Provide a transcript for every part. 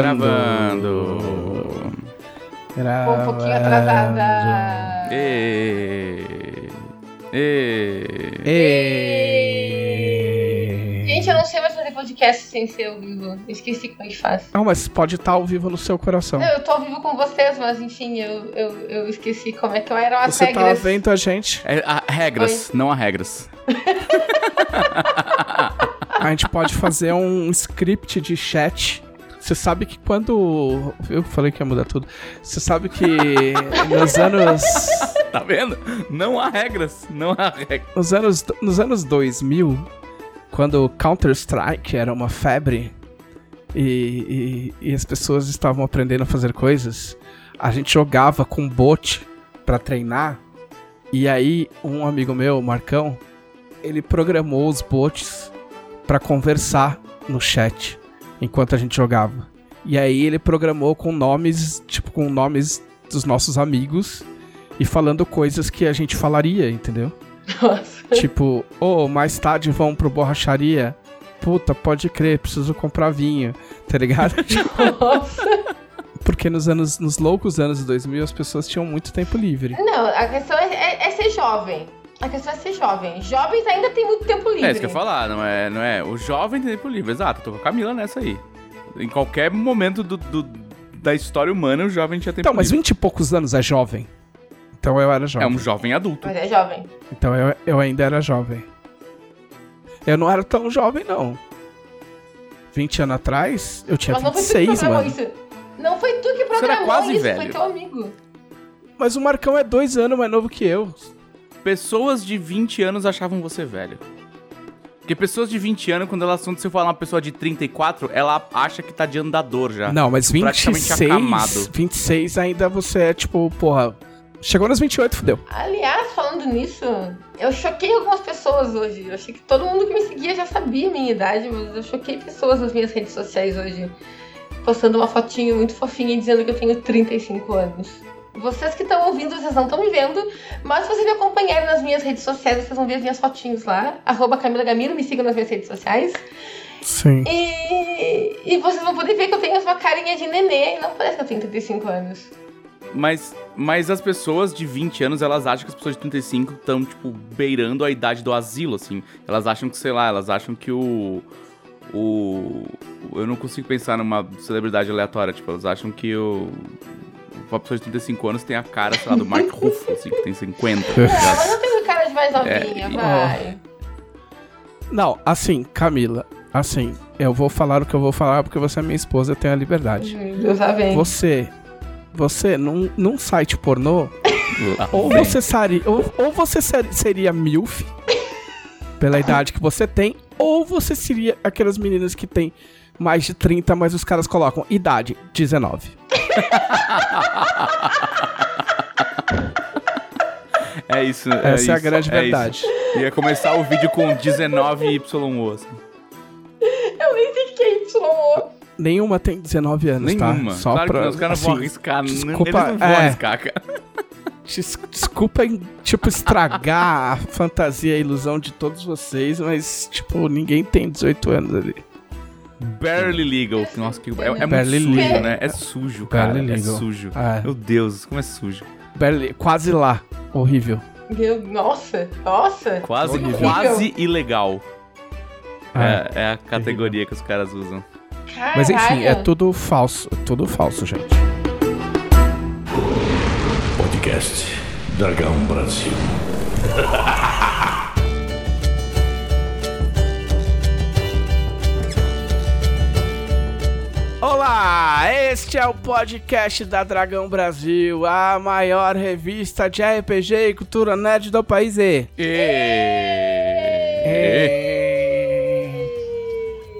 Gravando. Tô um pouquinho atrasada. Ê. Ê. Ê. podcast sem ser ao vivo. Esqueci como é que faz. Não, mas pode estar ao vivo no seu coração. Não, eu tô ao vivo com vocês, mas enfim, eu, eu, eu esqueci como é que eram as Você tá regras. vendo a gente? É, há regras, não há regras. A gente pode fazer um script de chat. Você sabe que quando. Eu falei que ia mudar tudo. Você sabe que nos anos. Tá vendo? Não há regras, não há regras. Nos anos, nos anos 2000, quando Counter-Strike era uma febre e, e- e as pessoas estavam aprendendo a fazer coisas, a gente jogava com bot pra treinar. E aí, um amigo meu, Marcão, ele programou os bots pra conversar no chat enquanto a gente jogava. E aí ele programou com nomes, tipo, com nomes dos nossos amigos e falando coisas que a gente falaria, entendeu? Nossa. Tipo, ô, mais tarde vão pro borracharia. Puta, pode crer, preciso comprar vinho, tá ligado? Nossa. Porque nos anos, nos loucos anos 2000 as pessoas tinham muito tempo livre. Não, a questão é, é- é ser jovem. A questão é ser jovem. Jovens ainda têm muito tempo livre. É isso que eu ia falar, não é, não é? O jovem tem tempo livre, exato. Tô com a Camila nessa aí. Em qualquer momento do, do- da história humana, o jovem tinha tempo Então, mas livre. 20 e poucos anos é jovem. Então eu era É jovem. um jovem adulto. Mas é jovem. Então eu, eu ainda era jovem. Eu não era tão jovem, não. 20 anos atrás, eu tinha Mas não foi tu que 26, programou mano. isso. Não foi tu que era programou quase isso, velho. foi teu amigo. Mas o Marcão é dois anos mais novo que eu. Pessoas de 20 anos achavam você velho. Porque pessoas de 20 anos, quando elas são, se eu falar uma pessoa de 34, ela acha que tá de andador já. Não, mas praticamente 26, acamado. 26 ainda você é tipo, porra, chegou nos 28, fudeu. Aliás, falando nisso, eu choquei algumas pessoas hoje. Eu achei que todo mundo que me seguia já sabia a minha idade, mas eu choquei pessoas nas minhas redes sociais hoje. Postando uma fotinho muito fofinha e dizendo que eu tenho 35 anos. Vocês que estão ouvindo, vocês não estão me vendo, mas se vocês me acompanharem nas minhas redes sociais, vocês vão ver as minhas fotinhos lá. Arroba Camila Gamiro, me sigam nas minhas redes sociais. Sim. E, e vocês vão poder ver que eu tenho uma carinha de nenê e não parece que eu tenho 35 anos. Mas, mas as pessoas de 20 anos, elas acham que as pessoas de 35 estão, tipo, beirando a idade do asilo, assim. Elas acham que, sei lá, elas acham que o. O. Eu não consigo pensar numa celebridade aleatória, tipo, elas acham que o. Uma pessoa de 35 anos tem a cara, sei lá, do Mark Ruffalo, assim, que tem 50. tá Não, eu tenho cara de mais novinha, É, e- vai. Não, assim, Camila, assim, eu vou falar o que eu vou falar porque você é minha esposa, eu tenho a liberdade. Deus, lá vem. Você, você, num, num site pornô, Lá ou você, sari, ou, ou você ser- seria MILF, pela idade que você tem, ou você seria aquelas meninas que tem mais de 30, mas os caras colocam idade 19. É isso. É Essa é a isso, grande é verdade. isso. Ia começar o vídeo com 19YO, assim. Nenhuma tem 19 anos, tá? Nenhuma. Só claro pra, que os caras não vão assim, arriscar. n- desculpa, Eles não vão é. arriscar, cara. Des- Desculpa, tipo, estragar a fantasia e a ilusão de todos vocês, mas, tipo, ninguém tem 18 anos ali. Barely legal. Nossa, que, é, é muito Barely sujo, legal. né? É sujo, cara. Barely É legal. sujo. É, Meu Deus, como é sujo. barely- quase lá. Horrível. Meu, nossa, nossa. Quase, Horrível. quase ilegal. É. É, é a categoria que os caras usam. Caralho. Mas enfim, é tudo falso. Tudo falso, gente. Podcast Dragão Brasil. Olá, este é o podcast da Dragão Brasil, a maior revista de RPG e cultura nerd do país. E... E...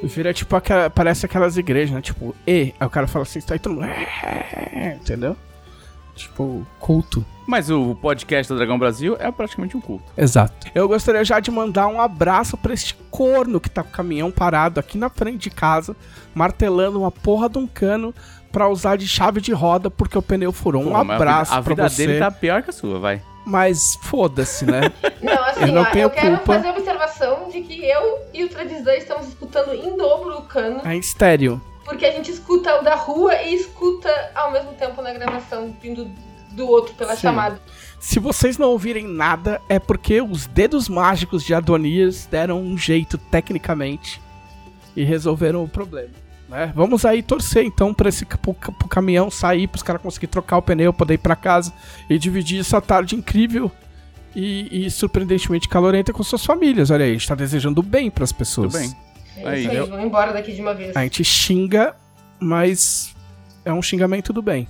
Vira tipo aquela, parece aquelas igrejas, né? Tipo, e, aí o cara fala assim, tá aí todo mundo. "É", Entendeu? Tipo, culto. Mas o podcast do Dragão Brasil é praticamente um culto. Exato. Eu gostaria já de mandar um abraço pra este corno que tá com o caminhão parado aqui na frente de casa, martelando uma porra de um cano pra usar de chave de roda porque o pneu furou. Um Pô, mas a vida- abraço A pra vida você. dele tá pior que a sua, vai. Mas foda-se, né? Não, assim, Eu não ó, tenho eu quero culpa. fazer a observação de que eu e o Tradizan estamos escutando em dobro o cano, É em estéreo. porque a gente escuta o da rua e escuta ao mesmo tempo na gravação, vindo do outro pela Sim. chamada. Se vocês não ouvirem nada, é porque os dedos mágicos de Adonias deram um jeito tecnicamente e resolveram o problema. Né? Vamos aí torcer então para esse pro, pro caminhão sair, para os caras conseguirem trocar o pneu, poder ir para casa e dividir essa tarde incrível e, e surpreendentemente calorenta com suas famílias. Olha aí, a gente tá desejando bem para as pessoas. Tudo bem. É Aí, isso aí, eu- vamos embora daqui de uma vez. A gente xinga, mas é um xingamento do bem.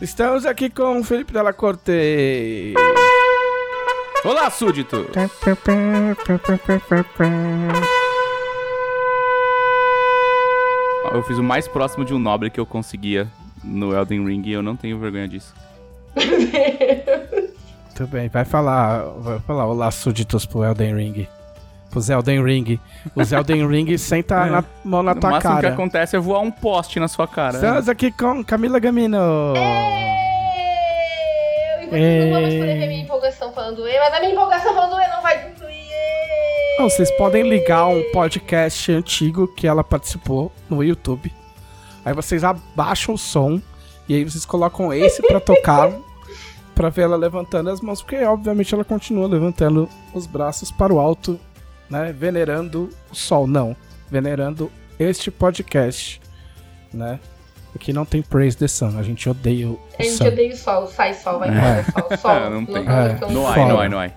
Estamos aqui com o Felipe Della Corte. Olá, súdito! Eu fiz o mais próximo de um nobre que eu conseguia no Elden Ring e eu não tenho vergonha disso. Muito bem, vai falar, vai falar olá súditos pro Elden Ring. Pro Elden Ring. Os Elden Ring senta É. na mão na No tua máximo que cara. acontece é voar um poste na sua cara. Estamos aqui com Camila Gamino. E vocês não vão mais poder ver minha empolgação falando E, mas a minha empolgação falando E não vai. Não, vocês podem ligar um podcast antigo que ela participou no YouTube. Aí vocês abaixam o som e aí vocês colocam esse pra tocar pra ver ela levantando as mãos, porque obviamente ela continua levantando os braços para o alto, né, venerando o sol, não, venerando este podcast, né? Aqui não tem praise the sun, a gente odeia o A gente sun. odeia o sol, sai sol, vai embora, sol, sol. É, não tem. não, É. não, No não, ai, Fala. no ai, no ai.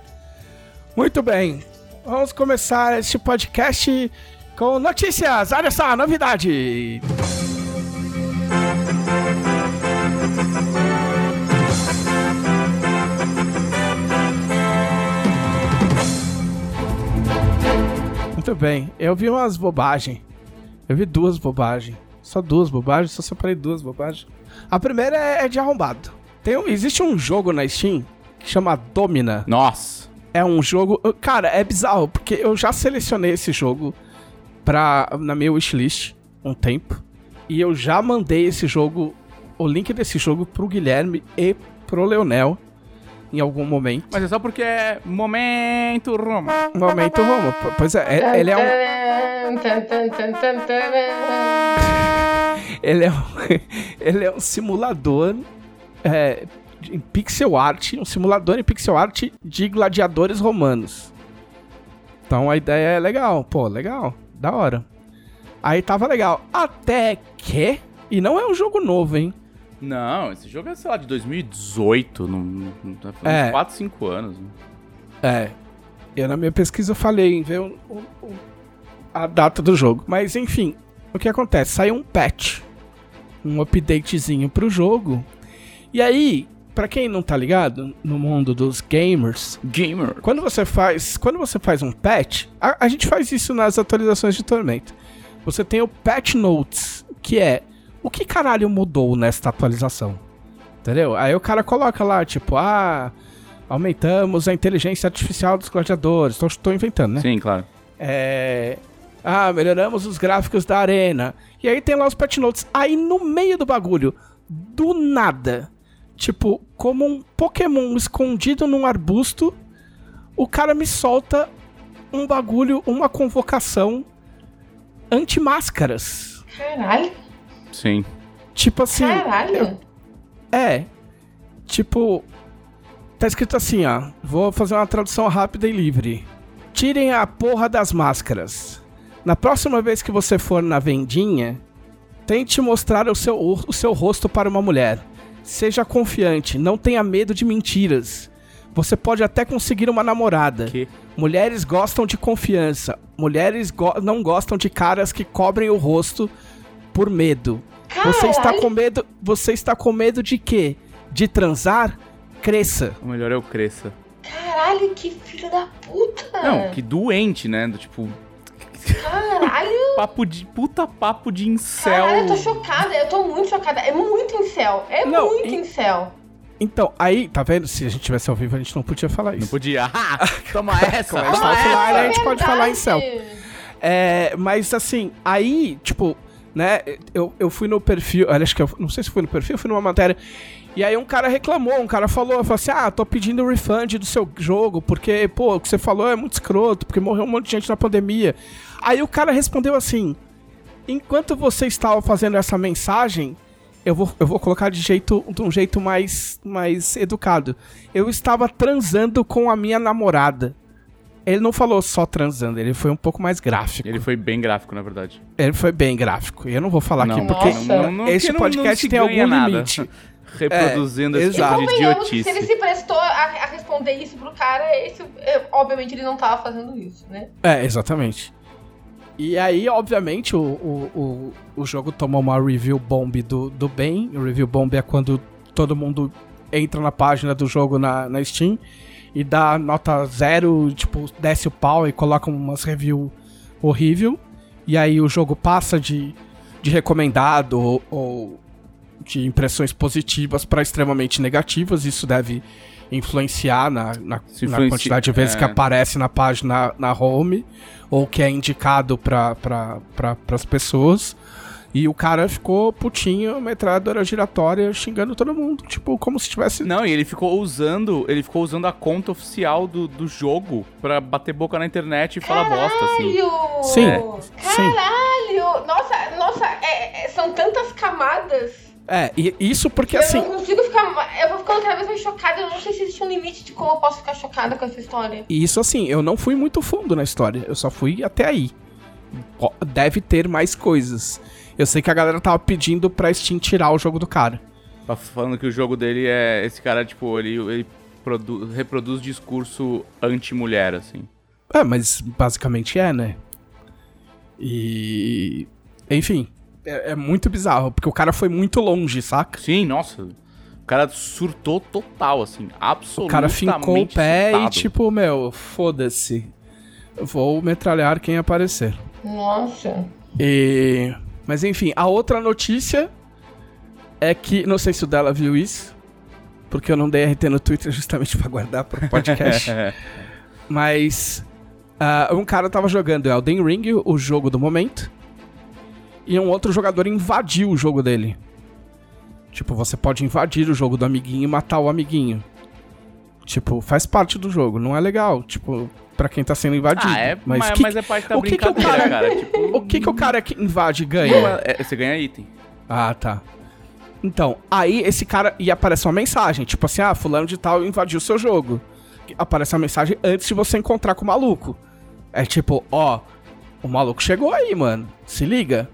Muito bem. Vamos começar este podcast com notícias. Olha só, novidade. Muito bem. Eu vi umas bobagens. Eu vi duas bobagens. Só duas bobagens, só separei duas bobagens. A primeira é é de arrombado. Tem um- existe um jogo na Steam que chama Domina. Nossa. É um jogo. Cara, é bizarro, porque eu já selecionei esse jogo pra, na minha wishlist um tempo. E eu já mandei esse jogo, o link desse jogo pro Guilherme e pro Leonel em algum momento. Mas é só porque é momento Roma. Momento, Roma. Pois é, é- ele é um. Ele é um, ele é um simulador é, em pixel art, um simulador em pixel art de gladiadores romanos. Então a ideia é legal, pô, legal, da hora. Aí tava legal, até que, e não é um jogo novo, hein? Não, esse jogo é, sei lá, de 2018. Não, não tá É. uns 4, 5 anos. né? É. Eu na minha pesquisa falei em ver o- o- o- a data do jogo. Mas enfim, o que acontece? Saiu um patch. Um updatezinho pro jogo. E aí, pra quem não tá ligado, no mundo dos gamers, Gamer. quando você faz, quando você faz um patch, a, a gente faz isso nas atualizações de Tormento. Você tem o patch notes, que é o que caralho mudou nesta atualização. Entendeu? Aí o cara coloca lá, tipo, ah, aumentamos a inteligência artificial dos gladiadores. Tô inventando, né? Sim, claro. É. Ah, melhoramos os gráficos da arena. E aí tem lá os patch notes. Aí no meio do bagulho, do nada, tipo, como um Pokémon escondido num arbusto, o cara me solta um bagulho, uma convocação anti-máscaras. Caralho, Sim. Tipo assim. caralho. É. Tipo. Tá escrito assim, ó. Vou fazer uma tradução rápida e livre. Tirem a porra das máscaras. Na próxima vez que você for na vendinha, tente mostrar o seu, o seu rosto para uma mulher. Seja confiante, não tenha medo de mentiras. Você pode até conseguir uma namorada. Que? Mulheres gostam de confiança. Mulheres go- não gostam de caras que cobrem o rosto por medo. Você está Caralho. com medo. Você está com medo de quê? De transar? Cresça. O melhor é o cresça. Caralho, que filho da puta. Não, que doente, né? Do tipo, Caralho. papo de. Puta papo de incel. Caralho, eu tô chocada, eu tô muito chocada. É muito incel. É Não, muito incel. Então, aí, tá vendo? Se a gente tivesse ao vivo, a gente não podia falar Não isso. podia. Ah, toma essa. Como a gente toma tá offline, a gente pode falar em céu. É, mas assim, aí, tipo, né, eu, eu fui no perfil, olha, acho que eu não sei se foi no perfil, eu fui numa matéria, E aí um cara reclamou, um cara falou, falou assim, ah, tô pedindo refund do seu jogo, porque, pô, o que você falou é muito escroto, porque morreu um monte de gente na pandemia. Aí o cara respondeu assim, enquanto você estava fazendo essa mensagem, eu vou, eu vou colocar de, jeito, de um jeito mais, mais educado. Eu estava transando com a minha namorada. Ele não falou só transando, ele foi um pouco mais gráfico. Ele foi bem gráfico, na verdade. Ele foi bem gráfico. E eu não vou falar aqui, Não, porque Nossa. não, não, esse podcast tem algum nada. limite. Reproduzindo É, esse exato. tipo de que se idiotice. ele se prestou a, a responder isso pro cara, esse, é, obviamente ele não tava fazendo isso, né? É, exatamente. E aí, obviamente, o, o, o, o jogo tomou uma review bomb do, do bem. O review bomb é quando todo mundo entra na página do jogo na, na Steam e dá nota zero, tipo, desce o pau e coloca umas review horrível. E aí o jogo passa de, de recomendado ou, ou de impressões positivas para extremamente negativas. Isso deve influenciar na, na, Se na quantidade de vezes é. que aparece na página na home ou que é indicado para pra, as pessoas. E o cara ficou putinho, metralhadora giratória, xingando todo mundo. Tipo, como se tivesse. Não, e ele ficou usando, ele ficou usando a conta oficial do, do jogo pra bater boca na internet e falar bosta, assim. Caralho! Sim, sim. Caralho! Nossa, nossa, é- é- são tantas camadas. É, e isso porque que assim. Eu não consigo ficar. Eu vou ficando cada vez mais chocada. Eu não sei se existe um limite de como eu posso ficar chocada com essa história. E isso assim, eu não fui muito fundo na história. Eu só fui até aí. Deve ter mais coisas. Eu sei que a galera tava pedindo pra Steam tirar o jogo do cara. Tá falando que o jogo dele é. Esse cara, tipo, ele, ele produ- reproduz discurso anti-mulher, assim. É, mas basicamente é, né? E. Enfim, é, é muito bizarro, porque o cara foi muito longe, saca? Sim, nossa. O cara surtou total, assim. O Absolutamente. cara fincou o pé e, surtado. tipo, meu, foda-se. Vou metralhar quem aparecer. Nossa. E... Mas enfim, a outra notícia é que. Não sei se o dela viu isso, porque eu não dei RT no Twitter justamente pra guardar pro podcast. Mas ah, um cara tava jogando Elden Ring, o jogo do momento, e um outro jogador invadiu o jogo dele. Tipo, você pode invadir o jogo do amiguinho e matar o amiguinho. Tipo, faz parte do jogo, não é legal. Tipo, pra quem tá sendo invadido. Ah, é, mas, que- mas é parte da o que que o cara- cara. Tipo, o que, que o cara que invade ganha? é- você ganha item. Ah, tá. Então, aí esse cara. E aparece uma mensagem, tipo assim, ah, fulano de tal invadiu o seu jogo. Aparece uma mensagem antes de você encontrar com o maluco. É tipo, ó, o maluco chegou aí, mano. Se liga.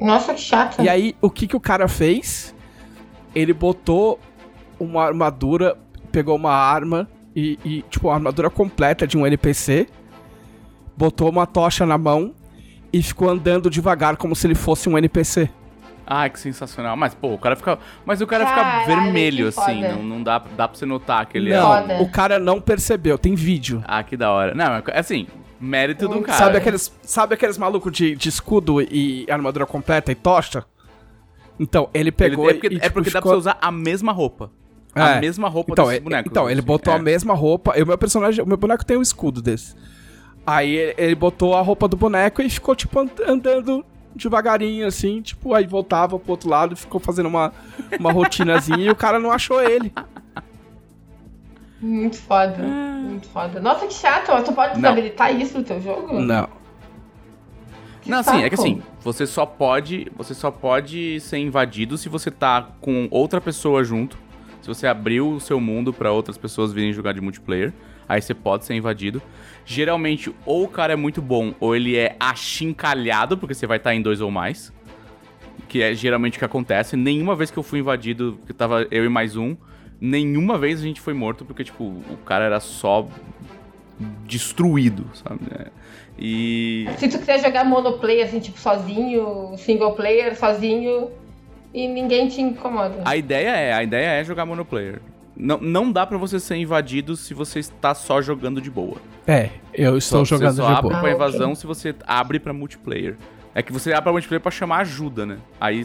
Nossa, que chato. E aí, o que que o cara fez? Ele botou uma armadura, pegou uma arma e, e, tipo, uma armadura completa de um NPC, botou uma tocha na mão e ficou andando devagar como se ele fosse um NPC. Ai, que sensacional. Mas, pô, o cara fica. Mas o cara fica Caralho, vermelho, que assim. Não, não dá, dá pra você notar que ele é. Não, Foda. o cara não percebeu, tem vídeo. Ah, que da hora. Não, é assim, mérito de um cara. Sabe aqueles, sabe aqueles malucos de, de escudo e armadura completa e tocha? Então, ele Ele- pegou é porque, e, é tipo, porque dá pra ficou- você usar a mesma roupa. É. A mesma roupa então, desses é- bonecos. Então, ele assim. botou É. a mesma roupa. E o meu personagem, o meu boneco tem um escudo desse. Aí ele, ele botou a roupa do boneco e ficou, tipo, and- andando devagarinho, assim, tipo, aí voltava pro outro lado e ficou fazendo uma, uma rotinazinha e o cara não achou ele. Muito foda. Muito foda. Nossa, que chato. Tu pode Não. desabilitar isso no teu jogo? Não. Que Não, assim, é que saco. assim, você só pode. Você só pode ser invadido se você tá com outra pessoa junto. Se você abriu o seu mundo pra outras pessoas virem jogar de multiplayer, aí você pode ser invadido. Geralmente, ou o cara é muito bom, ou ele é achincalhado, porque você vai estar em dois ou mais. Que é geralmente o que acontece. Nenhuma vez que eu fui invadido, que tava eu e mais um, nenhuma vez a gente foi morto, porque, tipo, o cara era só destruído, sabe? É. E. Se tu quiser jogar monoplayer, assim, tipo, sozinho, single player, sozinho, e ninguém te incomoda. A ideia é, a ideia é jogar monoplayer. Não, não dá pra você ser invadido se você está só jogando de boa. É, eu estou Só- jogando você só de abre boa. pra Ah, invasão ok. se você abre pra multiplayer. É que você abre pra multiplayer pra chamar ajuda, né? Aí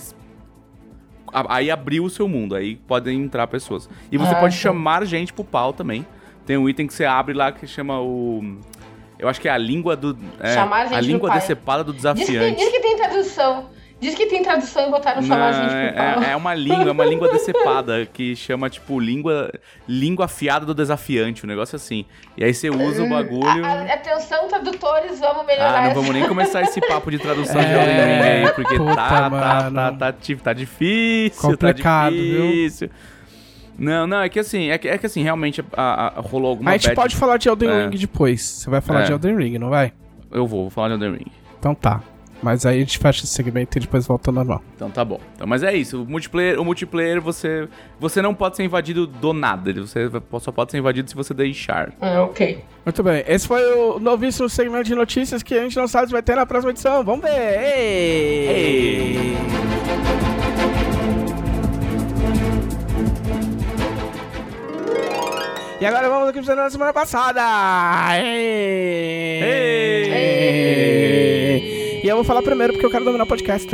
aí abriu o seu mundo, aí podem entrar pessoas. E você Ah, pode tá. chamar gente pro pau também. Tem um item que você abre lá que chama o eu acho que é a língua do é, Chamar gente a língua decepada do Diz que, desafiante. diz que tem tradução. Diz que tem tradução e botaram Não, chamar a gente pro pau. é, é uma língua, é uma língua decepada que chama, tipo, língua, língua afiada do desafiante, um negócio assim. E aí você usa o bagulho. A- a- Atenção, tradutores, vamos melhorar. Ah, não vamos nem começar esse papo de tradução de É, Elden Ring aí, porque puta, tá, tá, mano. tá, tá, tá difícil, Complicado, tá viu? difícil. Não, não, é que assim, é que, é que assim, realmente a- a- rolou alguma a gente pode falar de Elden É. Ring depois. Você vai falar É. de Elden Ring, não vai? Eu vou, vou falar de Elden Ring. Então tá. Mas aí a gente fecha esse segmento e depois volta ao normal. Então tá bom. Então, mas é isso, o multiplayer, o multiplayer você, você não pode ser invadido do nada, ele- você só pode ser invadido se você deixar. Ah, ok. Muito bem, esse foi o novíssimo segmento de notícias que a gente não sabe se vai ter na próxima edição. Vamos ver! Ei! E agora vamos ao que fizemos na semana passada! Ei! Ei! E eu vou falar primeiro porque eu quero dominar o podcast.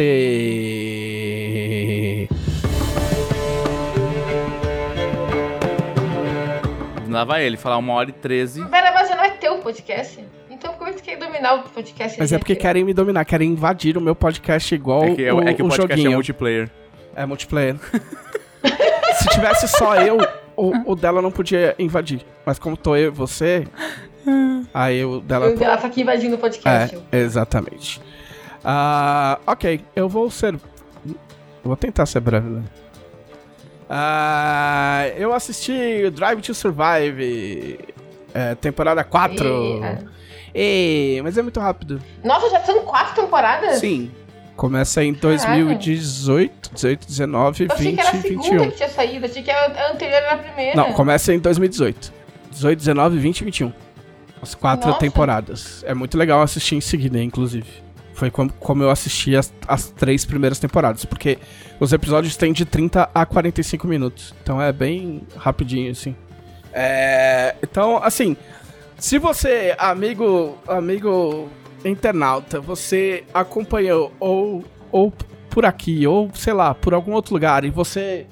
Lá vai ele falar uma hora e treze. Pera, mas não é teu podcast? Então como é que tu quer dominar o podcast? Mas é porque querem me dominar, querem invadir o meu podcast igual É que, é, o, é que o o podcast é joguinho. multiplayer. É multiplayer. Se tivesse só eu, o, o dela não podia invadir. Mas como tô eu e você, aí o dela. Ela tá aqui invadindo o podcast. É, exatamente. Ah, ok, eu vou ser. Vou tentar ser breve, né? Ah, eu assisti Drive to Survive, é, temporada 4. E, é. Ei, mas é muito rápido. Nossa, já são quatro temporadas? Sim. Começa em 2018, 18, 19, Eu achei 20 que era a e segunda 21. que tinha saído. Achei que a a anterior era a primeira. Não, começa em 2018. 18, 19, 20 e 21. As quatro Nossa. temporadas. É muito legal assistir em seguida, inclusive. Foi como, como eu assisti as, as três primeiras temporadas. Porque os episódios têm de 30 a 45 minutos. Então é bem rapidinho, assim. É, então, assim, se você, amigo, amigo internauta, você acompanhou ou, ou por aqui, ou sei lá, por algum outro lugar, e você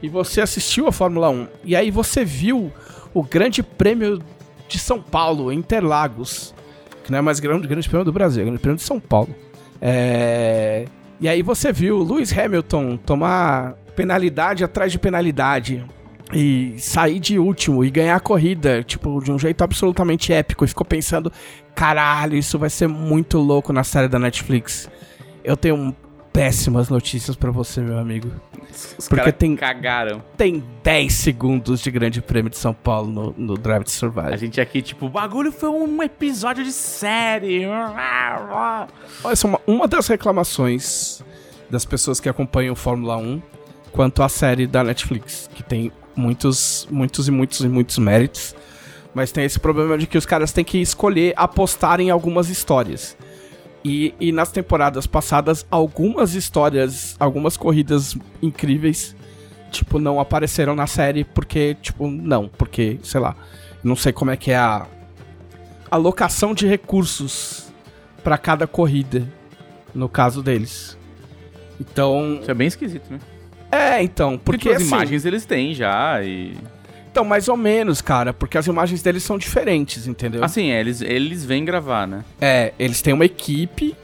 e você assistiu a Fórmula 1, e aí você viu o Grande Prêmio de São Paulo, Interlagos, que não é mais grande, grande prêmio do Brasil, é Grande Prêmio de São Paulo. É, E aí você viu Lewis Hamilton tomar penalidade atrás de penalidade e sair de último e ganhar a corrida, tipo, de um jeito absolutamente épico, e ficou pensando, caralho, isso vai ser muito louco na série da Netflix. Eu tenho péssimas notícias pra você, meu amigo. Os Porque tem- cagaram. Tem 10 segundos de Grande Prêmio de São Paulo no, no Drive to A Survive. gente aqui, tipo, o bagulho foi um episódio de série. Olha, essa é uma, uma das reclamações das pessoas que acompanham Fórmula 1 quanto à série da Netflix, que tem muitos, muitos e muitos e muitos méritos, mas tem esse problema de que os caras têm que escolher apostar em algumas histórias. E, e nas temporadas passadas, algumas histórias, algumas corridas incríveis, tipo, não apareceram na série porque, tipo, não, porque, sei lá, não sei como é que é a alocação de recursos pra cada corrida, no caso deles. Então, Isso é bem esquisito, né? é, então, Porque porque as assim, imagens eles têm já e... então mais ou menos, cara, porque as imagens deles são diferentes, entendeu? Assim, é, eles, eles vêm gravar, né? É, eles têm uma equipe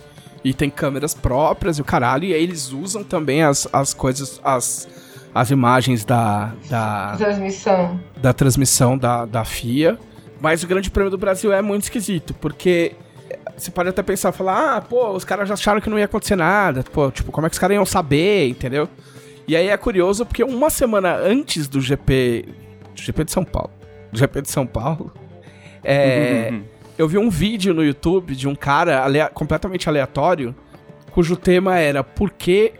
e tem câmeras próprias e o caralho, e aí eles usam também as, as coisas, as, as imagens da, da, Transmissão. da transmissão da, da FIA. Mas o Grande Prêmio do Brasil é muito esquisito, porque você pode até pensar, falar, ah, pô, os caras já acharam que não ia acontecer nada, pô, tipo, como é que os caras iam saber, entendeu? E aí é curioso porque uma semana antes do GP, do GP de São Paulo, do GP de São Paulo, é, eu vi um vídeo no YouTube de um cara alea- completamente aleatório, cujo tema era por que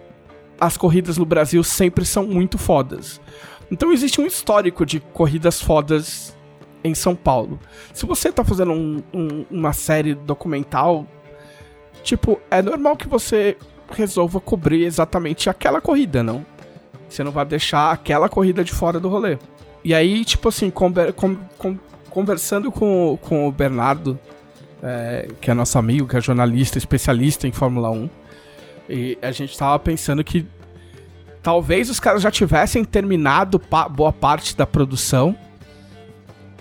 as corridas no Brasil sempre são muito fodas. Então existe um histórico de corridas fodas em São Paulo. Se você tá fazendo um- um- uma série documental, tipo, é normal que você resolva cobrir exatamente aquela corrida, não? Você não vai deixar aquela corrida de fora do rolê. E aí, tipo assim, conver- com- com- conversando com, com o Bernardo, é, que é nosso amigo, que é jornalista, especialista em Fórmula 1, e a gente tava pensando que talvez os caras já tivessem terminado pa- boa parte da produção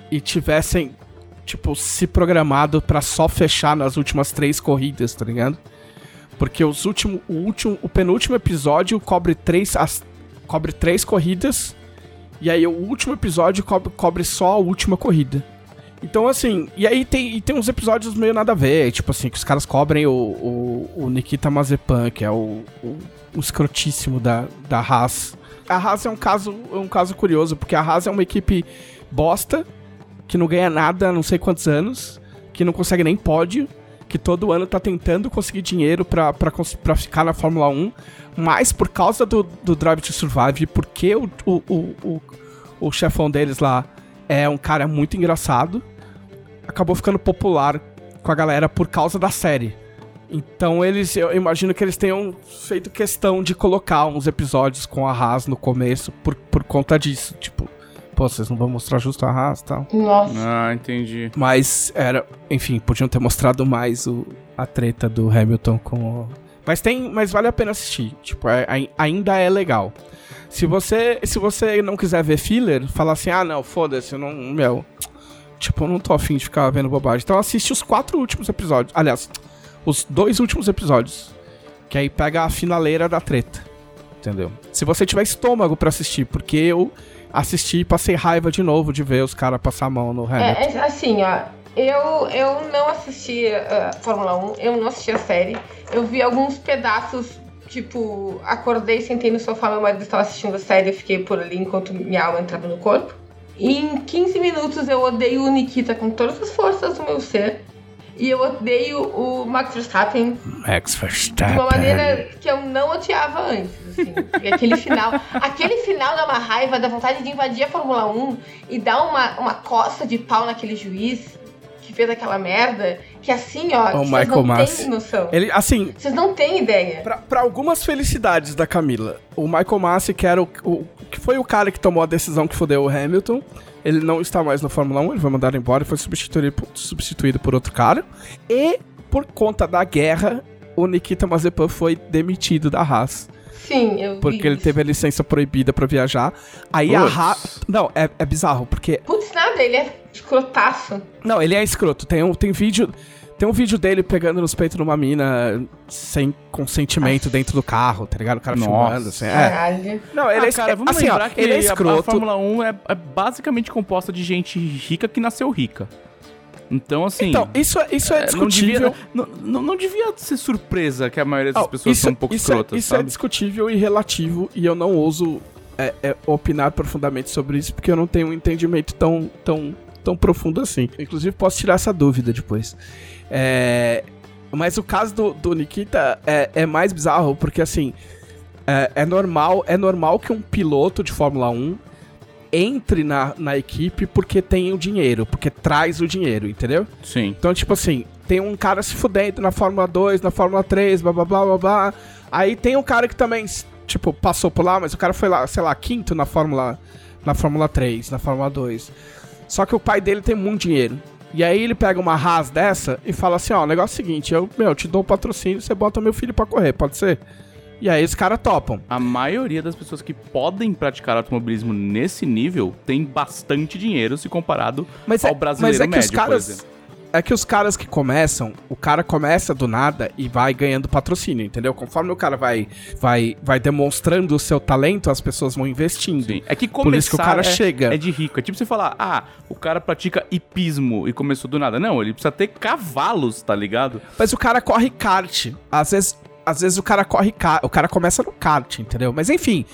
e tivessem, tipo, se programado pra só fechar nas últimas três corridas, tá ligado? Porque os último, o, último, o penúltimo episódio cobre três, as, cobre três corridas. E aí o último episódio cobre, cobre só a última corrida. Então, assim, e aí tem, e tem uns episódios meio nada a ver, tipo assim, que os caras cobrem o, o, o Nikita Mazepan, que é o, o, o escrotíssimo da, da Haas. A Haas é um caso, é um caso curioso, porque a Haas é uma equipe bosta, que não ganha nada há não sei quantos anos, que não consegue nem pódio, que todo ano tá tentando conseguir dinheiro pra ficar na Fórmula 1, mas por causa do, do Drive to Survive, porque o, o, o, o, o chefão deles lá é um cara muito engraçado, acabou ficando popular com a galera por causa da série. Então eles, eu imagino que eles tenham feito questão de colocar uns episódios com a Haas no começo por, por conta disso, tipo, pô, vocês não vão mostrar justo a Haas e tal. Nossa. Ah, entendi. Mas era, enfim, podiam ter mostrado mais o, a treta do Hamilton com o... Mas tem, mas vale a pena assistir, tipo, é, ainda é legal. Se você, se você não quiser ver filler, fala assim: "Ah, não, foda-se, eu não, meu, tipo, eu não tô afim de ficar vendo bobagem". Então assiste os quatro últimos episódios. Aliás, os dois últimos episódios, que aí pega a finaleira da treta. Entendeu? Se você tiver estômago para assistir, porque eu assisti e passei raiva de novo de ver os caras passar a mão no Hamilton. É, assim, ó, eu, eu não assisti a uh, Fórmula 1, eu não assisti a série. Eu vi alguns pedaços Tipo, acordei, sentei no sofá, meu marido estava assistindo a série, eu fiquei por ali enquanto minha alma entrava no corpo. E em 15 minutos eu odeio o Nikita com todas as forças do meu ser. E eu odeio o Max Verstappen. Max Verstappen. De uma maneira que eu não odiava antes, assim. E aquele final. aquele final dá uma raiva, da vontade de invadir a Fórmula 1 e dar uma, uma costa de pau naquele juiz que fez aquela merda, que assim, ó, o Michael vocês não têm noção. Ele, assim, vocês não têm ideia. Pra, pra, algumas felicidades da Camila, o Michael Massi, que era o, o, que foi o cara que tomou a decisão que fodeu o Hamilton, ele não está mais na Fórmula 1, ele foi mandado embora e foi substituído, substituído por outro cara. E, por conta da guerra, o Nikita Mazepan foi demitido da Haas. Sim, eu Porque vi ele isso. teve a licença proibida pra viajar. Aí a Putz. Haas... Não, é, é bizarro, porque Putz, nada, ele é escrotaço. Não, ele é escroto. Tem um, tem vídeo. Tem um vídeo dele pegando nos peitos numa mina sem consentimento dentro do carro, tá ligado? O cara Nossa. filmando, assim. É. Não, ele ah, é cara, vamos assim, ó, lembrar que ele é a- A, escroto. Fórmula 1 é, é basicamente composta de gente rica que nasceu rica. Então, assim... Então, isso, é- isso é, é, não, discutível. devia, não, não- não devia ser surpresa que a maioria das Não, pessoas isso, são um pouco isso é- escrotas, isso é sabe? discutível e relativo, e eu não ouso é, é, opinar profundamente sobre isso, porque eu não tenho um entendimento tão, tão, tão profundo assim. Inclusive, posso tirar essa dúvida depois. É, mas o caso do, do Nikita é, é mais bizarro, porque assim, é, é normal, é normal que um piloto de Fórmula 1 entre na, na equipe porque tem o dinheiro, porque traz o dinheiro, entendeu? Sim. Então, tipo assim, tem um cara se fudendo na Fórmula 2, na Fórmula 3, blá blá blá blá blá. Aí tem um cara que também, tipo, passou por lá, mas o cara foi lá, sei lá, quinto na Fórmula, na Fórmula 3, na Fórmula 2. Só que o pai dele tem muito dinheiro. E aí ele pega uma Haas dessa e fala assim, ó, o negócio é o seguinte, eu, meu, te dou um patrocínio, você bota meu filho pra correr, pode ser? E aí os caras topam. A maioria das pessoas que podem praticar automobilismo nesse nível tem bastante dinheiro se comparado Mas ao é, brasileiro mas é que médio, os caras. Por. É que os caras que começam, o cara começa do nada e vai ganhando patrocínio, entendeu? Conforme o cara vai vai vai demonstrando o seu talento, as pessoas vão investindo. Sim. É que Por começar isso que o cara é, chega. é de rico. É tipo você falar, ah, o cara pratica hipismo e começou do nada. Não, ele precisa ter cavalos, tá ligado? Mas o cara corre kart. Às vezes, às vezes o cara corre kart, o cara começa no kart, entendeu? Mas enfim,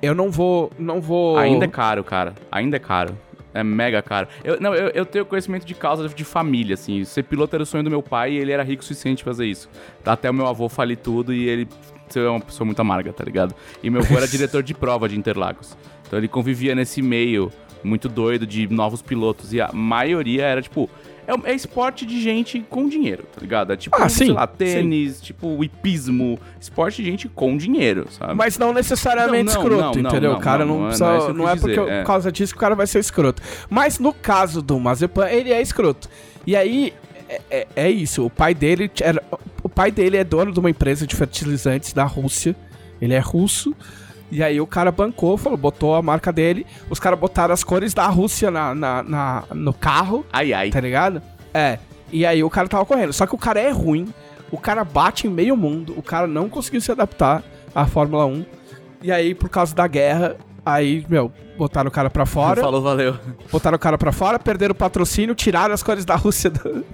eu não vou não vou Ainda é caro, cara. Ainda é caro. É mega caro. Eu, não, eu, eu tenho conhecimento de causa de família, assim. Ser piloto era o sonho do meu pai e ele era rico o suficiente pra fazer isso. Até o meu avô falir tudo e ele ser uma pessoa muito amarga, tá ligado? E meu avô era diretor de prova de Interlagos. Então ele convivia nesse meio muito doido de novos pilotos. E a maioria era, tipo... É, é esporte de gente com dinheiro, tá ligado? É tipo, Ah, sei sim, lá, tênis, tipo, hipismo. Esporte de gente com dinheiro, sabe? Mas não necessariamente Não, não, escroto, não, entendeu? o cara não, é- precisa. não é porque dizer, é. por causa disso que o cara vai ser escroto. Mas no caso do Mazepan, ele é escroto. E aí é, é- é isso. O pai dele era, o pai dele é dono de uma empresa de fertilizantes da Rússia. Ele é russo. E aí o cara bancou, falou, botou a marca dele. Os caras botaram as cores da Rússia na, na- na- no carro Ai, ai. tá ligado? É. E aí o cara tava correndo. Só que o cara é ruim. O cara bate em meio mundo, o cara não conseguiu se adaptar à Fórmula 1. E aí, por causa da guerra, aí, meu, botaram o cara pra fora. Falou, valeu. Botaram o cara pra fora, perderam o patrocínio, tiraram as cores da Rússia do...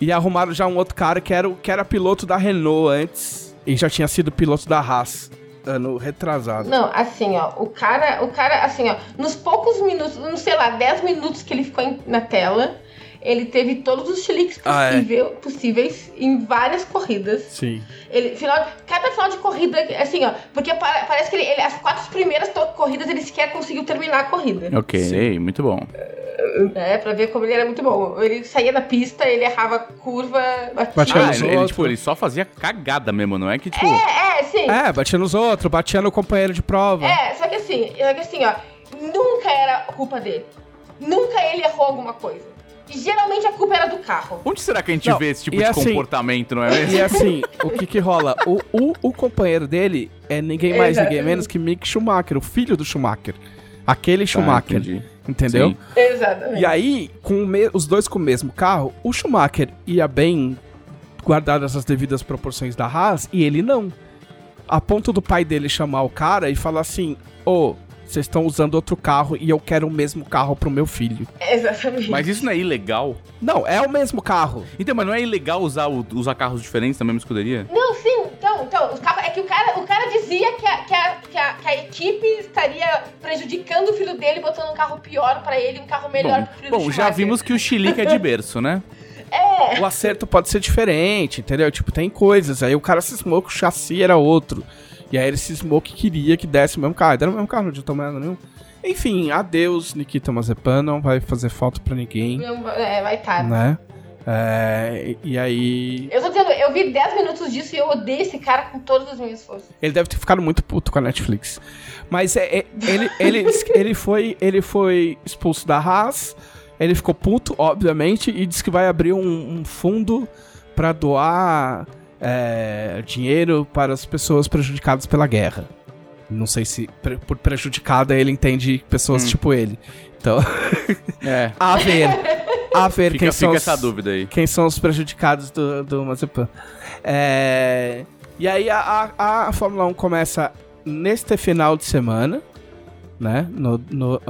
e arrumaram já um outro cara que era, que era piloto da Renault antes e já tinha sido piloto da Haas ano retrasado. Não, assim, ó, o cara, o cara, assim, ó, nos poucos minutos, não sei lá, 10 minutos que ele ficou em- na tela, ele teve todos os chiliques Ah, é. possíveis em várias corridas. Sim. Ele, final, cada final de corrida, assim, ó, porque pa- parece que ele, ele- as quatro primeiras corridas ele sequer conseguiu terminar a corrida. Ok, muito bom. É, pra ver como ele era muito bom. Ele saía da pista, ele errava curva, batia. Batia Ah, nos ele, ele, tipo, ele só fazia cagada mesmo, não é que, tipo... É, é, sim. É, batia nos outros, batia no companheiro de prova. É, só que assim, só que assim, ó, nunca era culpa dele. Nunca ele errou alguma coisa. E geralmente a culpa era do carro. Onde será que a gente Não, vê esse tipo de assim- comportamento, não é mesmo? E assim, o que que rola? O, o, o companheiro dele é ninguém mais, ninguém menos que Mick Schumacher, o filho do Schumacher. Aquele Schumacher, Ah, entendi. Entendeu? Sim. Exatamente. E aí, com os dois com o mesmo carro, o Schumacher ia bem, guardadas as devidas proporções da Haas, e ele não. A ponto do pai dele chamar o cara e falar assim: Ô, vocês estão usando outro carro e eu quero o mesmo carro pro meu filho. Exatamente. Mas isso não é ilegal? Não, é o mesmo carro. Então, mas não é ilegal usar, usar carros diferentes na mesma escuderia? Não, sim, então, então, é que o cara, o cara dizia que a, que, a, que, a, que a equipe estaria prejudicando o filho dele, botando um carro pior pra ele, um carro melhor Bom, pro filho do bom já vimos que o Chilique é de berço, né? É, O acerto pode ser diferente, entendeu? Tipo, tem coisas. Aí o cara cismou que o chassi era outro. E aí ele cismou que queria que desse o mesmo carro. Era o mesmo carro, não mais nada nenhum. Enfim, adeus, Nikita Mazepan. Não vai fazer falta pra ninguém, não, é vai estar. né? É, e aí. Eu tô dizendo, eu vi 10 minutos disso e eu odeio esse cara com todas as minhas forças. Ele deve ter ficado muito puto com a Netflix. Mas é, é- ele, ele, ele, foi, ele foi expulso da Haas. Ele ficou puto, obviamente, e disse que vai abrir um, um fundo pra doar é, dinheiro para as pessoas prejudicadas pela guerra. Não sei se pre- por prejudicada ele entende pessoas Hum. tipo ele. Então, É. a ver. A ver Fica, quem são fica os- dúvida aí. quem são os prejudicados do, do Mazepan. É, e aí a, a, a Fórmula 1 começa neste final de semana, né? No, no-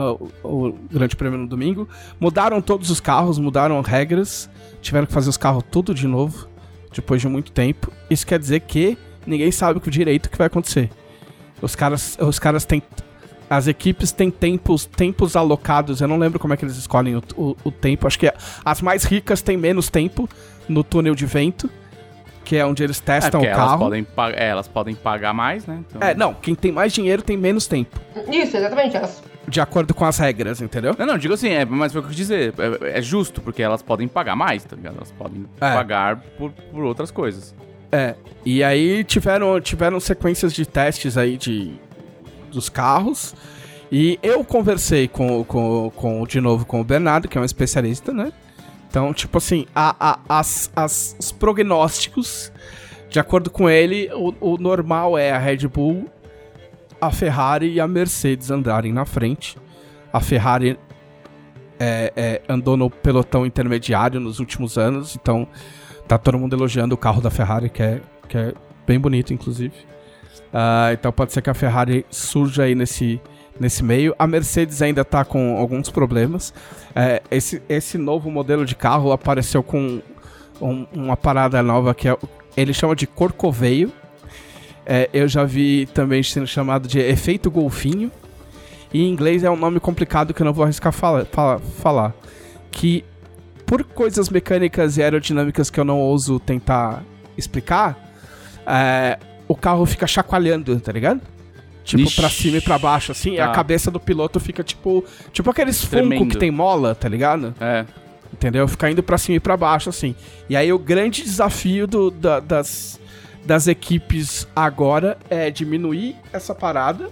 o, o Grande Prêmio no domingo. Mudaram todos os carros, mudaram regras, tiveram que fazer os carros tudo de novo, depois de muito tempo. Isso quer dizer que ninguém sabe o direito que vai acontecer. Os caras, os caras têm. As equipes têm tempos, tempos alocados. Eu não lembro como é que eles escolhem o, o- o tempo. Acho que as mais ricas têm menos tempo no túnel de vento, que é onde eles É, testam porque o elas carro. podem, pa- é, elas podem pagar mais, né? Então- É, não, quem tem mais dinheiro tem menos tempo, Isso, exatamente. Elas... de acordo com as regras, entendeu? Não, não, digo assim, é, mas foi o que eu quis dizer. É, é justo, porque elas podem pagar mais, tá ligado? Elas podem É. pagar por, por outras coisas. É. E aí tiveram, tiveram sequências de testes aí de, dos carros. E eu conversei com, com, com, de novo com o Bernardo, que é um especialista, né? Então, tipo assim, a, a- as, as- os prognósticos, de acordo com ele, o, o normal é a Red Bull, a Ferrari e a Mercedes andarem na frente. A Ferrari é, é, andou no pelotão intermediário nos últimos anos, então tá todo mundo elogiando o carro da Ferrari, que é, que é bem bonito, inclusive. Ah, então pode ser que a Ferrari surja aí nesse, nesse meio. A Mercedes ainda tá com alguns problemas. É, esse, esse novo modelo de carro apareceu com um- uma parada nova que é, ele chama de corcoveio. É, eu já vi também sendo chamado de efeito golfinho. E em inglês é um nome complicado que eu não vou arriscar fala, fala- falar. Que por coisas mecânicas e aerodinâmicas que eu não ouso tentar explicar, é, o carro fica chacoalhando, tá ligado? Tipo, Ixi. pra cima e pra baixo, assim, e a Tá. cabeça do piloto fica tipo. Tipo aqueles Funko Tremendo. que tem mola, tá ligado? É. Entendeu? Fica indo pra cima e pra baixo, assim. E aí o grande desafio do- da- das, das equipes agora é diminuir essa parada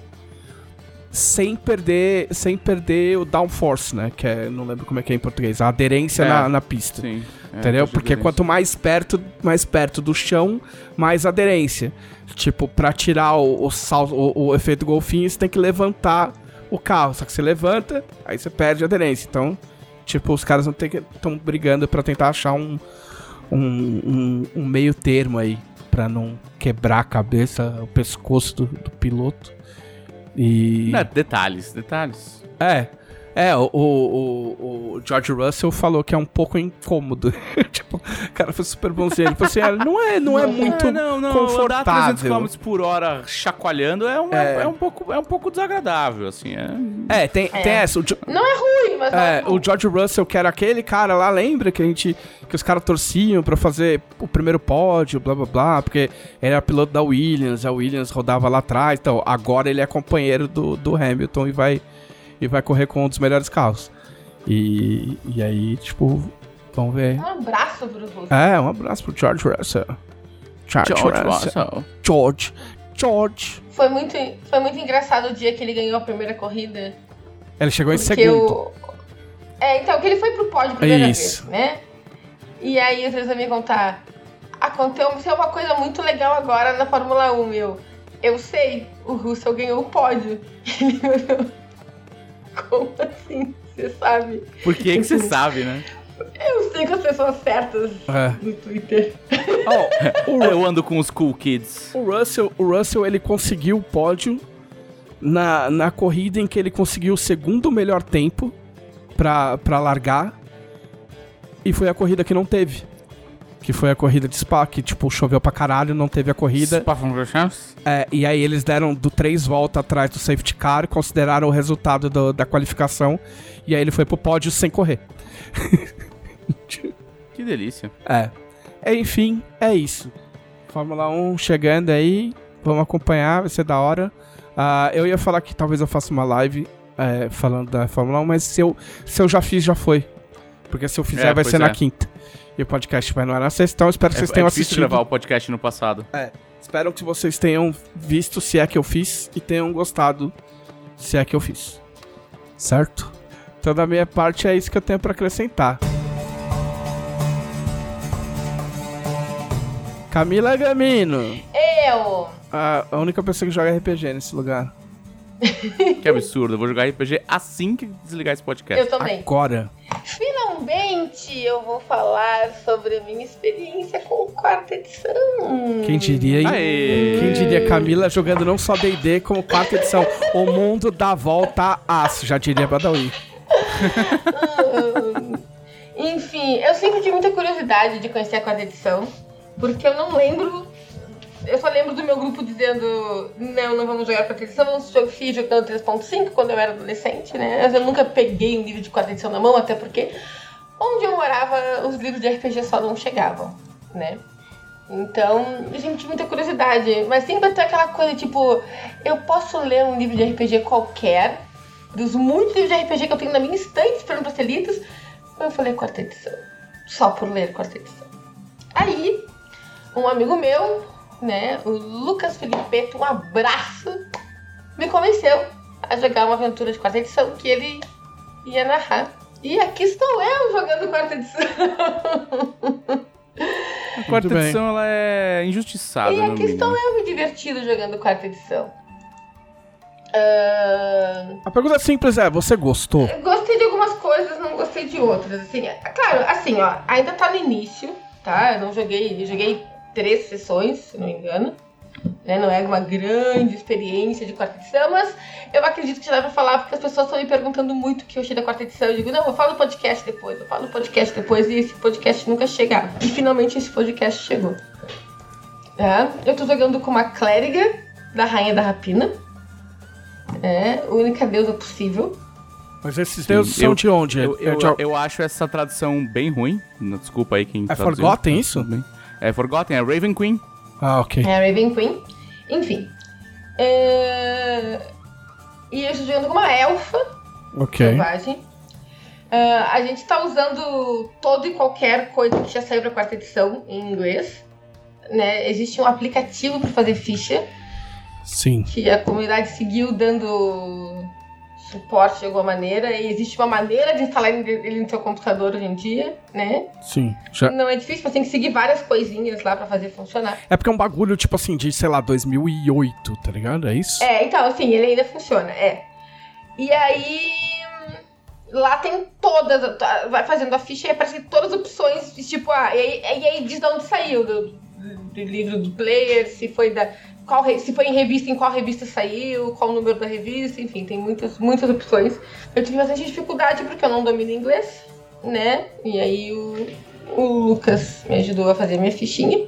sem perder, sem perder o downforce, né? Que é, não lembro como é que é em português, a aderência É. na, na pista. Sim. É, Entendeu? faz Porque quanto mais perto, mais perto do chão, mais aderência. Tipo, pra tirar o, o, sal, o, o efeito golfinho, você tem que levantar o carro. Só que você levanta, aí você perde a aderência. Então, tipo, os caras estão brigando pra tentar achar um, um, um, um meio termo aí pra não quebrar a cabeça, o pescoço do, do piloto. E. Não, detalhes, detalhes. É. É, o, o, o George Russell falou que é um pouco incômodo. tipo, o cara foi super bonzinho. Ele falou assim: ah, não é, não é muito É, não, não, andar 300 confortável. km por hora chacoalhando é um, é. um pouco, é um pouco desagradável, assim. É... É, tem, tem essa. O, Não é ruim, mas é é, o George Russell, que era aquele cara lá, lembra que a gente. que os caras torciam pra fazer o primeiro pódio, blá blá blá, porque ele era piloto da Williams, a Williams rodava lá atrás, então agora ele é companheiro do, do Hamilton e vai, e vai correr com um dos melhores carros. E, e aí, tipo, vamos ver. Um abraço pro Russo. É, um abraço pro George Russell. George, George Russell. Russell. George. George. Foi muito, foi muito engraçado o dia que ele ganhou a primeira corrida. Ele chegou em segundo. o. É, então, que ele foi pro pódio a primeira Isso. vez, né? E aí, às vezes, eu me contar. Aconteceu uma coisa muito legal agora na Fórmula 1, meu. Eu sei, o Russell ganhou o pódio. Ele olhou. Como assim? Você sabe? Por que que você sabe, né? Eu sei com as pessoas certas É. no Twitter. Ó, o, Eu ando com os cool kids. O Russell, o Russell ele conseguiu o pódio na, na corrida em que ele conseguiu o segundo melhor tempo pra, pra largar. E foi a corrida que não teve. Que foi a corrida de Spa, que tipo, choveu pra caralho, não teve a corrida. É, e aí eles deram do três voltas atrás do safety car, consideraram o resultado do- da qualificação. E aí ele foi pro pódio sem correr. Que delícia. É. Enfim, é isso. Fórmula 1 chegando aí. Vamos acompanhar, vai ser da hora. Ah, eu ia falar que talvez eu faça uma live é, falando da Fórmula 1, mas se eu, se eu já fiz, já foi. Porque se eu fizer, É, vai ser na é. quinta. E o podcast vai no ar na sexta, então eu espero que É, vocês é tenham difícil assistido. gravar o podcast no passado. Espero que vocês tenham visto se é que eu fiz e tenham gostado se é que eu fiz. Certo? Então, da minha parte, é isso que eu tenho pra acrescentar. Camila Gamino, Eu! a, a única pessoa que joga RPG nesse lugar. Que absurdo. Eu vou jogar RPG assim que desligar esse podcast. Eu também. Agora. Finalmente eu vou falar sobre a minha experiência com quarta edição. Quem diria, hein? Aê! Quem diria Camila jogando não só D&D como quarta edição. O mundo dá volta a aço, já diria Badawi. Enfim, eu sempre tive muita curiosidade de conhecer a quarta edição, porque eu não lembro. Eu só lembro do meu grupo dizendo: não, não vamos jogar quarta edição, vamos jogar FI jogando 3.5 quando eu era adolescente, né? Mas eu nunca peguei um livro de quarta edição na mão, até porque onde eu morava, os livros de RPG só não chegavam, né? Então, tive muita curiosidade, mas sempre até aquela coisa tipo: eu posso ler um livro de RPG qualquer, dos muitos livros de RPG que eu tenho na minha estante esperando pra ser lidos, eu falei quarta edição. Só por ler quarta edição. Aí, um amigo meu, né, o Lucas Felipeto, um abraço, me convenceu a jogar uma aventura de quarta edição que ele ia narrar. E aqui estou eu jogando quarta edição. A quarta Muito bem. edição ela é injustiçada, e aqui mínimo. estou eu me divertindo jogando quarta edição. Ahn, A pergunta simples é, você gostou? Eu Gostei de algumas coisas, não gostei de outras. Assim, é- claro, assim, ó, ainda tá no início, tá? Eu não joguei, eu joguei três sessões, se não me engano. Né? Não é uma grande experiência de quarta edição, mas eu acredito que já dá pra falar, porque as pessoas estão me perguntando muito o que eu achei da quarta edição. Eu digo, não, eu falo no podcast depois, eu falo no podcast depois, e esse podcast nunca chegava. E finalmente esse podcast chegou. Tá? Eu tô jogando com uma clériga da Rainha da Rapina. É, única deusa possível. Mas esses deuses são eu- de onde? Eu, é, eu, de al- eu acho essa tradução bem ruim. Desculpa aí quem É traduziu. Forgotten isso? Bem- É Forgotten, é Raven Queen. Ah, ok. É a Raven Queen. Enfim. É, E eu estou jogando com uma elfa Ok. selvagem. Ah, a gente tá usando todo e qualquer coisa que já saiu pra quarta edição em inglês. Né? Existe um aplicativo para fazer ficha Sim. que a comunidade seguiu dando suporte de alguma maneira. E existe uma maneira de instalar ele no seu computador hoje em dia, né? Sim. Já... Não é difícil, você tem que seguir várias coisinhas lá pra fazer funcionar. É porque é um bagulho, tipo assim, de, sei lá, 2008, tá ligado? É isso? É, então, assim, ele ainda funciona, é. E aí. lá tem todas, vai fazendo a ficha e aparecem todas as opções, tipo, ah, e aí, e aí diz de onde saiu, do, do livro do player, se foi da. Qual, se foi em revista, em qual revista saiu, qual o número da revista, enfim, tem muitas, muitas opções. Eu tive bastante dificuldade porque eu não domino inglês, né? E aí o, o Lucas me ajudou a fazer minha fichinha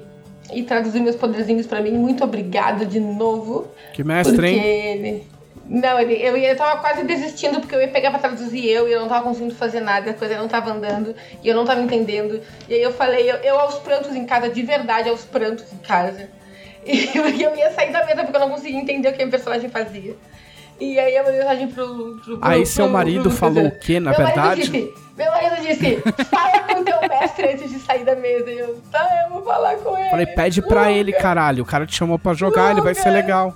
e traduzir meus poderzinhos para mim. Muito obrigado de novo. Que mestre, porque hein? ele. Não, ele, eu, eu tava quase desistindo porque eu ia pegar pra traduzir eu e eu não tava conseguindo fazer nada, a coisa não tava andando e eu não tava entendendo. E aí eu falei, eu, eu aos prantos em casa, de verdade, aos prantos em casa. E eu, eu ia sair da mesa porque eu não conseguia entender o que a personagem fazia. E aí eu mandei mensagem pro, pro, pro Aí seu pro- marido falou o quê, na meu verdade? Marido disse, meu marido disse, fala com teu mestre antes de sair da mesa. E eu, tá, eu vou falar com ele. Falei, pede pra ele, ele cara te chamou pra jogar, ele vai ser legal.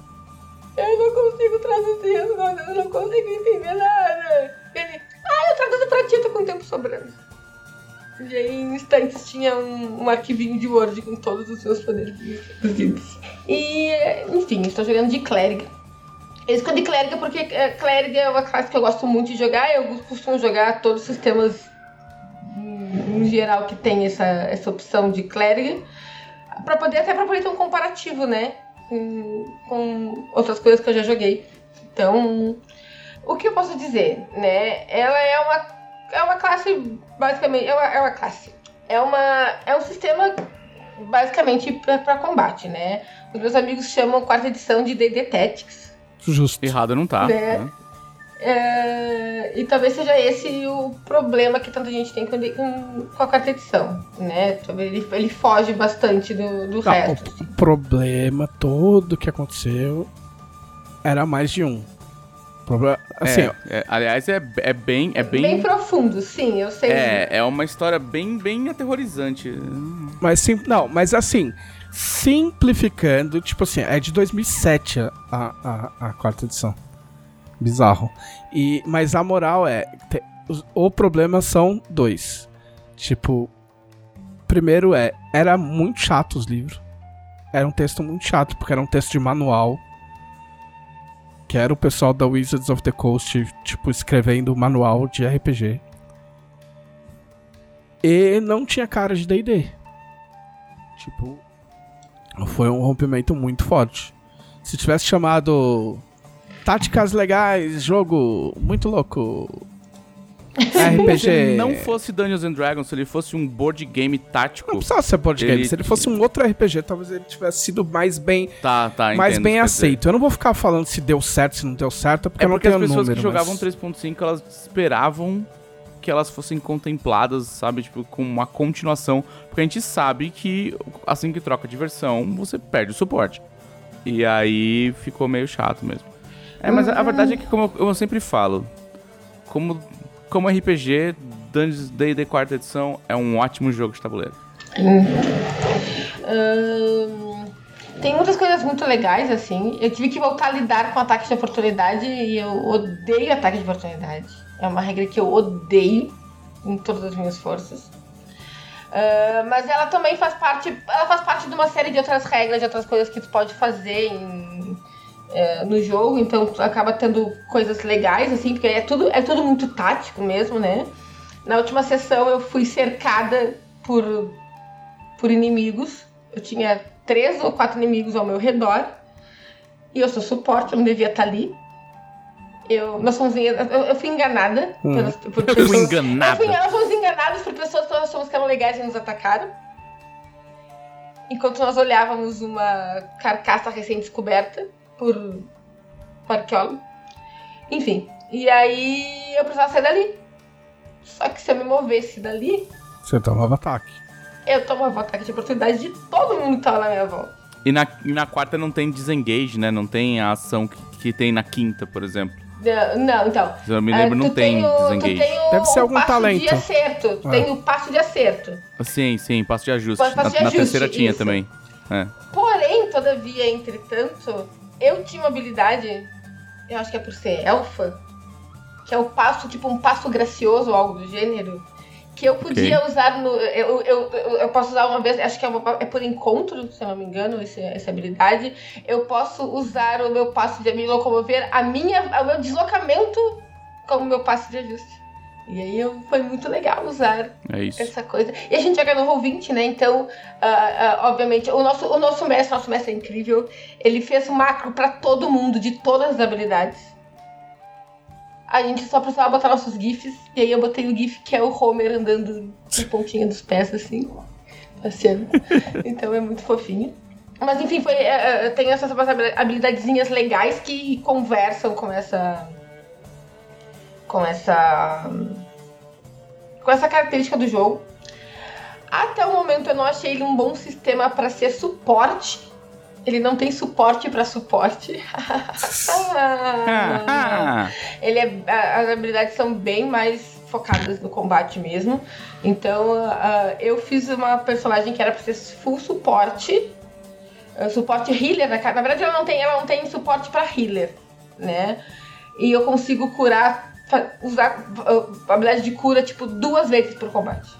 Eu não consigo traduzir as coisas, eu não consigo entender nada. Ele, ah, eu traduzo pra ti, eu tô com tempo sobrando. E aí, em instantes, tinha um, um arquivinho de Word com todos os seus poderes traduzidos. E, enfim, estou jogando de clériga. Eu escolhi clériga porque é, clériga é uma classe que eu gosto muito de jogar. Eu costumo jogar todos os sistemas em geral que tem essa, essa opção de clériga. Pra poder, até pra poder ter um comparativo, né? Com, com outras coisas que eu já joguei. Então, o que eu posso dizer, né? Ela é uma, é uma classe, basicamente, é uma, é uma classe. É, uma, é um sistema, basicamente, pra, pra combate, né? Os meus amigos chamam a quarta edição de D&D Tactics. Justo. Errado não tá. Né? né? É, e talvez seja esse o problema que tanta gente tem com, com, com a quarta edição, né? Talvez ele, ele foge bastante do, do resto. o problema todo que aconteceu era mais de um. Problema, assim, É, é, aliás, é, é bem. É bem... bem. profundo, sim, eu sei. É, é uma história bem, bem aterrorizante. mas sim, não, mas assim, simplificando, tipo assim, é de 2007 a, a, a quarta edição. Bizarro. E, mas a moral é, te- os- o problema são dois. Tipo, primeiro é, era muito chato os livros. Era um texto muito chato, porque era um texto de manual. Que era o pessoal da Wizards of the Coast, tipo, escrevendo manual de RPG. E não tinha cara de D&D. Tipo, foi um rompimento muito forte. Se tivesse chamado Táticas Legais, jogo muito louco. RPG. Se ele não fosse Dungeons and Dragons, se ele fosse um board game tático. Não precisava ser board game. Ele- Se ele fosse um outro RPG, talvez ele tivesse sido mais bem, Tá, tá, mais bem o que quer dizer. aceito. Eu não vou ficar falando se deu certo, se não deu certo, porque É eu não porque tenho as pessoas número. que jogavam mas... 3.5, elas esperavam que elas fossem contempladas, sabe? Tipo, com uma continuação. Porque a gente sabe que assim que troca de versão, você perde o suporte. E aí ficou meio chato mesmo. É, mas a, a verdade é que, como eu, eu sempre falo, como, como RPG, Dungeons D&D quarta edição é um ótimo jogo de tabuleiro. Ahn, tem muitas coisas muito legais, assim. Eu tive que voltar a lidar com ataque de oportunidade e eu odeio ataque de oportunidade. É uma regra que eu odeio em todas as minhas forças. Ah, mas ela também faz parte. Ela faz parte de uma série de outras regras, de outras coisas que tu pode fazer em- é, no jogo, então tu acaba tendo coisas legais, assim, porque é tudo, é tudo muito tático mesmo, né? Na última sessão eu fui cercada por, por inimigos. Eu tinha três ou quatro inimigos ao meu redor. E eu sou suporte, eu não devia estar ali. Eu, nós fomos, eu, eu fui enganada Hum. pelas, por Eu fui pessoas- enganada. Eu fui, nós fomos enganados por pessoas que nós achamos que eram legais e nos atacaram. Enquanto nós olhávamos uma carcaça recém-descoberta por arqueólogo. Enfim, e aí eu precisava sair dali. Só que se eu me movesse dali, Você tomava ataque. eu tomava ataque de oportunidade de todo mundo que tava na minha volta. E na, e na quarta não tem desengage, né? Não tem a ação que, que tem na quinta, por exemplo. Não, não, então. Se eu me lembro, ah, não tu tem o, desengage. tem o, Deve ser algum passo talento. de acerto. Tu Ah. tem o passo de acerto. Sim, sim, passo de ajuste. Passo de na, na ajuste, terceira tinha isso. também. É. Porém, todavia, entretanto, eu tinha uma habilidade, eu acho que é por ser elfa, que é o passo, tipo um passo gracioso ou algo do gênero, que eu podia usar no. Eu, eu, eu, eu posso usar uma vez, acho que é, uma- é por encontro, se eu não me engano, esse- essa habilidade. Eu posso usar o meu passo de me locomover, a minha, o meu deslocamento como meu passo de ajuste. E aí eu, foi muito legal usar É essa coisa. E a gente joga no Roll20, né? Então, ah, ah, obviamente, o nosso, o nosso mestre, nosso mestre é incrível. Ele fez um macro pra todo mundo, de todas as habilidades. A gente só precisava botar nossos GIFs. E aí eu botei o GIF que é o Homer andando de pontinha dos pés, assim. Passeando. Então é muito fofinho. Mas enfim, foi, é, é, tem essas habilidadezinhas legais que conversam com essa. Com essa. Com essa característica do jogo. Até o momento eu não achei ele um bom sistema para ser suporte. Ele não tem suporte para suporte. ele é, as habilidades são bem mais focadas no combate mesmo. Então ah, eu fiz uma personagem que era pra ser full suporte. ah, suporte healer, na, na verdade ela não tem, ela não tem suporte pra healer, né? E eu consigo curar, usar ah, habilidade de cura tipo duas vezes por combate.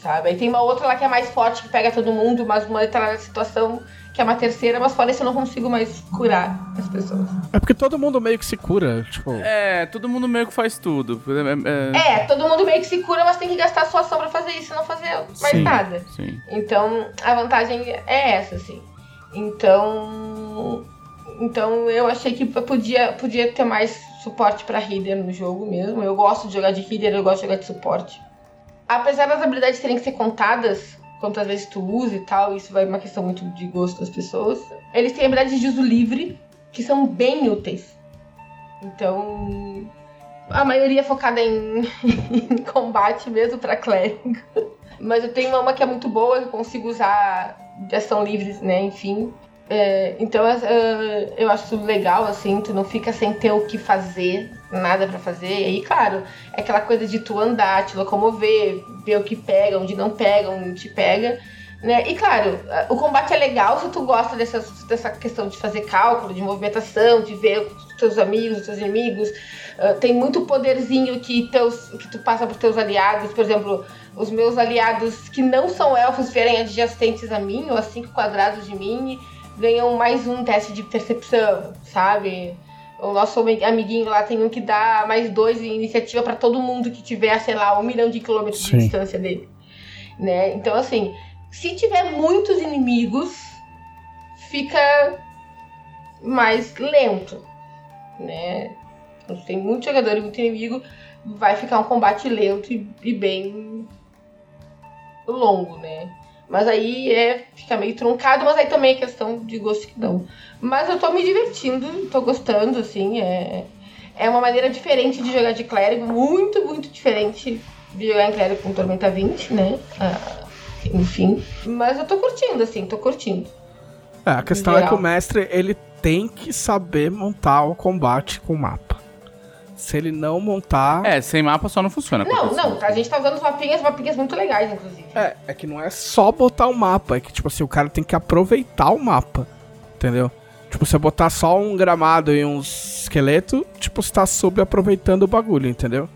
Sabe? Aí tem uma outra lá que é mais forte, que pega todo mundo, mas uma outra situação que é uma terceira, mas fora isso eu não consigo mais curar as pessoas. É porque todo mundo meio que se cura, tipo. É, todo mundo meio que faz tudo. É, é- É, todo mundo meio que se cura, mas tem que gastar sua ação pra fazer isso, não fazer mais Sim. nada. Sim. Então, a vantagem é essa, assim. Então, então eu achei que podia, podia ter mais suporte pra healer no jogo mesmo. Eu gosto de jogar de healer, eu gosto de jogar de suporte. Apesar das habilidades terem que ser contadas, quantas vezes tu usa e tal, isso vai uma questão muito de gosto das pessoas. Eles têm habilidades de uso livre, que são bem úteis. Então, a maioria é focada em, em combate mesmo pra clérigo. Mas eu tenho uma que é muito boa, eu consigo usar de ação livre, né? Enfim. É, então é, eu acho legal, assim, tu não fica sem ter o que fazer, nada pra fazer. E aí, claro, é aquela coisa de tu andar, te locomover, ver o que pega, onde não pega, onde te pega. Né? E claro, o combate é legal se tu gosta dessas, dessa questão de fazer cálculo, de movimentação, de ver os teus amigos, os teus inimigos. Uh, tem muito poderzinho que, teus, que tu passa pros teus aliados. Por exemplo, os meus aliados que não são elfos vierem adjacentes a mim, ou a 5 quadrados de mim, ganham mais um teste de percepção, sabe? O nosso amiguinho lá tem um que dá mais dois em iniciativa para todo mundo que tiver, sei lá, um milhão de quilômetros Sim. de distância dele. Né? Então, assim, se tiver muitos inimigos, fica mais lento, né? Então, se tem muito jogador e muito inimigo, vai ficar um combate lento e, e bem longo, né? Mas aí é, fica meio truncado, mas aí também é questão de gosto que não. Mas eu tô me divertindo, tô gostando, assim, é, é uma maneira diferente de jogar de clérigo, muito, muito diferente de jogar em clérigo com Tormenta 20, né? Ah, enfim, mas eu tô curtindo, assim, tô curtindo. É, a questão é que o mestre, ele tem que saber montar o combate com o mapa. Se ele não montar. É, sem mapa só não funciona. Não, não, a gente tá usando os mapinhas, mapinhas muito legais, inclusive. É, é que não é só botar o mapa, é que, tipo assim, o cara tem que aproveitar o mapa. Entendeu? Tipo, você botar só um gramado e uns esqueleto, tipo, você tá subaproveitando o bagulho, entendeu?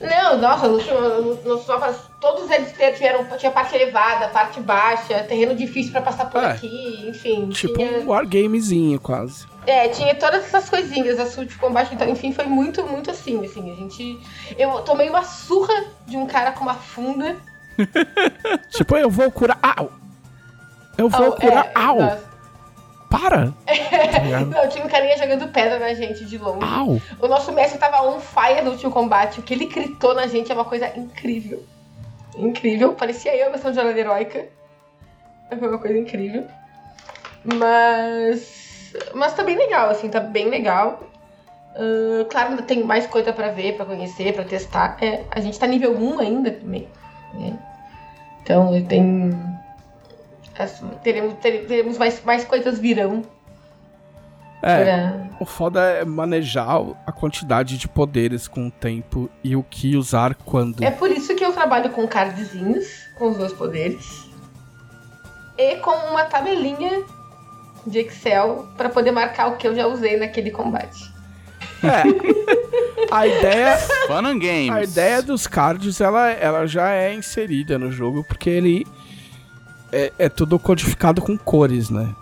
Não, nossa, nos, nos, nos mapas, todos eles tiveram, tinha parte elevada, parte baixa, terreno difícil pra passar por É. aqui, enfim. Tipo tinha, um wargamezinho, quase. É, tinha todas essas coisinhas, a de combate, então, enfim, foi muito, muito assim, assim, a gente... Eu tomei uma surra de um cara com uma funda. tipo, eu vou curar. Au! Eu vou Au, curar. é, Au! nossa. Para! Não, tinha um carinha jogando pedra na gente de longe. Au! O nosso mestre tava on fire no último combate. O que ele gritou na gente é uma coisa incrível. Incrível. Parecia eu versão de jornada heróica. Foi uma coisa incrível. Mas. Mas tá bem legal, assim, tá bem legal. Ah, claro, ainda tem mais coisa pra ver, pra conhecer, pra testar. É, a gente tá nível 1 ainda também. né? Então tem. as- teremos, tere- teremos mais, mais coisas virão. É, pra- o foda é manejar a quantidade de poderes com o tempo e o que usar quando. É por isso que eu trabalho com cardzinhos, com os dois poderes. E com uma tabelinha de Excel pra poder marcar o que eu já usei naquele combate. É. A ideia, Fun and Games. a ideia dos cards, ela, ela já é inserida no jogo, porque ele é, é tudo codificado com cores, né?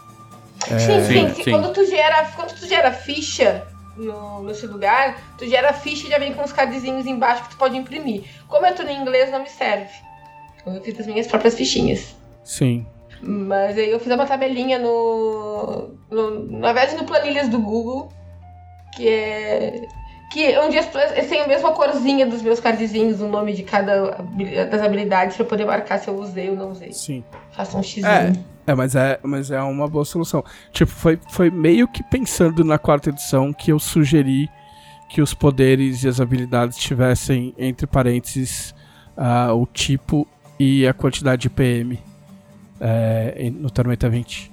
sim, sim, Sim, sim. sim. Quando tu gera, quando tu gera ficha, no, nesse lugar, tu gera ficha e já vem com uns cardzinhos embaixo que tu pode imprimir. Como é tudo em inglês, não me serve. Eu fiz as minhas próprias fichinhas. Sim. Mas aí eu fiz uma tabelinha no, no. Na verdade, no planilhas do Google, que é. Que onde as pessoas têm a mesma corzinha dos meus cardzinhos, o nome de cada das habilidades pra eu poder marcar se eu usei ou não usei. Sim. Faça um X. É. É, mas é, mas é uma boa solução. Tipo, foi, foi meio que pensando na quarta edição que eu sugeri que os poderes e as habilidades tivessem, entre parênteses, ah, o tipo e a quantidade de PM é, no Tormenta 20.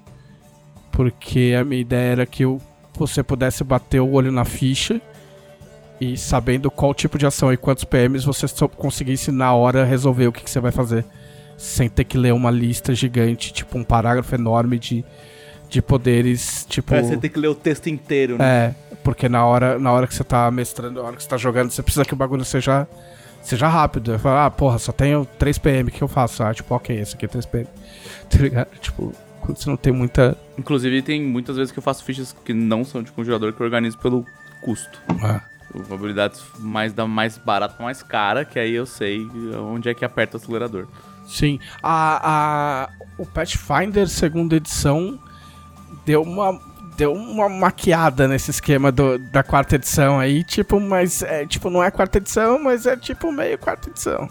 Porque a minha ideia era que eu, você pudesse bater o olho na ficha e sabendo qual tipo de ação e quantos PMs você só conseguisse na hora resolver o que, que você vai fazer sem ter que ler uma lista gigante, tipo um parágrafo enorme de, de poderes, tipo... É, você tem que ler o texto inteiro, né? É, porque na hora, na hora que você tá mestrando, na hora que você tá jogando, você precisa que o bagulho seja, seja rápido. Eu falo, ah, porra, só tenho 3 PM, o que eu faço? Ah, tipo, ok, esse aqui é 3 PM. Tá ligado? Tipo, quando você não tem muita... Inclusive, tem muitas vezes que eu faço fichas que não são de conjurador que eu organizo pelo custo. Ah, Habilidades mais da mais barata pra mais cara, que aí eu sei onde é que aperta o acelerador. sim. A, a, o Pathfinder segunda edição deu uma... Deu uma maquiada nesse esquema do, da quarta edição aí, tipo, mas é, tipo, não é quarta edição, mas é tipo meio quarta edição.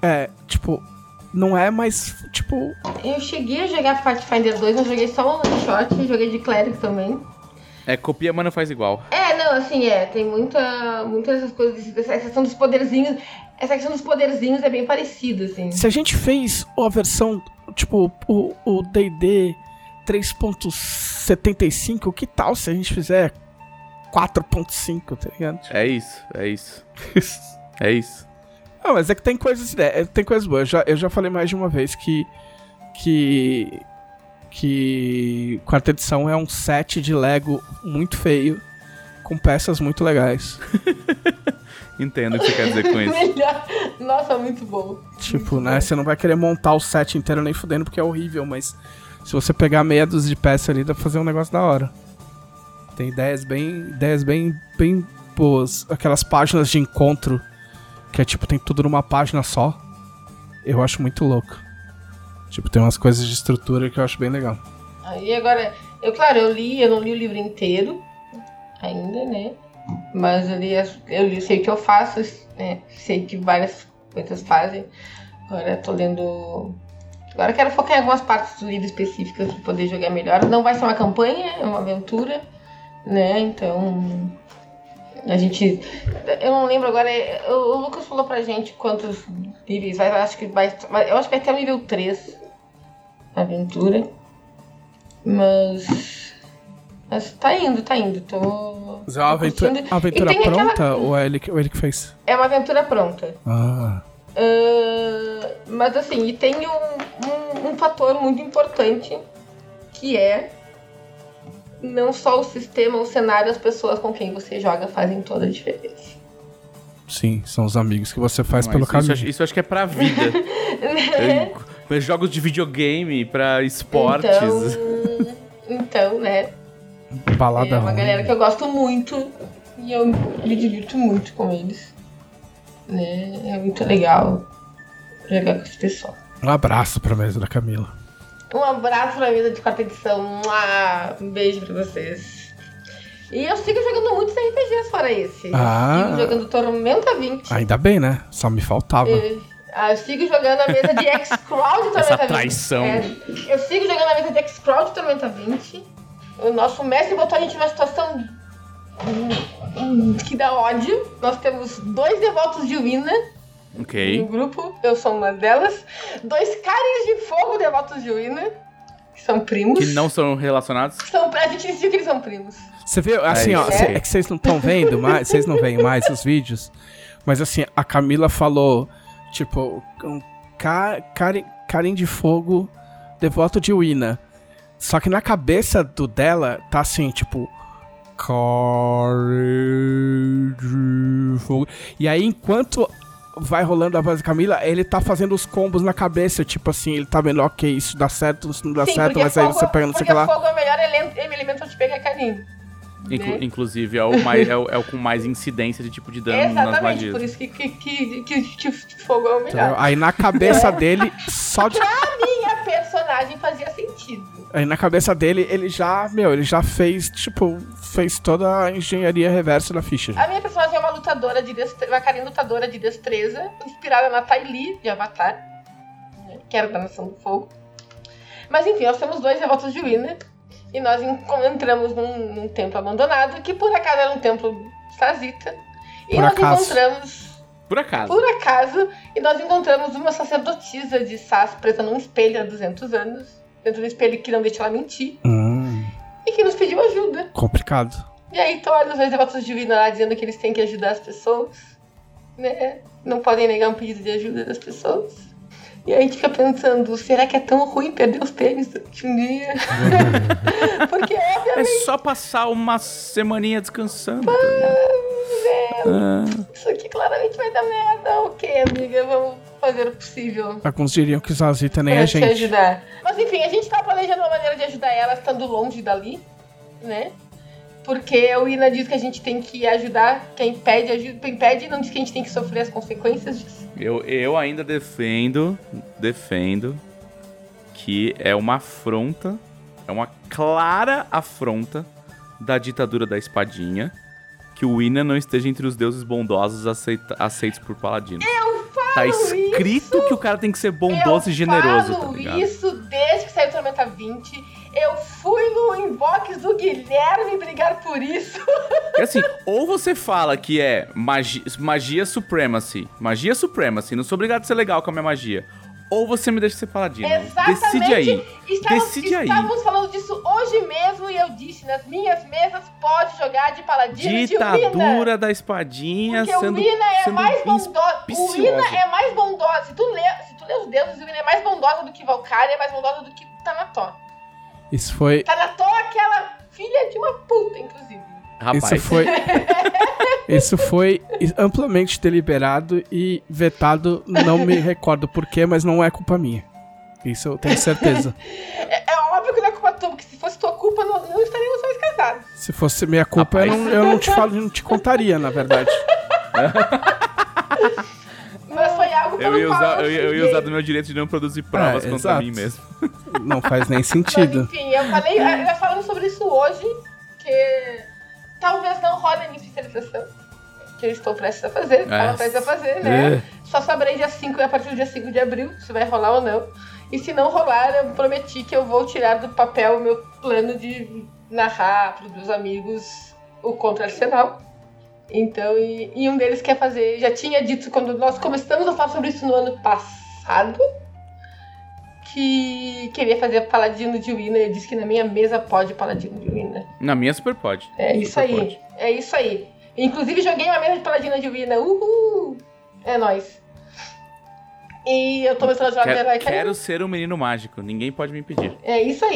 É, tipo, não é mais, tipo, Eu cheguei a jogar Pathfinder 2, mas joguei só um one shot, joguei de clérigo também. É, copia, mas não faz igual. É, não, assim, é, tem muita, muitas essas coisas, essa questão dos poderzinhos, essa questão dos poderzinhos é bem parecida, assim. Se a gente fez a versão, tipo, o o D&D 3.75, que tal se a gente fizer 4.5, tá ligado? É isso, é isso. É isso. Não, mas é que tem coisas, é, tem coisas boas. Eu já, eu já falei mais de uma vez que que que quarta edição é um set de Lego muito feio com peças muito legais. Entendo o que você quer dizer com isso. Nossa, muito bom. Tipo, né? Você não vai querer montar o set inteiro nem fudendo porque é horrível, mas se você pegar meia dúzia de peças ali, dá pra fazer um negócio da hora. Tem ideias bem. ideias bem. bem boas. Aquelas páginas de encontro que é tipo, tem tudo numa página só. Eu acho muito louco. Tipo, tem umas coisas de estrutura que eu acho bem legal. Aí agora, eu, claro, eu li, eu não li o livro inteiro ainda, né? Mas eu li, eu li, sei o que eu faço, né? sei que várias coisas fazem. Agora eu tô lendo. Agora eu quero focar em algumas partes do livro específicas para poder jogar melhor. Não vai ser uma campanha, é uma aventura, né? Então. A gente. Eu não lembro agora. é, O Lucas falou pra gente quantos níveis vai. Acho que vai. Eu acho que vai até o nível 3 a aventura. Mas. Mas tá indo, tá indo. Tô. Mas é uma aventura, uma aventura tem aquela- pronta ou é ele, que- ou ele que fez? É uma aventura pronta. Ah. Ah, mas assim, e tem um, um, um fator muito importante que é não só o sistema, o cenário, as pessoas com quem você joga fazem toda a diferença. Sim, são os amigos que você faz Mas pelo isso, caminho. isso eu acho que é pra vida. Eu- eu- jogos de videogame, pra esportes. Então, então, né? Balada É uma ruim. galera que eu gosto muito e eu me divirto muito com eles. Né? É muito legal jogar com esse pessoal. Um abraço pra mesa da Camila. Um abraço pra mesa de quarta edição. Um beijo pra vocês. E eu sigo jogando muitos RPGs fora esse. Ah. Eu sigo jogando Tormenta 20. Ainda bem, né? Só me faltava. Eu, ah, eu sigo jogando a mesa de X-Crawl de Tormenta Essa 20. traição. É, eu sigo jogando a mesa de X-Crawl de Tormenta 20. O nosso mestre botou a gente numa situação que dá ódio. Nós temos dois devotos de Wina no Ok. grupo. Eu sou uma delas. Dois caras de fogo devotos de Wina. Que são primos. Que não são relacionados. São, a gente decidiu que eles são primos. Você viu, assim, ó, isso. cê- é que vocês não estão vendo mais, vocês não veem mais os vídeos, mas assim, a Camila falou, tipo, um Karen de Fogo, devoto de Wina. Só que na cabeça do dela tá assim, tipo, Karen de Fogo. E aí, enquanto vai rolando a voz da Camila, ele tá fazendo os combos na cabeça, tipo assim, ele tá vendo, ok, isso dá certo, isso não dá certo, porque mas aí fogo- você pega não sei o que lá. fogo é o melhor ele- elemento pra te pegar carinho. Inclu- né? Inclusive, é o, mais, é, o, é o com mais incidência de tipo de dano nas Exatamente, magias. por isso que, que, que, que, que o fogo é o melhor. Aí na cabeça dele, só de. Minha personagem fazia sentido. Aí na cabeça dele, ele já, meu, ele já fez, tipo, fez toda a engenharia reversa da ficha. A minha personagem é uma lutadora de destreza, uma carinha lutadora de destreza, inspirada na Tai Li, de Avatar, né, que era da Nação do Fogo. Mas enfim, nós temos dois devotos de Wina, e nós en- entramos num, num templo abandonado, que por acaso era um templo Sazita. E Por nós acaso. encontramos, Por acaso. por acaso, e nós encontramos uma sacerdotisa de Sas presa num espelho há 200 anos, dentro do espelho que não deixa ela mentir, Hum, e que nos pediu ajuda. complicado. E aí estão olha os dois devotos divinos lá dizendo que eles têm que ajudar as pessoas, né? Não podem negar um pedido de ajuda das pessoas. E aí a gente fica pensando, será que é tão ruim perder os tênis durante um dia? Porque, É obviamente, só passar uma semaninha descansando. tá? Ah, isso aqui claramente vai dar merda. Ok, amiga, vamos fazer o possível. Alguns diriam que Zazita nem pra é te gente. ajudar. Mas enfim, a gente tá planejando uma maneira de ajudar ela estando longe dali, né? Porque o Ina diz que a gente tem que ajudar quem pede ajuda, quem pede não diz que a gente tem que sofrer as consequências disso. eu, eu ainda defendo, defendo que é uma afronta, é uma clara afronta da ditadura da espadinha que o Ina não esteja entre os deuses bondosos aceita- aceitos por falo Tá escrito que o cara tem que ser bondoso eu e generoso, tá falo ligado? isso desde que saiu Tormenta 20. Eu fui no inbox do Guilherme brigar por isso. É assim, ou você fala que é magia, magia supremacy, magia supremacy, não sou obrigado a ser legal com a minha magia. Ou você me deixa ser paladino. Exatamente. Decide aí. Estávamos, Decide aí. estávamos falando disso hoje mesmo e eu disse, nas minhas mesas pode jogar de paladino de. Ditadura da espadinha Porque sendo, o Wina é sendo mais bondoso. O. Wina é mais bondosa. Se tu lê, se tu lê os deuses, o Wina é mais bondosa do que Valkyria, é mais bondosa do que Tanató. Isso foi. Tanató é aquela filha de uma puta, inclusive. Rapaz, Isso foi. Isso foi amplamente deliberado e vetado. Não me recordo porquê, mas não é culpa minha. Isso eu tenho certeza. É, é óbvio que não é culpa tua, porque se fosse tua culpa, não, não estaríamos mais casados. Se fosse minha culpa, eu Rapaz. não, eu não te falo, não te contaria, na verdade. Mas foi algo eu ia, usar, eu, ia, eu ia usar do meu direito de não produzir provas É, contra exato. mim mesmo. Não faz nem Mas sentido. enfim, eu falei, eu falando sobre isso hoje, que talvez não role a minha especialização. Que eu estou prestes a fazer, estava É. prestes a fazer, né? É. Só saberei dia 5 e a partir do dia 5 de abril se vai rolar ou não. E se não rolar, eu prometi que eu vou tirar do papel o meu plano de narrar para os meus amigos o Contra Arsenal. Então, e, e um deles quer fazer. Já tinha dito quando nós começamos a falar sobre isso no ano passado. Que queria fazer Paladino de Wina. Eu disse que na minha mesa pode Paladino de Wina. Na minha super pode. É isso Super aí. pode. É isso aí. Inclusive joguei uma mesa de Paladina de Wina. Uhul! É nóis. E eu tô mestrando jogos Quero, heróicos. quero ser um menino mágico, ninguém pode me impedir. É isso aí.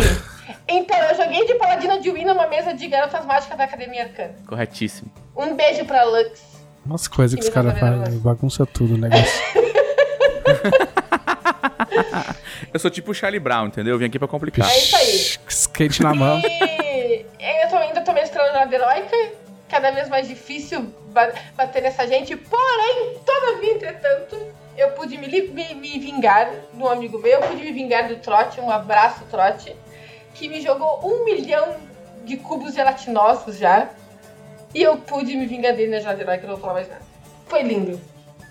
Então, eu joguei de Paladina de Wina numa mesa de garotas mágicas da Academia Arcana. Corretíssimo. Um beijo pra Lux. Umas coisas que os Que nem caras tá fazem, bagunça tudo o negócio. Eu sou tipo o Charlie Brown, entendeu? Eu vim aqui pra complicar. É isso aí. Skate na mão. E eu tô, ainda tô mestrando na heróica. Cada vez mais difícil ba- bater nessa gente. Porém, todavia, entretanto, eu pude me, me, me vingar de um amigo meu. Eu pude me vingar do Trote. Um abraço, Trote. Que me jogou um milhão de cubos gelatinosos já. E eu pude me vingar dele na jornada heróica. Eu não vou falar mais nada. Foi lindo.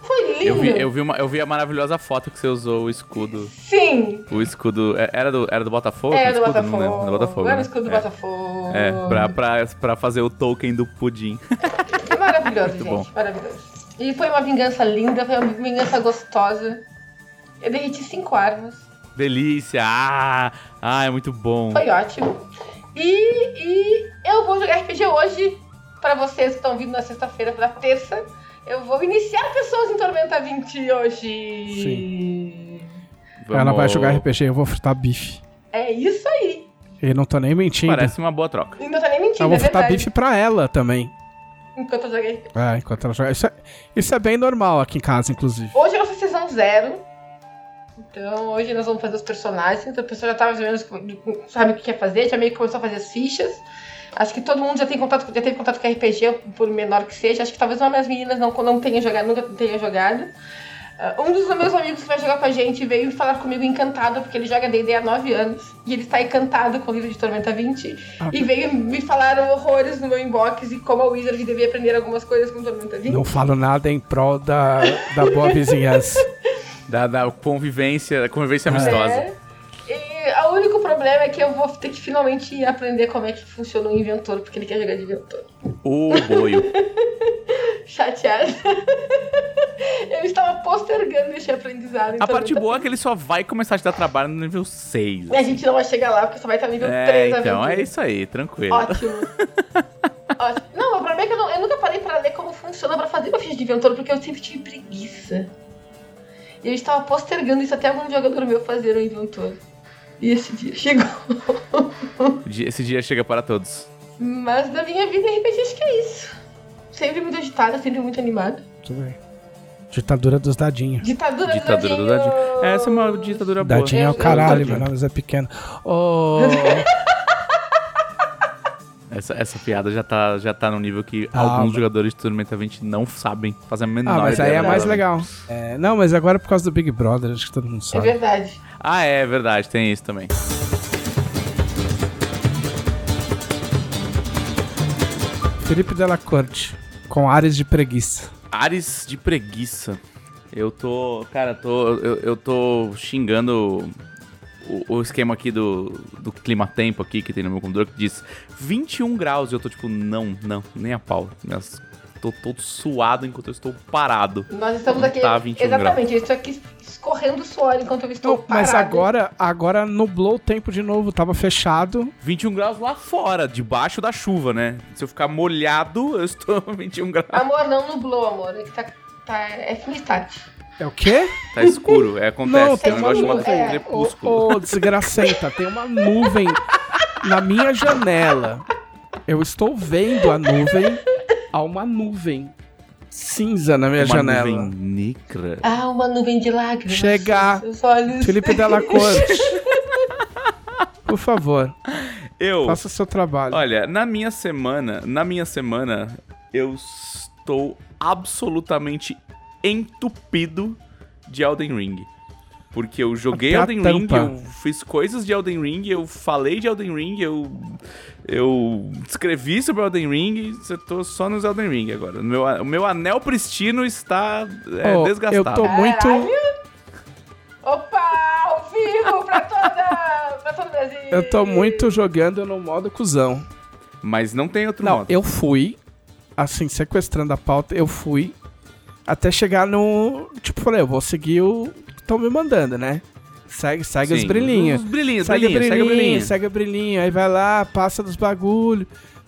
Foi lindo. Eu vi, eu, vi uma, eu vi a maravilhosa foto que você usou o escudo. Sim. O escudo. é- Era do, era do Botafogo? Era do escudo? Não Botafogo. lembro. Do Botafogo. Era o né? escudo do é. Botafogo. É, pra, pra, pra fazer o token do pudim. Maravilhoso, Muito gente. bom. Maravilhoso. E foi uma vingança linda, foi uma vingança gostosa. Eu derreti cinco armas. Delícia! Ah, ah, é muito bom. Foi ótimo. E, e eu vou jogar RPG hoje. Pra vocês que estão vindo na sexta-feira pra terça. Eu vou iniciar pessoas em Tormenta 20 hoje. Sim. Vamos- Ela vai jogar RPG, eu vou fritar bife. É isso aí. E não tô nem mentindo. Parece uma boa troca. E não tô nem mentindo, eu vou é fritar verdade. bife pra ela também. Enquanto eu joguei. É, enquanto ela joga. Isso é, isso é bem normal aqui em casa, inclusive. Hoje é nossa sessão zero. Então, hoje nós vamos fazer os personagens. Então, a pessoa já tava mais ou menos, sabe o que quer fazer, já meio que começou a fazer as fichas. Acho que todo mundo já tem contato, já teve contato com RPG, por menor que seja. Acho que talvez uma das meninas não, não tenha jogado, nunca tenha jogado. Uh, um dos meus amigos que vai jogar com a gente veio falar comigo encantado, porque ele joga D&D há 9 anos. E ele está encantado com o livro de Tormenta 20. E veio me falar horrores no meu inbox e como a Wizard devia aprender algumas coisas com Tormenta 20. Não falo nada em prol da, da boa vizinhança. Da, da convivência, convivência amistosa. É. Problema é que eu vou ter que finalmente aprender como é que funciona o inventor, porque ele quer jogar de inventor. O boio. Chateado. eu estava postergando esse aprendizado. A então parte eu tô- boa é que ele só vai começar a te dar trabalho no nível 6. A gente não vai chegar lá, porque só vai estar nível É, 3 então, é isso aí, tranquilo. Ótimo. Ótimo. Não, o problema é que eu, não- eu nunca parei pra ler como funciona pra fazer uma ficha de inventor, porque eu sempre tive preguiça. E eu estava postergando isso até algum jogador meu fazer o inventor. E esse dia chegou. Esse dia chega para todos. Mas da minha vida RPG acho que é isso. Sempre muito agitada, sempre muito animada. Tudo bem. Ditadura dos dadinhos. Ditadura, Ditadura do dadinho. Essa é uma ditadura boa. Dadinho é o Eu- caralho, eu- meu nome é pequeno. Ô, Essa, essa piada já tá, já tá no nível que Ah, alguns mas- jogadores de Tormenta 20 não sabem, fazem a menor ah, mas aí é mais legal. É, não, mas agora é por causa do Big Brother, acho que todo mundo É sabe. verdade. Ah, é verdade, tem isso também. Felipe Della Corte, com áreas de preguiça. Ares de preguiça. Eu tô. Cara, tô, eu, eu tô xingando o, o esquema aqui do, do clima-tempo aqui que tem no meu computador que diz 21 graus. E eu tô tipo, não, não, nem a pau. Minhas, tô todo suado enquanto eu estou parado. Nós estamos aqui. tá 21 exatamente, eu estou aqui escorrendo suor enquanto eu estou Não, mas parada. agora, agora nublou o tempo de novo, tava fechado. 21 graus lá fora, debaixo da chuva, né? Se eu ficar molhado, eu estou 21 graus. Amor, não nublou, amor. É que tá. tá é fim start. É o quê? Tá escuro, é, acontece. Não, tem um negócio uma chamado nuvem. crepúsculo. Ô, ô, desgracenta, tem uma nuvem na minha janela. Eu estou vendo a nuvem. Há uma nuvem cinza na minha Uma janela. nuvem negra. Ah, uma nuvem de lágrimas. Olhos. Felipe Della Corte. Por favor, Eu, faça seu trabalho. olha, na minha semana, na minha semana, eu estou absolutamente entupido de Elden Ring. Porque eu joguei Até Elden Ring, eu fiz coisas de Elden Ring, eu falei de Elden Ring, eu eu escrevi sobre Elden Ring, eu tô só nos Elden Ring agora. O meu, o meu anel pristino está é, Ô, desgastado. eu tô muito. Caralho. Opa, ao vivo pra toda. pra todo o Brasil. Eu tô muito jogando no modo cuzão. Mas não tem outro Não, modo. eu fui, assim, sequestrando a pauta, eu fui até chegar no. Tipo, falei, eu vou seguir o estão me mandando, né? Segue, segue os brilhinhos. Os brilhinhos, Segue o brilhinhos, segue o brilhinho, brilhinho. segue o brilhinho. Aí vai lá, passa dos bagulho,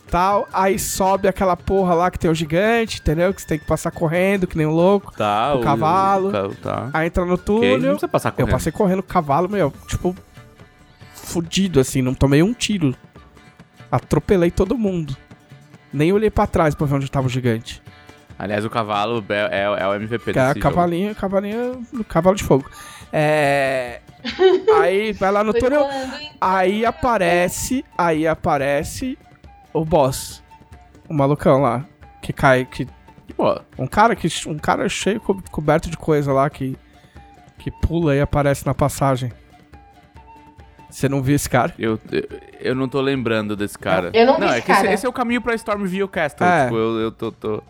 tal. Aí sobe aquela porra lá que tem o gigante, entendeu? Que você tem que passar correndo, que nem um louco. Tá, O cavalo. ca- Tá. Aí entra no não túnel. precisa passar Eu correndo. passei correndo com o cavalo, meu, tipo, fudido assim, não tomei um tiro. Atropelei todo mundo. Nem olhei pra trás pra ver onde tava o gigante. Aliás, o cavalo é, é- é o MVP é desse jogo. cavalinho, cavalinho, cavalo de fogo. É. Aí vai lá no túnel. Aí aparece. Aí aparece o boss. O malucão lá. Que cai. Que, Pô, um cara que. Um cara cheio, co- coberto de coisa lá que. Que pula e aparece na passagem. Você não viu esse cara? eu, eu, eu não tô lembrando desse cara. Eu não vi é esse que esse, cara. esse é o caminho pra Stormville Castle. É. Tipo, eu, eu tô... tô-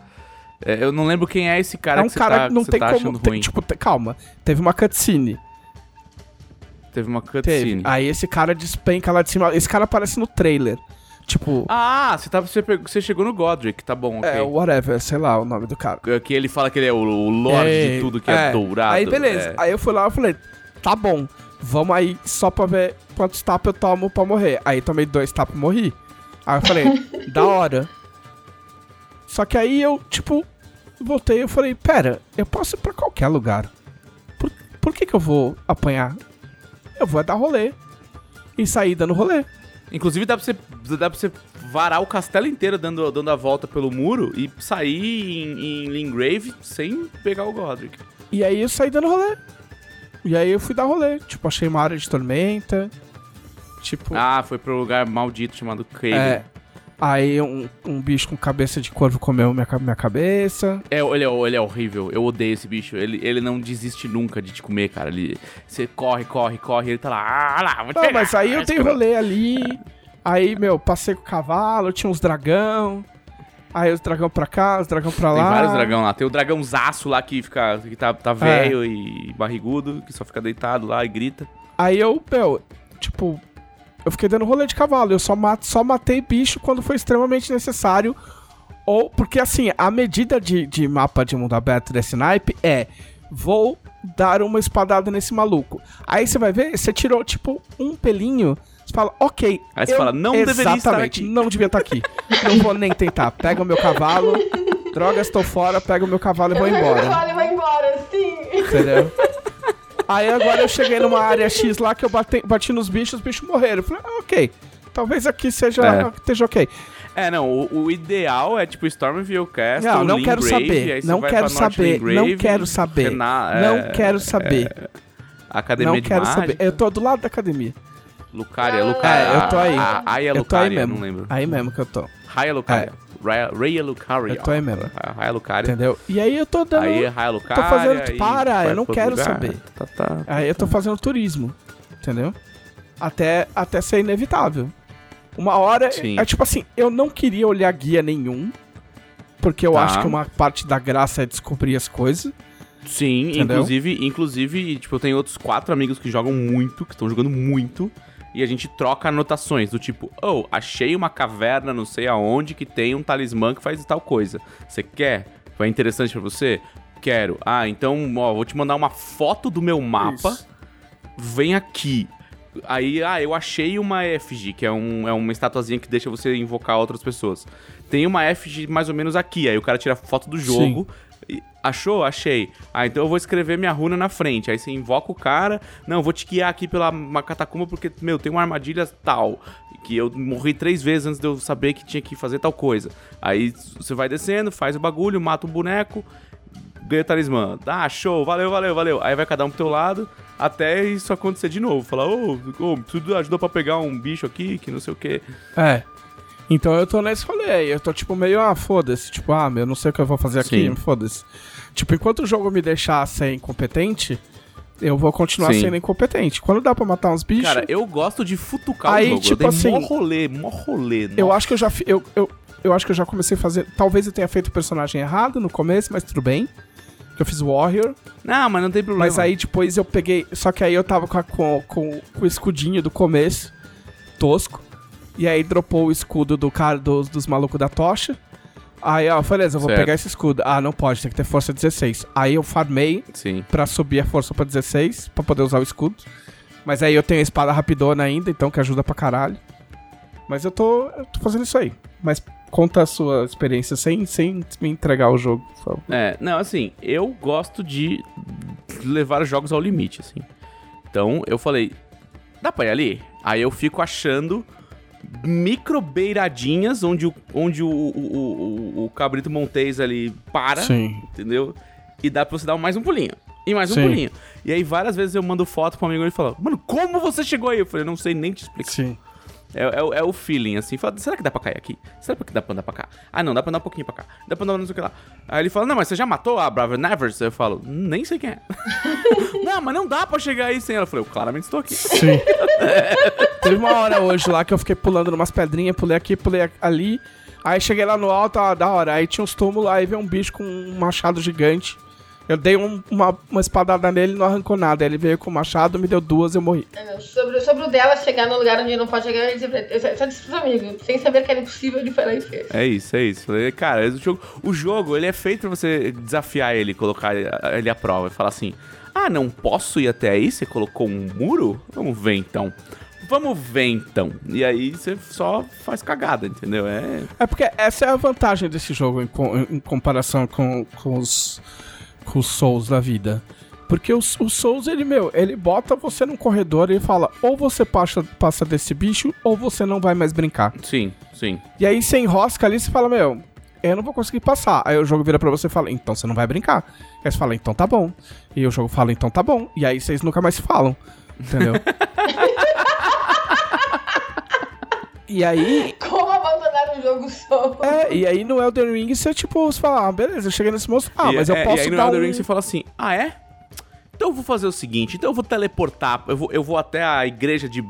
é, eu não lembro quem é esse cara é um que você cara tá, que não que tem tá como. achando tem- tipo, te- calma. Teve uma cutscene. Teve uma Teve. cutscene. Aí esse cara despenca lá de cima. Esse cara aparece no trailer. Tipo, Ah, você, tava, você, pegou- você chegou no Godric, tá bom, ok. é, whatever, sei lá o nome do cara. Que ele fala que ele é o, o lord É, de tudo que é, é. dourado. Aí beleza. é. Aí eu fui lá e falei, tá bom, vamos aí só pra ver quantos tapas eu tomo pra morrer. Aí tomei dois tapas e morri. Aí eu falei, da hora. Só que aí eu, tipo, voltei e eu falei, pera, eu posso ir pra qualquer lugar. Por, por que que eu vou apanhar? Eu vou dar rolê. E sair dando rolê. Inclusive dá pra, você, dá pra você varar o castelo inteiro dando, dando a volta pelo muro e sair em, em Lingrave sem pegar o Godric. E aí eu saí dando rolê. E aí eu fui dar rolê. Tipo, achei uma área de tormenta. Tipo, Ah, foi pro lugar maldito chamado Craven. É. Aí um, um bicho com cabeça de corvo comeu minha, minha cabeça. É, ele, é, ele é horrível. Eu odeio esse bicho. Ele, ele não desiste nunca de te comer, cara. Ele, você corre, corre, corre. Ele tá lá. Ah, lá vou te Não, pegar. mas aí eu dei cara- rolê ali. Aí, meu, passei com o cavalo, tinha uns dragão. Aí os dragão pra cá, os dragão pra Tem lá. vários dragão lá. Tem o dragãozaço lá que fica. que tá, tá velho e barrigudo, que só fica deitado lá e grita. Aí eu, meu, tipo, eu fiquei dando rolê de cavalo. Eu só, mat só matei bicho quando foi extremamente necessário. Ou, porque assim, a medida de, de mapa de mundo aberto desse naipe é: vou dar uma espadada nesse maluco. Aí você vai ver, você tirou, tipo, um pelinho. Você fala, ok. Aí você eu- fala, não deveria estar Exatamente, aqui. não devia estar aqui. não vou nem tentar. Pega o meu cavalo. Drogas, tô fora, pega o meu cavalo e vou embora. Vale, vai embora, sim. Entendeu? Aí agora eu cheguei numa área X lá que eu bati, bati nos bichos, os bichos morreram. Eu falei, ah, ok. Talvez aqui seja, É. esteja ok. É, não, o, o ideal é tipo Stormville Castle, Não, não quero Lingrave, saber. aí Não quero saber. Lingrave, Não quero saber. Não é, quero saber. Academia Não de quero Mágica, saber. Eu tô do lado da academia. Lucaria, Lucaria. É, eu tô aí. A, Aya eu tô aí Lucaria, mesmo. não lembro. Aí mesmo que eu tô. Raya Lucaria. Raya, Raya Lucaria. Eu tô aí mesmo. Raya Lucaria. Entendeu? E aí eu tô dando. Aí Raya Lucaria. fazendo- aí para, eu não quero lugar. saber. Tá, tá. Aí eu tô fazendo turismo. Entendeu? Até, até ser inevitável. Uma hora. Sim. É tipo assim, eu não queria olhar guia nenhum. Porque eu Tá. acho que uma parte da graça é descobrir as coisas. Sim, Entendeu? inclusive, inclusive, tipo, eu tenho outros quatro amigos que jogam muito, que estão jogando muito, e a gente troca anotações do tipo, oh, achei uma caverna não sei aonde que tem um talismã que faz tal coisa. Você quer? Foi interessante pra você? Quero. Ah, então, ó, vou te mandar uma foto do meu mapa. Isso. Vem aqui. Aí, ah, eu achei uma effigy, que é, um, é uma estatuazinha que deixa você invocar outras pessoas. Tem uma effigy mais ou menos aqui. Aí o cara tira foto do jogo. e- Achou? Achei. Ah, então eu vou escrever minha runa na frente. Aí você invoca o cara. Não, vou te guiar aqui pela uma catacumba porque, meu, tem uma armadilha tal. Que eu morri três vezes antes de eu saber que tinha que fazer tal coisa. Aí você vai descendo, faz o bagulho, mata o boneco, ganha o talismã. Ah, show, valeu, valeu, valeu. Aí vai cada um pro teu lado, até isso acontecer de novo. Falar, ô, ô, preciso de ajuda pra pegar um bicho aqui, que não sei o quê. É. Então eu tô nesse rolê aí. Eu tô tipo meio, ah, foda-se. Tipo, ah, meu, eu não sei o que eu vou fazer aqui, foda-se. Tipo, enquanto o jogo me deixar ser incompetente, eu vou continuar Sim. sendo incompetente. Quando dá pra matar uns bichos. Cara, eu gosto de futucar Aí, o jogo. tipo eu dei mó assim, rolê, mó rolê. Eu nossa. acho que eu já eu, eu, eu acho que eu já comecei a fazer. Talvez eu tenha feito o personagem errado no começo, mas tudo bem. Que eu fiz Warrior. Não, mas não tem problema. Mas aí depois eu peguei. Só que aí eu tava com, a- com, com, com o escudinho do começo, tosco. E aí dropou o escudo do cara dos, dos malucos da tocha. Aí, ó, beleza, eu vou Certo. pegar esse escudo. Ah, não pode, tem que ter força 16. Aí eu farmei Sim. pra subir a força pra 16, pra poder usar o escudo. Mas aí eu tenho a espada rapidona ainda, então que ajuda pra caralho. Mas eu tô, eu tô fazendo isso aí. Mas conta a sua experiência sem, sem me entregar o jogo. É, não, assim, eu gosto de levar os jogos ao limite, assim. Então, eu falei, dá pra ir ali? Aí eu fico achando micro beiradinhas onde o, onde o, o, o, o- o cabrito montês ali para, Sim. entendeu? E dá pra você dar mais um pulinho. E mais um Sim. pulinho. E aí, várias vezes eu mando foto pro amigo e ele fala, mano, como você chegou aí? Eu falei, não sei nem te explicar. Sim. É, é, é o feeling, assim. Fala, será que dá pra cair aqui? Será que dá pra andar pra cá? Ah, não, dá pra andar um pouquinho pra cá. Dá pra andar não sei o que lá. Aí ele fala, não, mas você já matou a Brava Nevers? Eu falo, nem sei quem é. não, mas não dá pra chegar aí sem ela. Eu falei, eu claramente estou aqui. Sim. Teve uma hora hoje lá que eu fiquei pulando numas pedrinhas, pulei aqui, pulei ali. Aí cheguei lá no alto, ah, da hora. Aí tinha uns túmulos, aí veio um bicho com um machado gigante. Eu dei um- uma, uma espadada nele e não arrancou nada. Aí ele veio com o machado, me deu duas, eu morri. É, não, Sobre, sobre o dela chegar no lugar onde não pode chegar, eu, disse- só- disse pros amigos, sem saber que era impossível, ele foi lá e fez. É isso, é isso. Falei, Cara, o jogo, o jogo, ele é feito pra você desafiar ele, colocar ele à prova e falar assim: Ah, não posso ir até aí? Você colocou um muro? Vamos ver então. Vamos ver então. E aí você só faz cagada, entendeu? É. É porque essa é a vantagem desse jogo em, co- em comparação com, com os, com os Souls da vida. Porque o, o Souls, ele, meu, ele bota você num corredor e fala: ou você passa, passa desse bicho, ou você não vai mais brincar. Sim, sim. E aí você enrosca ali e você fala: meu, eu não vou conseguir passar. Aí o jogo vira pra você e fala: então você não vai brincar. Aí você fala: então tá bom. E o jogo fala: então tá bom. E aí vocês nunca mais se falam. Entendeu? e aí, Como abandonar o jogo só. É, e aí no Elden Ring você, tipo, você fala, ah, beleza, eu cheguei nesse monstro. Ah, E- mas eu é, posso E aí no dar Elden um... Ring você fala assim, ah, é? Então eu vou fazer o seguinte, então eu vou teleportar, eu vou, eu vou até a igreja de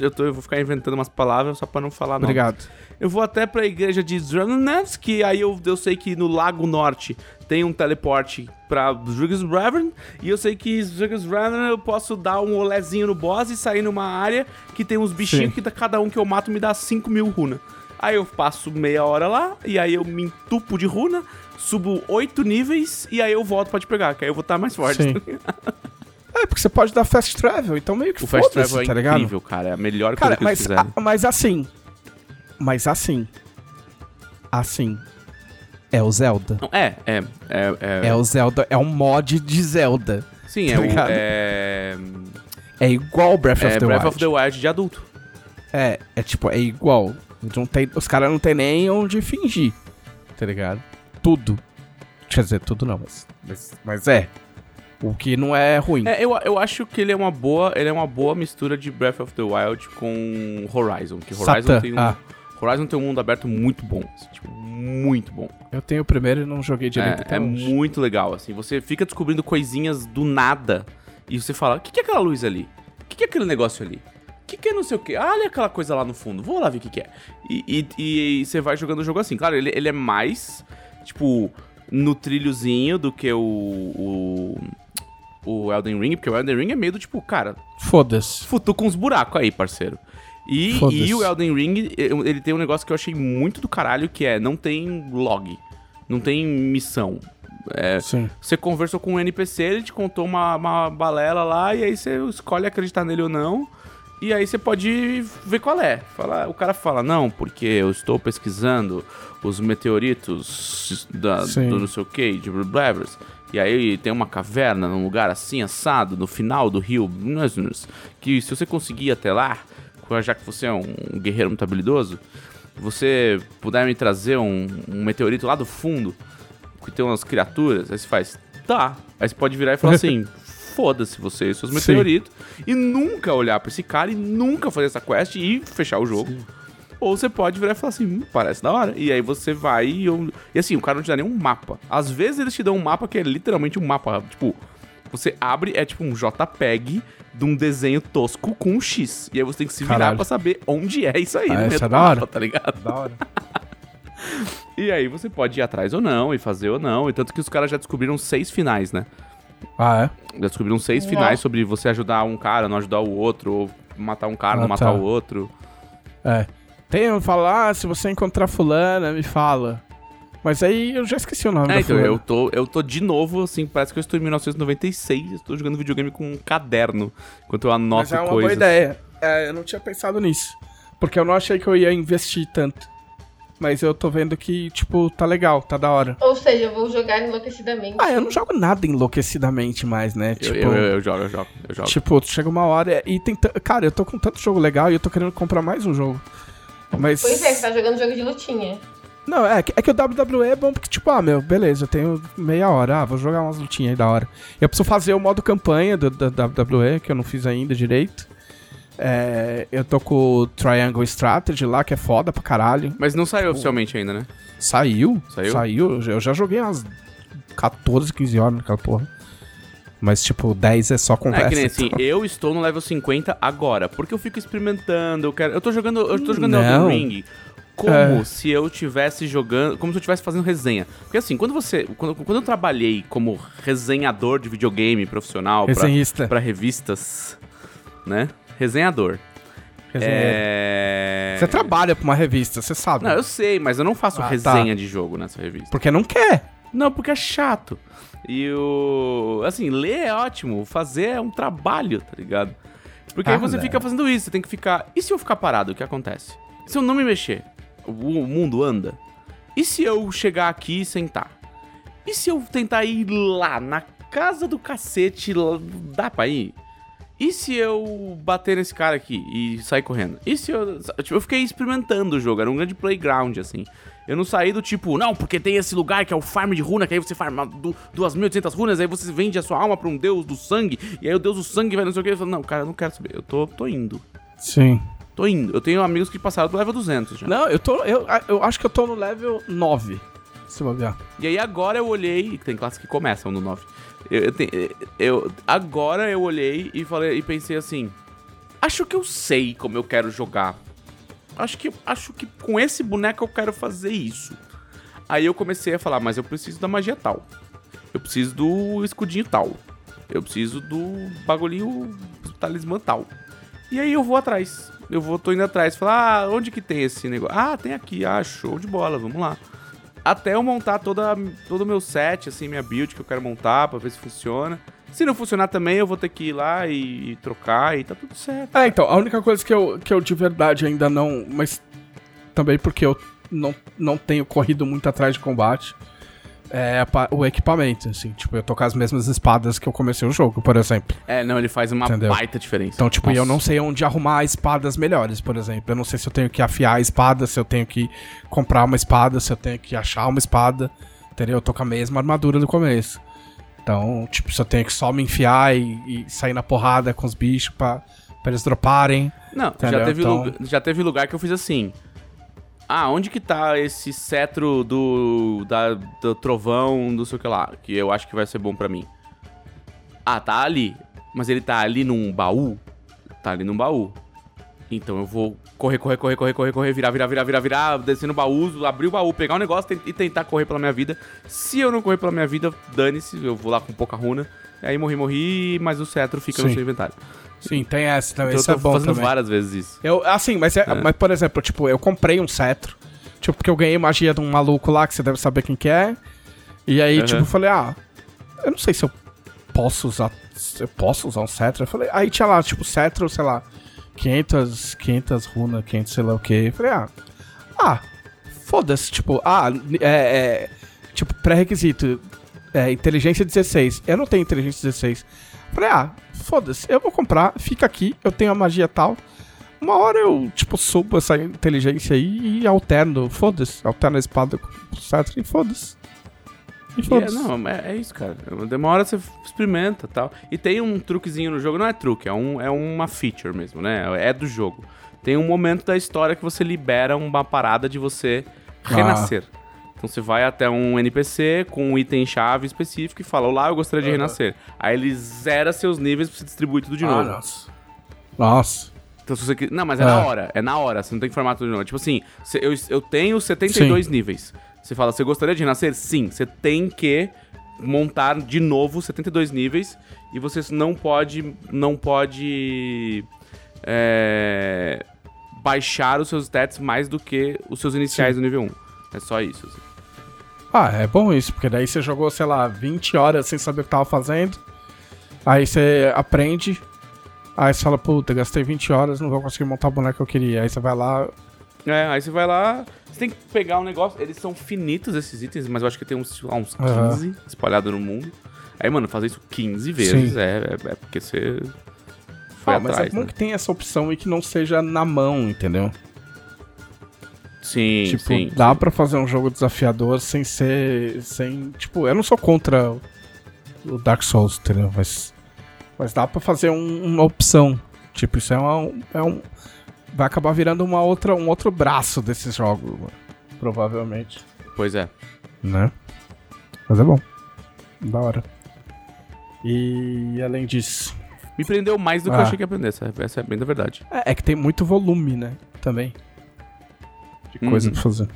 eu, tô, eu vou ficar inventando umas palavras só pra não falar não. Obrigado. Eu vou até pra igreja de Zranars, que aí eu, eu sei que no Lago Norte tem um teleporte pra Zrigus Ravern, e eu sei que Zrigus Ravern eu posso dar um olezinho no boss e sair numa área que tem uns bichinhos Sim. que cada um que eu mato me dá 5 mil runa. Aí eu passo meia hora lá, e aí eu me entupo de runa, subo 8 níveis, e aí eu volto pra te pegar, que aí eu vou estar mais forte. Sim. É, porque você pode dar fast travel, então meio que O Fast Travel é tá ligado? incrível, cara, é a melhor Cara, coisa que eles mas, a- mas assim. Mas assim. Assim. É o Zelda. Não, É, é, é, é, É o Zelda, é um mod de Zelda. Sim, tá é o... ligado? É, É igual Breath é of the Breath Wild. of the Wild de adulto. É, é tipo, é igual. Não tem, os caras não tem nem onde fingir. Tá ligado? Tudo. Quer dizer, tudo não, mas. Mas, mas é. O que não é ruim. É, eu, eu acho que ele é uma boa, ele é uma boa mistura de Breath of the Wild com Horizon, que Horizon Satã, tem um ah. Horizon tem um mundo aberto muito bom, assim, tipo, muito bom. Eu tenho o primeiro e não joguei direito É, é hoje. muito legal, assim, você fica descobrindo coisinhas do nada e você fala, o que, que é aquela luz ali? O que, que é aquele negócio ali? O que, que é não sei o que? Ah, olha aquela coisa lá no fundo, vou lá ver o que, que é. E, e- e você vai jogando o jogo assim. Claro, ele, ele é mais, tipo, no trilhozinho do que o, o, o Elden Ring, porque o Elden Ring é meio do tipo, cara, Foda-se. futuca uns buracos aí, parceiro. E, e o Elden Ring, ele tem um negócio que eu achei muito do caralho, que é, não tem log, não tem missão. É, Sim. você conversou com um NPC, ele te contou uma, uma balela lá, e aí você escolhe acreditar nele ou não. E aí você pode ver qual é. Fala, o cara fala, não, porque eu estou pesquisando os meteoritos da, Sim. do não sei o que, de Blevers. E aí tem uma caverna num lugar assim, assado, no final do rio, que se você conseguir ir até lá, já que você é um guerreiro muito habilidoso, você puder me trazer um, um meteorito lá do fundo, que tem umas criaturas, aí você faz, tá. Aí você pode virar e falar assim, foda-se você e seus Sim. meteoritos, e nunca olhar pra esse cara e nunca fazer essa quest e fechar o jogo. Ou você pode virar e falar assim, hum, parece da hora. E aí você vai e, eu- e assim, o cara não te dá nenhum mapa. Às vezes eles te dão um mapa que é literalmente um mapa, tipo, você abre, é tipo um JPEG de um desenho tosco com um X. E aí você tem que se virar Caralho. pra saber onde é isso aí Ah, isso é da hora. mapa, tá ligado? Da hora. E aí você pode ir atrás ou não, e fazer ou não. E tanto que os caras já descobriram seis finais, né? Ah, é? Já descobriram seis Nossa. finais sobre você ajudar um cara, não ajudar o outro, ou matar um cara, Ah, não matar tá. o outro. É. Tem um falar, ah, se você encontrar fulana, me fala. Mas aí eu já esqueci o nome É, da então, fulana. eu tô, eu tô de novo, assim, parece que eu estou em 1996, estou jogando videogame com um caderno, enquanto eu anoto Mas é uma coisas. boa ideia. É, eu não tinha pensado nisso. Porque eu não achei que eu ia investir tanto. Mas eu tô vendo que, tipo, tá legal, tá da hora. Ou seja, eu vou jogar enlouquecidamente. Ah, eu não jogo nada enlouquecidamente mais, né? Eu, Tipo, eu, eu, eu jogo, eu jogo, eu jogo. tipo chega uma hora e tem. t- Cara, eu tô com tanto jogo legal e eu tô querendo comprar mais um jogo. Mas. Pois é, você tá jogando jogo de lutinha. Não, é, que- é que o WWE é bom porque, tipo, ah, meu, beleza, eu tenho meia hora, ah, vou jogar umas lutinhas aí da hora. Eu preciso fazer o modo campanha do, da WWE, que eu não fiz ainda direito. É, eu tô com o Triangle Strategy lá, que é foda pra caralho. Mas não saiu oficialmente ainda, né? Saiu? Saiu? Saiu. Eu já- joguei umas 14, 15 horas naquela porra. Mas, tipo, 10 é só conversa. É que nem assim, então. eu estou no level 50 agora, porque eu fico experimentando, eu quero. Eu tô jogando. Eu tô jogando. Elden Ring. Como É. se eu tivesse jogando. Como se eu estivesse fazendo resenha. Porque assim, quando você. Quando, quando eu trabalhei como resenhador de videogame profissional pra, Resenhista. pra revistas, né? Resenhador. É. Você trabalha pra uma revista, você sabe. Não, eu sei, mas eu não faço Ah, tá. resenha de jogo nessa revista. Porque não quer. Não, porque é chato. E o. Assim, ler é ótimo, fazer é um trabalho, tá ligado? Porque aí Ah, você né. fica fazendo isso, você tem que ficar. E se eu ficar parado, o que acontece? Se eu não me mexer, o mundo anda? E se eu chegar aqui e sentar? E se eu tentar ir lá, na casa do cacete, dá pra ir? E se eu bater nesse cara aqui e sair correndo? E se eu. Tipo, eu fiquei experimentando o jogo, era um grande playground, assim. Eu não saí do tipo, não, porque tem esse lugar que é o farm de runa, que aí você farma du- 2.800 runas, aí você vende a sua alma pra um deus do sangue, e aí o deus do sangue vai não sei o que. Eu falo, não, cara, eu não quero saber, eu tô, tô indo. Sim. Tô indo. Eu tenho amigos que passaram do level 200 já. Não, eu tô. Eu, eu acho que eu tô no level 9. Se bobear. E aí agora eu olhei. Tem classes que começam no 9. Eu, eu, eu- agora eu olhei e falei e pensei assim. Acho que eu sei como eu quero jogar. Acho que, acho que com esse boneco eu quero fazer isso. Aí eu comecei a falar, mas eu preciso da magia tal. Eu preciso do escudinho tal. Eu preciso do bagulhinho talismã tal. E aí eu vou atrás. Eu vou, tô indo atrás. Falar, ah, onde que tem esse negócio? Ah, tem aqui. Ah, show de bola, vamos lá. Até eu montar toda, todo o meu set, assim, minha build que eu quero montar pra ver se funciona. Se não funcionar também, eu vou ter que ir lá e, e trocar e tá tudo certo. É, então, a única coisa que eu, que eu de verdade ainda não. Mas também porque eu não, não tenho corrido muito atrás de combate. É o equipamento, assim. Tipo, eu tô com as mesmas espadas que eu comecei o jogo, por exemplo. É, não, ele faz uma Entendeu? baita diferença. Então, tipo, eu Nossa. não sei onde arrumar espadas melhores, por exemplo. Eu não sei se eu tenho que afiar a espada, se eu tenho que comprar uma espada, se eu tenho que achar uma espada. Entendeu? Eu tô com a mesma armadura do começo. Então, tipo, se eu tenho que só me enfiar e, e sair na porrada com os bichos pra, pra eles droparem. Não, já teve, Então- lugar, já teve lugar que eu fiz assim. Ah, onde que tá esse cetro do, da, do trovão, do sei o que lá, que eu acho que vai ser bom pra mim? Ah, tá ali. Mas ele tá ali num baú? Tá ali num baú. Então eu vou correr, correr, correr, correr, correr, correr, virar, virar, virar, virar, virar, descer no baú, abrir o baú, pegar o negócio ten- e tentar correr pela minha vida. Se eu não correr pela minha vida, dane-se, eu vou lá com pouca runa. Aí morri, morri, mas o cetro fica no Sim. seu inventário. Sim, tem essa também. Então isso eu é tô bom fazendo também. várias vezes isso. Eu, assim, mas, é, mas por exemplo, tipo, eu comprei um cetro. Tipo, porque eu ganhei magia de um maluco lá, que você deve saber quem que é. E aí, Uhum. tipo, eu falei, ah, eu não sei se eu posso usar. Eu posso usar um cetro. Eu falei, aí tinha lá, tipo, cetro, sei lá, 500, 500 runas, 500 sei lá o que. Eu falei, ah, ah, foda-se, tipo, ah, é, é tipo, pré-requisito, é, inteligência 16. Eu não tenho inteligência 16. Falei, ah, foda-se, eu vou comprar, fica aqui, eu tenho a magia tal. Uma hora eu, tipo, subo essa inteligência aí e alterno, foda-se, alterno a espada com o cetro e foda-se. E é, foda-se. não, é, é isso, cara. Demora, você experimenta e tal. E tem um truquezinho no jogo, não é truque, é, um, é uma feature mesmo, né? É do jogo. Tem um momento da história que você libera uma parada de você renascer. Então você vai até um NPC com um item-chave específico e fala: Olá, eu gostaria de Aham. renascer. Aí ele zera seus níveis pra você distribuir tudo de Ah, novo. nossa. Nossa. Então, se você. Não, mas é, É. na hora. É na hora. Você não tem que formar tudo de novo. Tipo assim, se- eu, eu tenho 72 níveis. Você fala, você gostaria de renascer? Sim. Você tem que montar de novo 72 níveis. E você não pode... Não pode... é, baixar os seus stats mais do que os seus iniciais do nível 1. É só isso. assim. Ah, é bom isso, porque daí você jogou, sei lá, 20 horas sem saber o que tava fazendo. Aí você aprende. Aí você fala, puta, gastei 20 horas, não vou conseguir montar o boneco que eu queria. Aí você vai lá. É, aí você vai lá... Você tem que pegar um negócio... Eles são finitos, esses itens, mas eu acho que tem uns, uns 15 Aham. espalhados no mundo. Aí, mano, fazer isso 15 vezes é, é, é porque você foi Ah, mas atrás, é bom né? que tem essa opção e que não seja na mão, entendeu? Sim, tipo, sim. dá pra fazer um jogo desafiador sem ser. sem. Tipo, eu não sou contra o- Dark Souls, entendeu? Mas. Mas dá pra fazer um- uma opção. Tipo, isso é, uma, é um. Vai acabar virando uma outra, um outro braço desses jogos, mano, provavelmente. Pois é. Né? Mas é bom. Da hora. E além disso. Me prendeu mais do que Ah. eu achei que ia aprender. Essa, essa é bem da verdade. É, é que tem muito volume, né? Também. De coisa Uhum. pra fazer.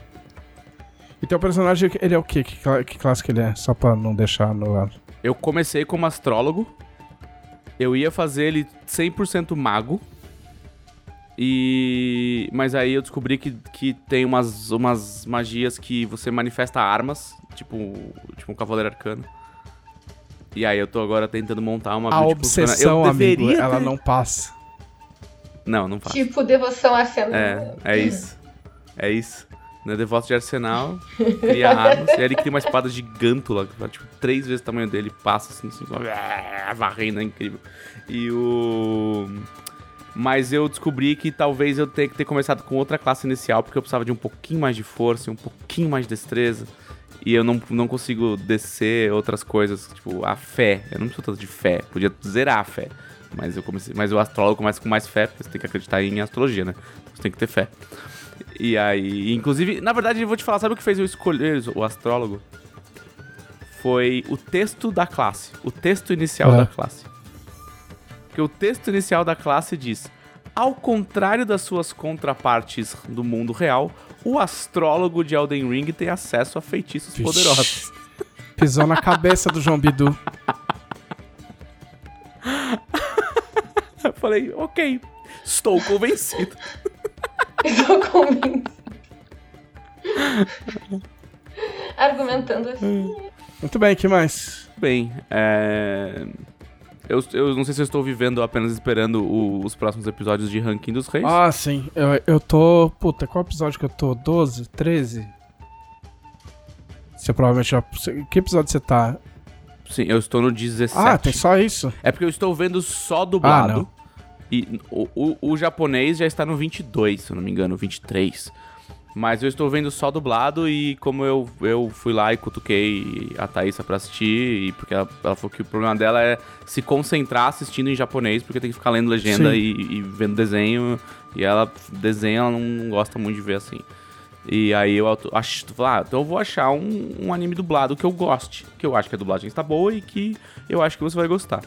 E teu personagem, ele é o quê? Que, que classe que ele é? Só pra não deixar no ar. Eu comecei como astrólogo. Eu ia fazer ele 100% mago. E. Mas aí eu descobri que, que tem umas, umas magias que você manifesta armas. Tipo, tipo um cavaleiro arcano. E aí eu tô agora tentando montar uma A obsessão, eu amigo, deveria ela ter- não passa. Não, não faço. Tipo, devoção a cena. É, é isso. É isso. No devoto de arsenal, cria armas. e aí ele cria uma espada gigantula, que tipo, três vezes o tamanho dele, passa assim, assim só, varrendo, é incrível. E o. Mas eu descobri que talvez eu tenha que ter começado com outra classe inicial, porque eu precisava de um pouquinho mais de força um pouquinho mais de destreza. E eu não, não consigo descer outras coisas, tipo, a fé. Eu não preciso tanto de fé, podia zerar a fé. Mas eu comecei, mas o astrólogo começa com mais fé, porque você tem que acreditar em astrologia, né? Você tem que ter fé. E aí, inclusive, na verdade, eu vou te falar, sabe o que fez eu escolher o astrólogo? Foi o texto da classe, o texto inicial É. da classe. Porque o texto inicial da classe diz: Ao contrário das suas contrapartes do mundo real, o astrólogo de Elden Ring tem acesso a feitiços Vixe. poderosos. Pisou na cabeça do João Bidu. Eu falei, ok, estou convencido. Estou convencido. Argumentando assim. Muito bem, que mais? Bem, é... Eu, eu não sei se eu estou vivendo apenas esperando o- os próximos episódios de Ranking dos Reis. Ah, sim. Eu, eu tô. Puta, qual episódio que eu tô? 12? 13? Você provavelmente já. Que episódio você tá? Sim, eu estou no 17. Ah, tem só isso? É porque eu estou vendo só dublado. Ah, não. E o, o, o japonês já está no 22, se eu não me engano, 23. Mas eu estou vendo só dublado e como eu, eu fui lá e cutuquei a Thaísa pra assistir, e porque ela, ela falou que o problema dela é se concentrar assistindo em japonês, porque tem que ficar lendo legenda e, e vendo desenho, e ela desenha, ela não gosta muito de ver assim. E aí eu acho, ah, então eu vou achar um, um anime dublado que eu goste, que eu acho que a dublagem está boa e que eu acho que você vai gostar.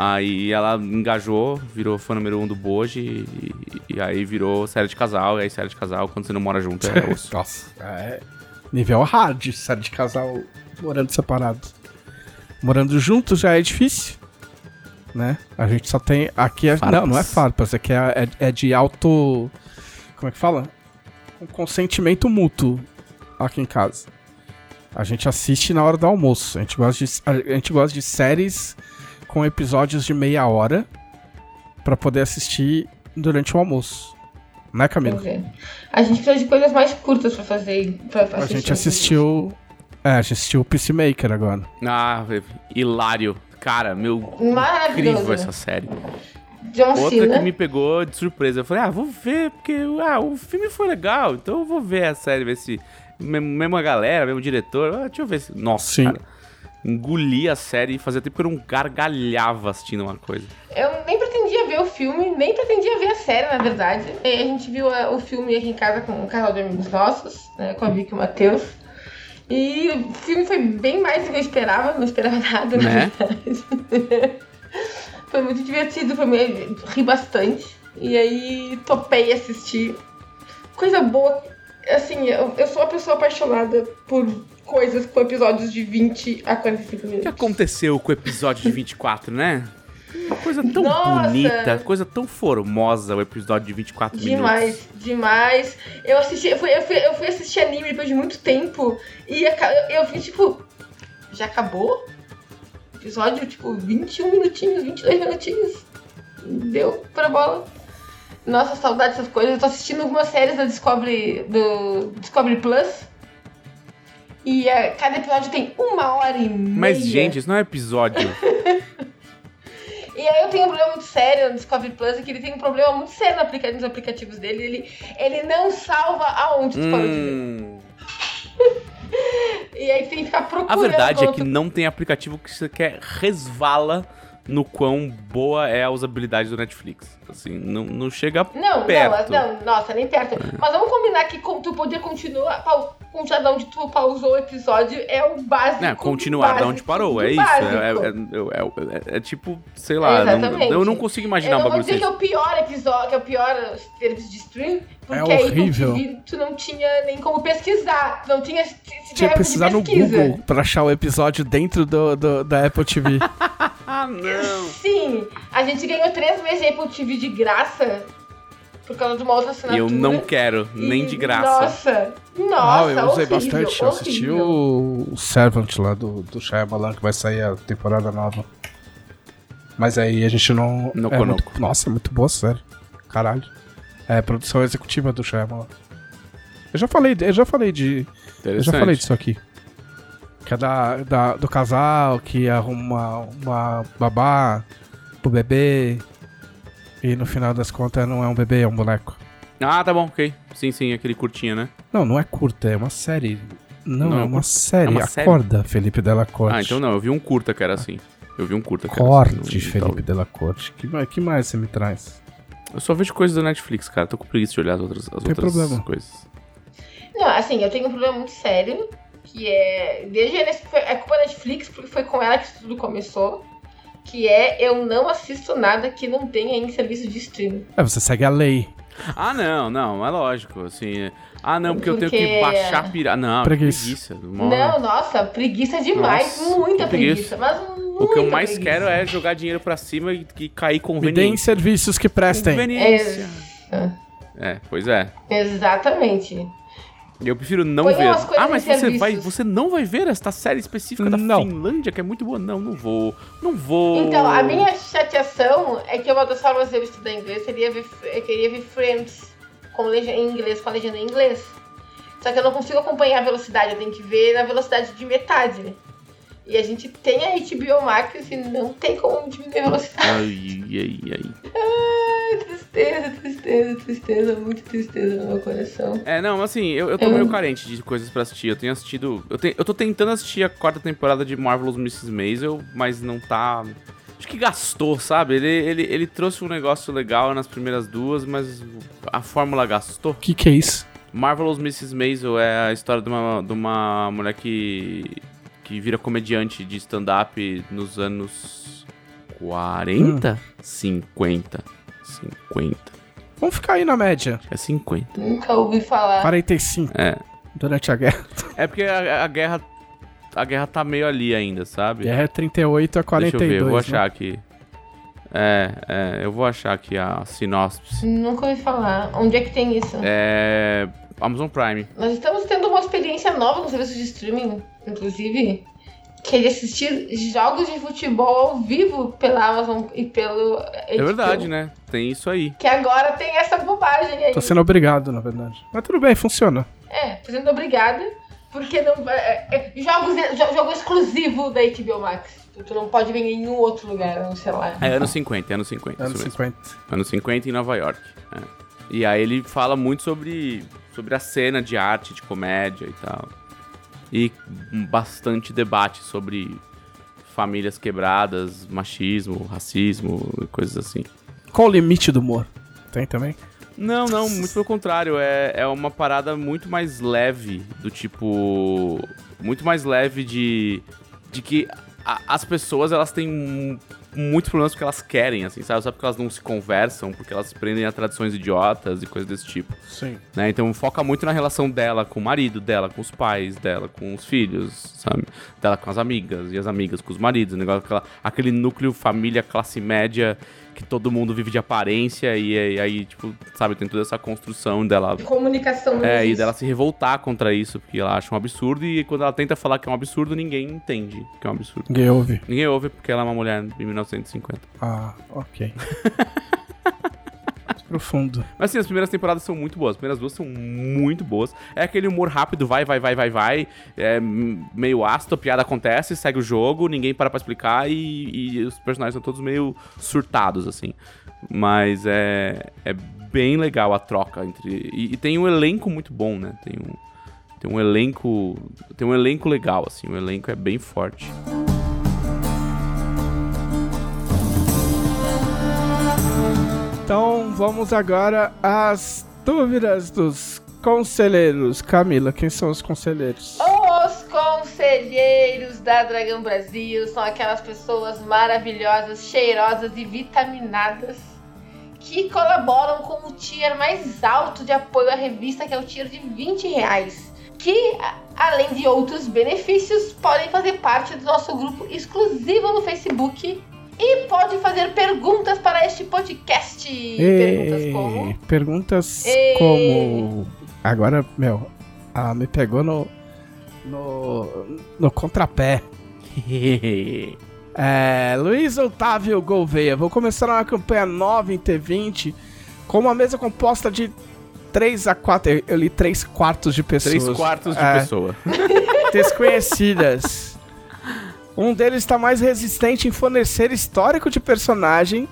Aí ela engajou, virou fã número um do Boji e, e aí virou série de casal. E aí série de casal, quando você não mora junto, é osso. Nossa, é. Nível hard, série de casal morando separados. Morando juntos já é difícil. Né? A gente só tem. Aqui é. Farpas. Não, não é farpas, aqui é, é, é de alto. Como é que fala? Um consentimento mútuo aqui em casa. A gente assiste na hora do almoço. A gente gosta de, a gente gosta de séries com episódios de meia hora pra poder assistir durante o almoço. Né, Camila? A gente precisa de coisas mais curtas pra fazer. Pra, A gente assistiu. É, a gente assistiu o Peacemaker agora. Ah, hilário. Cara, meu, Maravilhoso. incrível essa série. John Outra Cena. que me pegou de surpresa. Eu falei, ah, vou ver, porque ah, o filme foi legal, então eu vou ver a série, ver se. me- Mesma galera, mesmo diretor. Ah, deixa eu ver se. Nossa, Sim. cara. Engoli a série e fazia tempo que eu não gargalhava assistindo uma coisa. Eu nem pretendia ver o filme, nem pretendia ver a série, na verdade. E a gente viu a- o filme aqui em casa com um casal de amigos nossos, né, com a Vicky e o Matheus. E o filme foi bem mais do que eu esperava, não esperava nada, na Né? verdade. foi muito divertido, foi meio, ri bastante. E aí topei assistir. Coisa boa. Assim, eu, eu sou uma pessoa apaixonada por coisas com episódios de 20 a 45 O que minutos. aconteceu com o episódio de 24, né? Uma coisa tão Nossa! bonita, coisa tão formosa o episódio de 24 minutos. Demais, demais. Eu assisti, eu fui, eu, fui, eu fui assistir anime depois de muito tempo e eu, eu vi, tipo, já acabou? Episódio, tipo, 21 minutinhos, 22 minutinhos. Deu pra bola. Nossa, saudade dessas coisas. Eu tô assistindo algumas séries da Discovery, do Discovery Plus. E é, cada episódio tem uma hora e meia. Mas, gente, isso não é episódio. E aí eu tenho um problema muito sério no Discovery Plus, é que ele tem um problema muito sério no aplica- nos aplicativos dele. Ele, ele não salva aonde ver. hum, E aí tem que ficar procurando. a verdade é quando que não tem aplicativo que você quer resvala no quão boa é a usabilidade do Netflix. Assim, não, não chega Não, perto. não, não, nossa, nem perto. Mas vamos combinar que tu poder continuar. Continuar de onde tu pausou o episódio é o básico. É, continuar da onde parou, é isso. É, é- é- é- é tipo, sei lá, não- Exatamente. eu não consigo imaginar Eu um não vou bagulho dizer assim. que é o pior episódio, que é o pior serviço de stream, porque É aí horrível. tu, tu não tinha nem como pesquisar. Tu não tinha. Tinha tiver que pesquisar de no pesquisa. Google pra achar o episódio dentro do, do- da Apple TV. Ah, não! Sim, a gente ganhou três meses de Apple TV de graça por causa de uma outra assinatura. Eu não quero, nem E, de graça. Nossa, nossa, ah, eu usei horrível, bastante. Eu assisti horrível. o, Servant lá do, do Shyamalan, que vai sair a temporada nova. Mas aí a gente não... No é muito, nossa, é muito boa, sério. Caralho. É, produção executiva do Shyamalan. Eu já falei, eu já falei de... Eu já falei disso aqui. Que é da, da- do casal que arruma uma babá pro bebê. E no final das contas não é um bebê, é um boneco. Ah, tá bom, ok. Sim, sim, aquele curtinho, né? Não, não é curta, é uma série. Não, Não, é é uma uma- série. é uma série? Acorda, Felipe Della Corte. Ah, então não, eu vi um curta que era assim. Eu vi um curta. cara, Corte, no digital. Felipe Della Corte. Que, mais- que mais você me traz? Eu só vejo coisas da Netflix, cara. Tô com preguiça de olhar as outras, as Tem outras problema. coisas. Não, assim, eu tenho um problema muito sério, que é. Desde a Netflix, é culpa da Netflix, porque foi com ela que isso tudo começou. Que é eu não assisto nada que não tenha em serviço de streaming. É, você segue a lei. Ah, não, não, é lógico, assim... Ah, não, porque, eu tenho que Porque- baixar pirata. Não, Preguiça. preguiça. uma. Não, nossa, preguiça demais. Nossa, muita preguiça. preguiça. Mas O que eu muita mais preguiça. quero é jogar dinheiro pra cima e, e cair Me deem conveniente. serviços que prestem. Conveniência. É, É, pois é. exatamente. Eu prefiro não Põe ver. Ah, mas você serviços. vai, você não vai ver esta série específica da Não. Finlândia, que é muito boa? Não, não vou. Não vou. Então, a minha chateação é que uma das formas de eu estudar inglês seria ver, eu queria ver Friends com legenda, em inglês, com a legenda em inglês. Só que eu não consigo acompanhar a velocidade, eu tenho que ver na velocidade de metade, né? E a gente tem a HBO Max e não tem como diminuir a velocidade. Ai, ai, ai. Ai, tristeza, tristeza, tristeza, muita tristeza no meu coração. É, não, assim, eu, eu tô Eu- meio carente de coisas pra assistir. Eu tenho assistido. Eu, te- eu tô tentando assistir a quarta temporada de Marvelous Mrs. Maisel, mas não tá. Acho que gastou, sabe? Ele, ele, ele trouxe um negócio legal nas primeiras duas, mas a fórmula gastou. O que, que é isso? Marvelous Mrs. Maisel é a história de uma, de uma mulher que, que vira comediante de stand-up nos anos 40? 50. 50. Vamos ficar aí na média. É 50. Nunca ouvi falar. 45 É. durante a guerra. É porque a, a guerra. A guerra tá meio ali ainda, sabe? Guerra é 38 a 42. Deixa eu ver, eu vou né? achar aqui. É, é, eu vou achar aqui a sinopse. Nunca ouvi falar. Onde é que tem isso? É. Amazon Prime. Nós estamos tendo uma experiência nova no serviço de streaming, inclusive, que é de assistir jogos de futebol ao vivo pela Amazon e pelo É verdade, né? Tem isso aí. Que agora tem essa bobagem aí. Tô sendo obrigado, na verdade. Mas tudo bem, funciona. É, tô sendo obrigada, porque não. É, é, jogos, jo- jogo exclusivo da HBO Max. Tu, tu não pode ver em nenhum outro lugar, não sei lá. É anos 50, é anos 50. Anos isso mesmo. 50. Anos 50 em Nova York. é. E aí ele fala muito sobre, sobre a cena de arte, de comédia e tal. E bastante debate sobre famílias quebradas, machismo, racismo e coisas assim. Qual o limite do humor? Tem também? Não, não, muito pelo contrário. É, é uma parada muito mais leve, do tipo. Muito mais leve de. De que a- as pessoas elas têm muitos problemas porque elas querem, assim, sabe? Só porque elas não se conversam, porque elas se prendem a tradições idiotas e coisas desse tipo. Sim. Né? Então foca muito na relação dela com o marido, dela com os pais, dela com os filhos, sabe? Dela com as amigas e as amigas com os maridos, o negócio, aquela, aquele núcleo família classe média que todo mundo vive de aparência e, aí- aí, tipo, sabe, tem toda essa construção dela. Comunicação É, e dela se revoltar contra isso, porque ela acha um absurdo, e quando ela tenta falar que é um absurdo, ninguém entende que é um absurdo. Ninguém ouve. Ninguém ouve porque ela é uma mulher em 1950. Ah, ok. Profundo. Mas assim, as primeiras temporadas são muito boas. As primeiras duas são muito boas. É aquele humor rápido, vai, vai, vai, vai, vai. É meio ácido, a piada acontece, segue o jogo, ninguém para pra explicar e, e os personagens são todos meio surtados, assim. Mas é, é bem legal a troca entre. E, e tem um elenco muito bom, né? Tem um, tem um elenco. Tem um elenco legal, assim. O elenco é bem forte. Então vamos agora às dúvidas dos conselheiros. Camila, quem são os conselheiros? Os conselheiros da Dragão Brasil são aquelas pessoas maravilhosas, cheirosas e vitaminadas que colaboram com o tier mais alto de apoio à revista, que é o tier de 20 reais. Que, além de outros benefícios, podem fazer parte do nosso grupo exclusivo no Facebook e pode fazer perguntas para este podcast. Perguntas como... perguntas Ei. como. Agora, meu, ela me pegou no. no. no contrapé. É, Luiz Otávio Gouveia, vou começar uma campanha nova em T20 com uma mesa composta de 3 a 4. Eu, li 3 quartos de pessoas. Três quartos de É, pessoa. desconhecidas. Um deles está mais resistente em fornecer histórico de personagem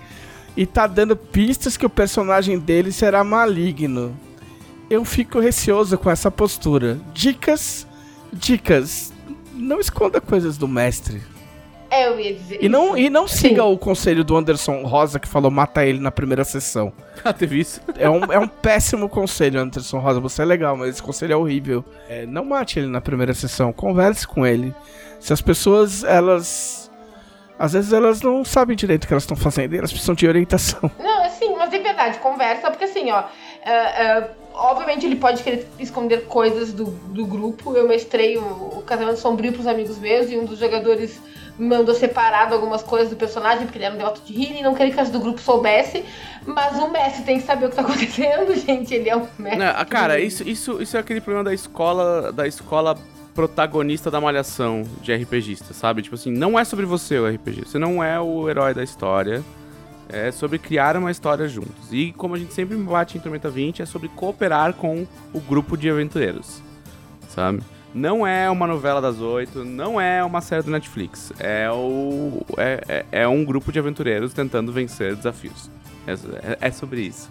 e tá dando pistas que o personagem dele será maligno. Eu fico receoso com essa postura. Dicas, dicas. Não esconda coisas do mestre. É, eu ia dizer. E não, e não Sim. siga o conselho do Anderson Rosa que falou mata ele na primeira sessão. Ah, teve isso? É um, é um péssimo conselho, Anderson Rosa. Você é legal, mas esse conselho é horrível. É, não mate ele na primeira sessão, converse com ele. Se as pessoas, elas. Às vezes elas não sabem direito o que elas estão fazendo elas precisam de orientação. Não, assim, mas de verdade, conversa, porque assim, ó. é, é, obviamente ele pode querer esconder coisas do, do grupo. Eu mestrei o, o casamento sombrio pros amigos meus e um dos jogadores me mandou separado algumas coisas do personagem, porque ele era um devoto de healing e não queria que as do grupo soubesse. Mas o mestre tem que saber o que tá acontecendo, gente. Ele é um mestre. Não, cara, isso, isso, isso é aquele problema da escola, da escola protagonista da malhação de RPGista, sabe? Tipo assim, não é sobre você o RPG. Você não é o herói da história. É sobre criar uma história juntos. E como a gente sempre bate em Tormenta 20, é sobre cooperar com o grupo de aventureiros. Sabe? Não é uma novela das oito, não é uma série do Netflix. É, o, é, é, é um grupo de aventureiros tentando vencer desafios. É, é- é sobre isso.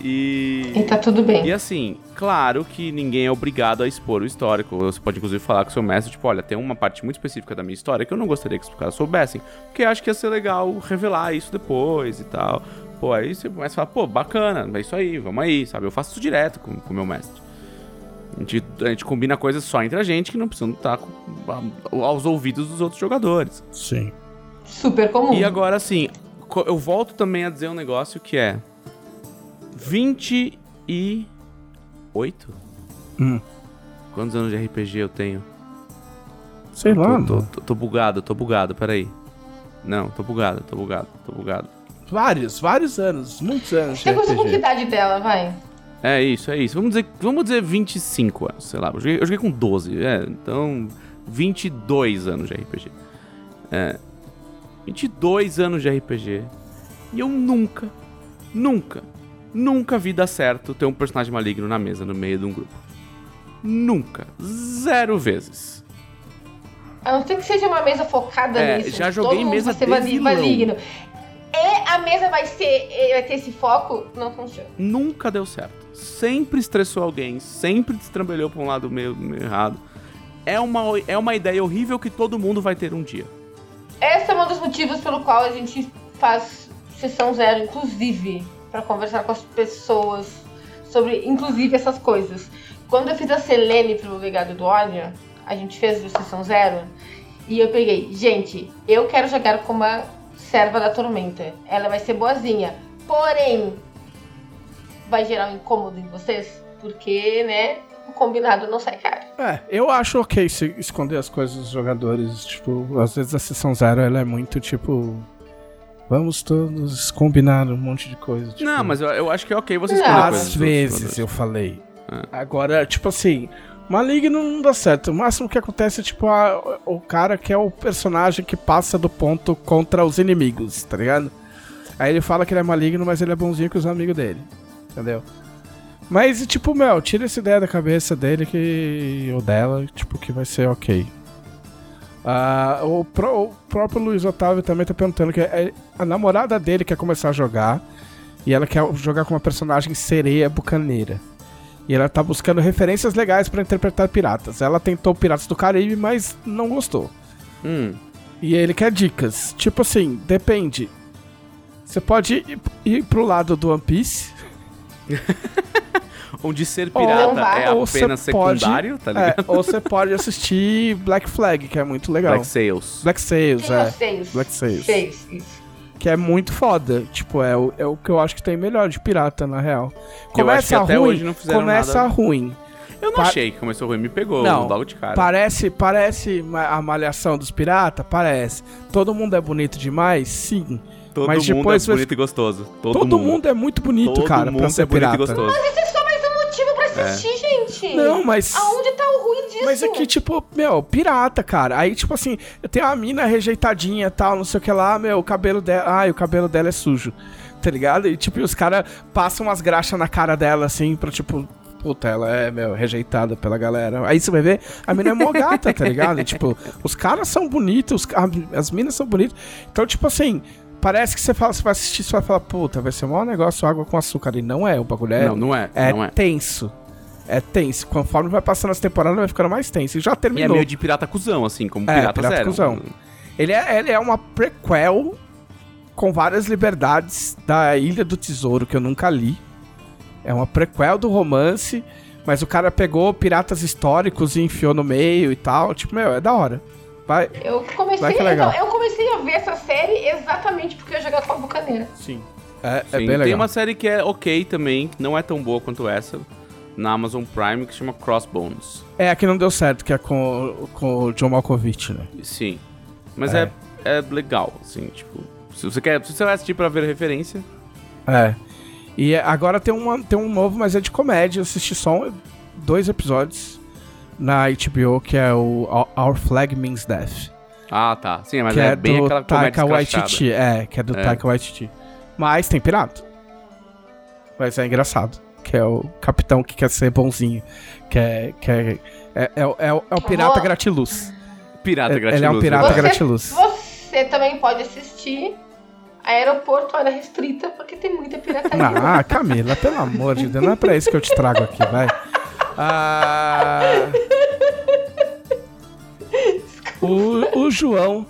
E. E tá tudo bem. E assim, claro que ninguém é obrigado a expor o histórico. Você pode inclusive falar com o seu mestre, tipo, olha, tem uma parte muito específica da minha história que eu não gostaria que os caras soubessem, porque acho que ia ser legal revelar isso depois e tal. Pô, aí você começa a falar, pô, bacana, é isso aí, vamos aí, sabe? Eu faço isso direto com o meu mestre. A gente, a gente combina coisas só entre a gente que não precisam estar com- a- aos ouvidos dos outros jogadores. Sim. Super comum. E agora, assim, eu volto também a dizer um negócio que é 28? Hum. Quantos anos de RPG eu tenho? Sei lá. tô, tô, tô, tô bugado, tô bugado, peraí. Não, tô bugado, tô bugado, tô bugado. Vários, vários anos, muitos anos de Você gostou com que idade dela, vai? É isso, é isso. Vamos dizer, vamos dizer 25 anos, sei lá. Eu joguei, eu joguei com 12, é, então 22 anos de RPG. É, 22 anos de RPG. E eu nunca, nunca, nunca vi dar certo ter um personagem maligno na mesa, no meio de um grupo. Nunca. Zero vezes. A não ser que seja uma mesa focada É, nisso. já Todo joguei mundo mesa vai ser maligno. E a mesa vai ser, vai ter esse foco, não funciona. Nunca deu certo. Sempre estressou alguém, sempre destrambelhou pra um lado meio, meio errado. É uma, é uma ideia horrível que todo mundo vai ter um dia. Esse é um dos motivos pelo qual a gente faz sessão zero, inclusive, pra conversar com as pessoas sobre, inclusive, essas coisas. Quando eu fiz a Selene pro Legado do Ódio, a gente fez a sessão zero, e eu peguei, gente, eu quero jogar com uma serva da tormenta. Ela vai ser boazinha, porém, vai gerar um incômodo em vocês, porque, né, o combinado não sai caro. É, eu acho ok se esconder as coisas dos jogadores. Tipo, às vezes a sessão zero ela é muito tipo. Vamos todos combinar um monte de coisa. Tipo, Não, mas eu, eu acho que é ok você Não. escolher coisas Às vezes eu falei. É. Agora, tipo assim, Maligno não dá certo. O máximo que acontece é, tipo, a- o cara que é o personagem que passa do ponto contra os inimigos, tá ligado? Aí ele fala que ele é maligno, mas ele é bonzinho com os amigos dele. Entendeu? Mas, tipo, Mel, tira essa ideia da cabeça dele que. ou dela, tipo, que vai ser ok. Ah, o, pró- o próprio Luiz Otávio também tá perguntando que é- a namorada dele quer começar a jogar e ela quer jogar com uma personagem sereia bucaneira. E ela tá buscando referências legais pra interpretar piratas. Ela tentou Piratas do Caribe, mas não gostou. Hum, E ele quer dicas. Tipo assim, depende. Você pode ir, ir pro lado do One Piece. onde ser Ou- pirata é ou você apenas pode- secundário, tá é, ligado? ou você pode assistir Black Flag, que é muito legal. Black Sails. Black Sails, é é. Black Sails. Que é muito foda. Tipo, é o, é o que eu acho que tem melhor de pirata, na real. Eu acho que Começa até ruim, hoje não fizeram começa nada. ruim. Eu não Pa- achei que começou ruim, me pegou Não, logo de cara. Parece, parece a malhação dos piratas? Parece. Todo mundo é bonito demais? Sim. Todo mas mundo depois é bonito e gostoso. Todo, Todo, mundo. é muito bonito, Todo cara, mundo pra ser é bonito pirata. e gostoso. Isso é só assistir, gente. Não, mas. Aonde tá o ruim disso? Mas é que, tipo, meu, pirata, cara. Aí, tipo assim, eu tenho uma mina rejeitadinha e tal, não sei o que lá, meu, o cabelo dela. Ai, o cabelo dela é sujo. Tá ligado? E, tipo, os caras passam umas graxas na cara dela, assim, pra, tipo. Puta, ela é, meu, rejeitada pela galera. Aí você vai ver, a mina é mó gata, tá ligado? E, tipo, os caras são bonitos, as minas são bonitas. Então, tipo assim, parece que você fala, você vai assistir, você vai falar, puta, vai ser um maior negócio água com açúcar. E não é, o bagulho é. Não, não é. É, não é. tenso. É tenso. Conforme vai passando as temporadas, vai ficando mais tenso. E já E é terminou. meio de pirata cuzão, assim, como É, piratas pirata eram. cuzão. Ele é, ele é uma prequel com várias liberdades da Ilha do Tesouro, que eu nunca li. É uma prequel do romance, mas o cara pegou piratas históricos e enfiou no meio e tal. Tipo, meu, é da hora. Vai. Eu comecei, Vai que é legal. então, eu comecei a ver essa série exatamente porque eu joguei com a Bucaneira. Sim. É, é Sim, bem Tem legal. uma série que é ok também, não é tão boa quanto essa, na Amazon Prime, que chama Crossbones. É a que não deu certo, que é com, com o John Malkovich, né? Sim. Mas É. é, é legal, assim, tipo. Se você quer. Se você vai assistir pra ver referência. É. E agora tem, uma, tem um novo, mas é de comédia. Eu assisti só dois episódios na HBO, que é o Our- Flag Means Death. Ah, tá. Sim, mas que é, é, bem do aquela comédia Taika. Waititi. É, que é do É. Taika Waititi. Mas tem pirata. Mas é engraçado. Que é o capitão que quer ser bonzinho. Que é. Que é, é, é, o- é o- é o pirata Vou- gratiluz. Pirata Ele- ele é um gratiluz, pirata? Você- gratiluz. Você também pode assistir Aeroporto Área Restrita, porque tem muita pirataria. Ah, Camila, pelo amor de Deus, não é pra isso que eu te trago aqui, vai. Ah, o, o João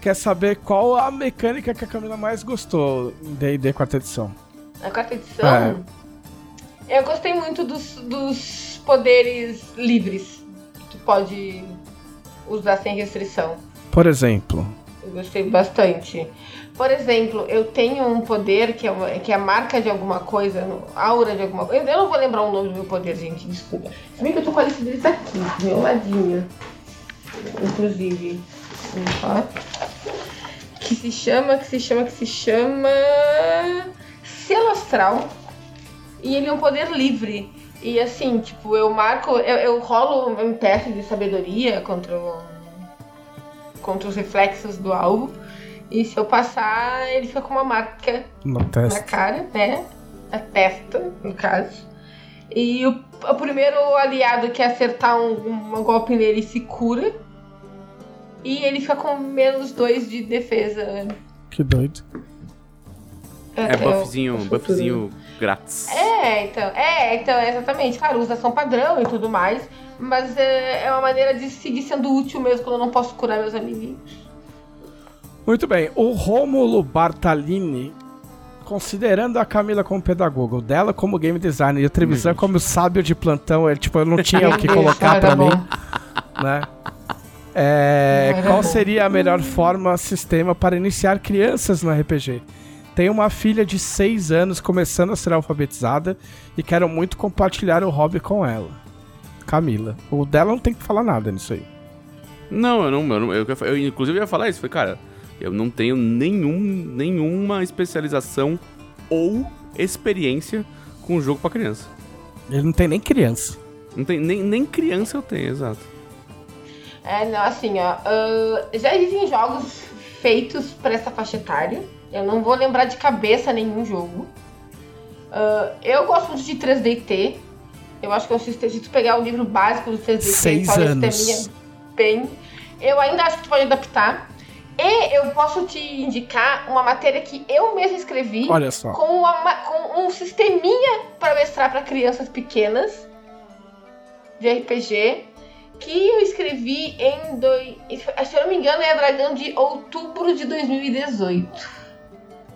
quer saber qual a mecânica que a Camila mais gostou em D&D quarta edição. Na quarta edição, eu gostei muito dos, dos poderes livres que tu pode usar sem restrição. Por exemplo, Eu gostei bastante. Por exemplo, eu tenho um poder que é, uma, que é a marca de alguma coisa, aura de alguma coisa. Eu não vou lembrar o nome do meu poder, gente, desculpa. Se bem que eu tô com a lista deles aqui, do meu ladinho. Inclusive. Que se chama, que se chama, que se chama. Selo Astral. E ele é um poder livre. E assim, tipo, eu marco, eu, eu rolo um teste de sabedoria contra o contra os reflexos do alvo. E se eu passar, ele fica com uma marca na cara, né? Na testa, no caso. E o, o primeiro aliado que acertar um, um golpe nele se cura. E ele fica com menos dois de defesa. Que doido. É até o- buffzinho, buffzinho grátis. É, então, é, então, exatamente. Claro, usa ação padrão e tudo mais. Mas é, é uma maneira de seguir sendo útil mesmo quando eu não posso curar meus amiguinhos. Muito bem, o Rômulo Bartalini, considerando a Camila como pedagoga, o dela como game designer e o Trevisan como sábio de plantão, ele, tipo, eu não tinha o que colocar Ah, pra tá mim. né? É, qual seria a melhor forma, sistema para iniciar crianças no RPG? Tenho uma filha de 6 anos começando a ser alfabetizada e quero muito compartilhar o hobby com ela. Camila. O dela não tem que falar nada nisso aí. Não, eu não. Eu, não- eu, eu inclusive ia falar isso. Falei, cara, eu não tenho nenhum, nenhuma especialização ou experiência com jogo pra criança. Ele não tem nem criança. Não tem, nem, nem criança eu tenho, exato. É, não, assim, ó. ah, já existem jogos feitos para essa faixa etária. Eu não vou lembrar de cabeça nenhum jogo. Ah, eu gosto muito de 3DT. Eu acho que é um sistema, se tu pegar o livro básico do 3DT, Seis anos. sisteminha bem. Eu ainda acho que tu pode adaptar. E eu posso te indicar uma matéria que eu mesma escrevi Olha só. com, uma ma- com um sisteminha para mestrar para crianças pequenas de RPG que eu escrevi em dois, se eu não me engano é Dragão de outubro de 2018.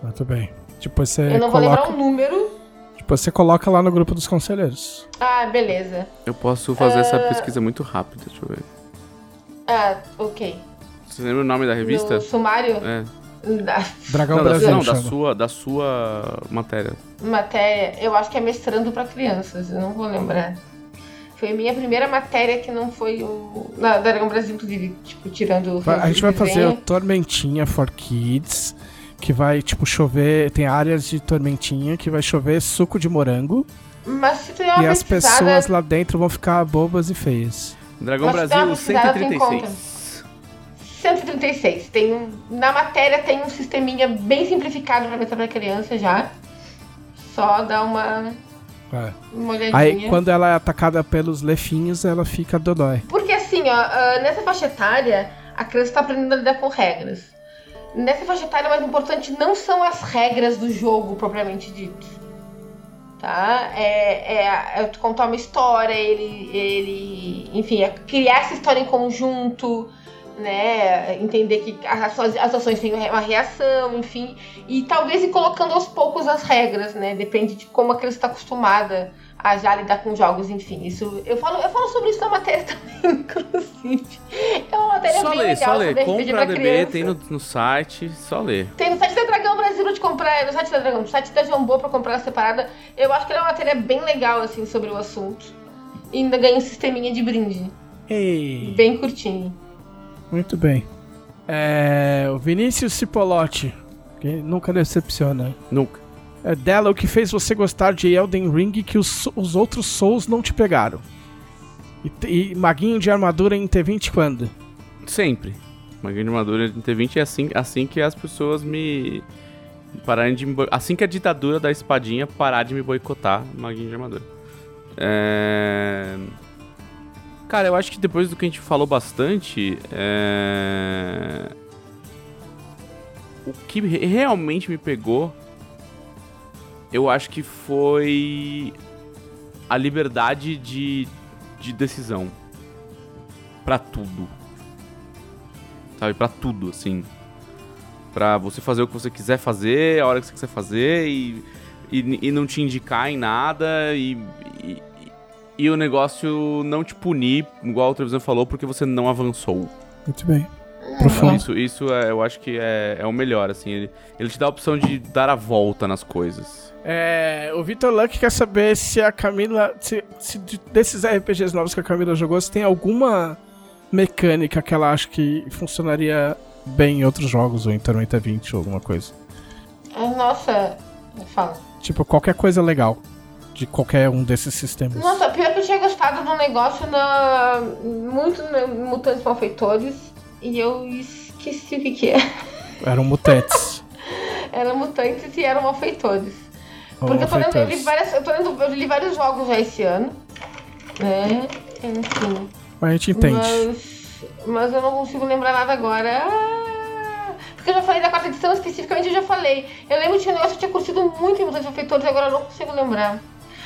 Muito bem. Depois você eu não vou lembrar coloca, o número. depois você coloca lá no grupo dos conselheiros. Ah, beleza. Eu posso fazer essa pesquisa muito rápida, deixa eu ver. Ah, ok. Você lembra o nome da revista? No sumário É. da Dragão Não, da, Brasil não da, sua, da sua matéria. matéria, eu acho que é mestrando para crianças, eu não vou lembrar. Foi a minha primeira matéria que não foi o. Na Dragão Brasil, inclusive, tipo, tirando A gente vai fazer o. Tormentinha for Kids, que vai, tipo, chover. Tem áreas de tormentinha que vai chover suco de morango. Mas se tu der uma e as pesquisada- pessoas lá dentro vão ficar bobas e feias. Dragão Mas dá Brasil uma pesquisada, tu 136. 136. Tem um, na matéria tem um sisteminha bem simplificado pra mostrar pra criança já. Só dá uma, É. uma olhadinha. Aí, quando ela é atacada pelos lefinhos, ela fica dodói. Porque assim, ó, ah, nessa faixa etária, a criança tá aprendendo a lidar com regras. Nessa faixa etária, o mais importante não são as regras do jogo propriamente dito. Tá? É, é, é contar uma história, ele, ele. Enfim, é criar essa história em conjunto. né? Entender que as, as ações têm uma reação, enfim. E talvez ir colocando aos poucos as regras, né? Depende de como a criança está acostumada a já lidar com jogos, enfim. Isso, eu, falo, eu falo sobre isso na matéria também, inclusive. É uma matéria Só bem ler, legal só ler. Compra a DB, criança. tem no, no site, só ler. Tem no site da Dragão Brasil de comprar, no site da Dragão, no site da Jambô pra comprar separada. Eu acho que ela é uma matéria bem legal, assim, sobre o assunto. E ainda ganha um sisteminha de brinde. Ei, Bem curtinho. muito bem. É, o Vinícius Cipolotti, que nunca decepciona. Nunca. É dela o que fez você gostar de Elden Ring que os, os outros Souls não te pegaram. E, e maguinho de armadura em T20 quando? Sempre. Uma grande armadura de T20 é assim, assim que as pessoas me. Pararem de me boi- Assim que a ditadura da espadinha parar de me boicotar, Maguinho de armadura. É... Cara, eu acho que depois do que a gente falou bastante, é... o que re- realmente me pegou, eu acho que foi a liberdade de, de decisão Pra tudo sabe? Pra tudo, assim. Pra você fazer o que você quiser fazer, a hora que você quiser fazer e, e, e não te indicar em nada e, e, e o negócio não te punir, igual o televisão falou, porque você não avançou. Muito bem. Profundo. isso, isso é, eu acho que é, é o melhor, assim. Ele, ele te dá a opção de dar a volta nas coisas. É, o Vitor Luck quer saber se a Camila. Se, se de- desses RPGs novos que a Camila jogou, se tem alguma mecânica que ela acha que funcionaria bem em outros jogos, ou em Tormenta 20 ou alguma coisa. Nossa, fala. Tipo, qualquer coisa legal. De qualquer um desses sistemas. Nossa, pior que eu tinha gostado de um negócio na. Muito na Mutantes Malfeitores. E eu esqueci o que que é. Eram mutantes. Era Mutantes e eram Malfeitores. Porque eu tô lendo, eu li várias, eu tô lendo, eu li vários jogos já esse ano. Né? Enfim. Mas a gente entende. Mas, mas eu não consigo lembrar nada agora. Ah, porque eu já falei da quarta edição, especificamente eu já falei. Eu lembro de um negócio que eu tinha curtido muito em Mutantes Malfeitores, agora eu não consigo lembrar.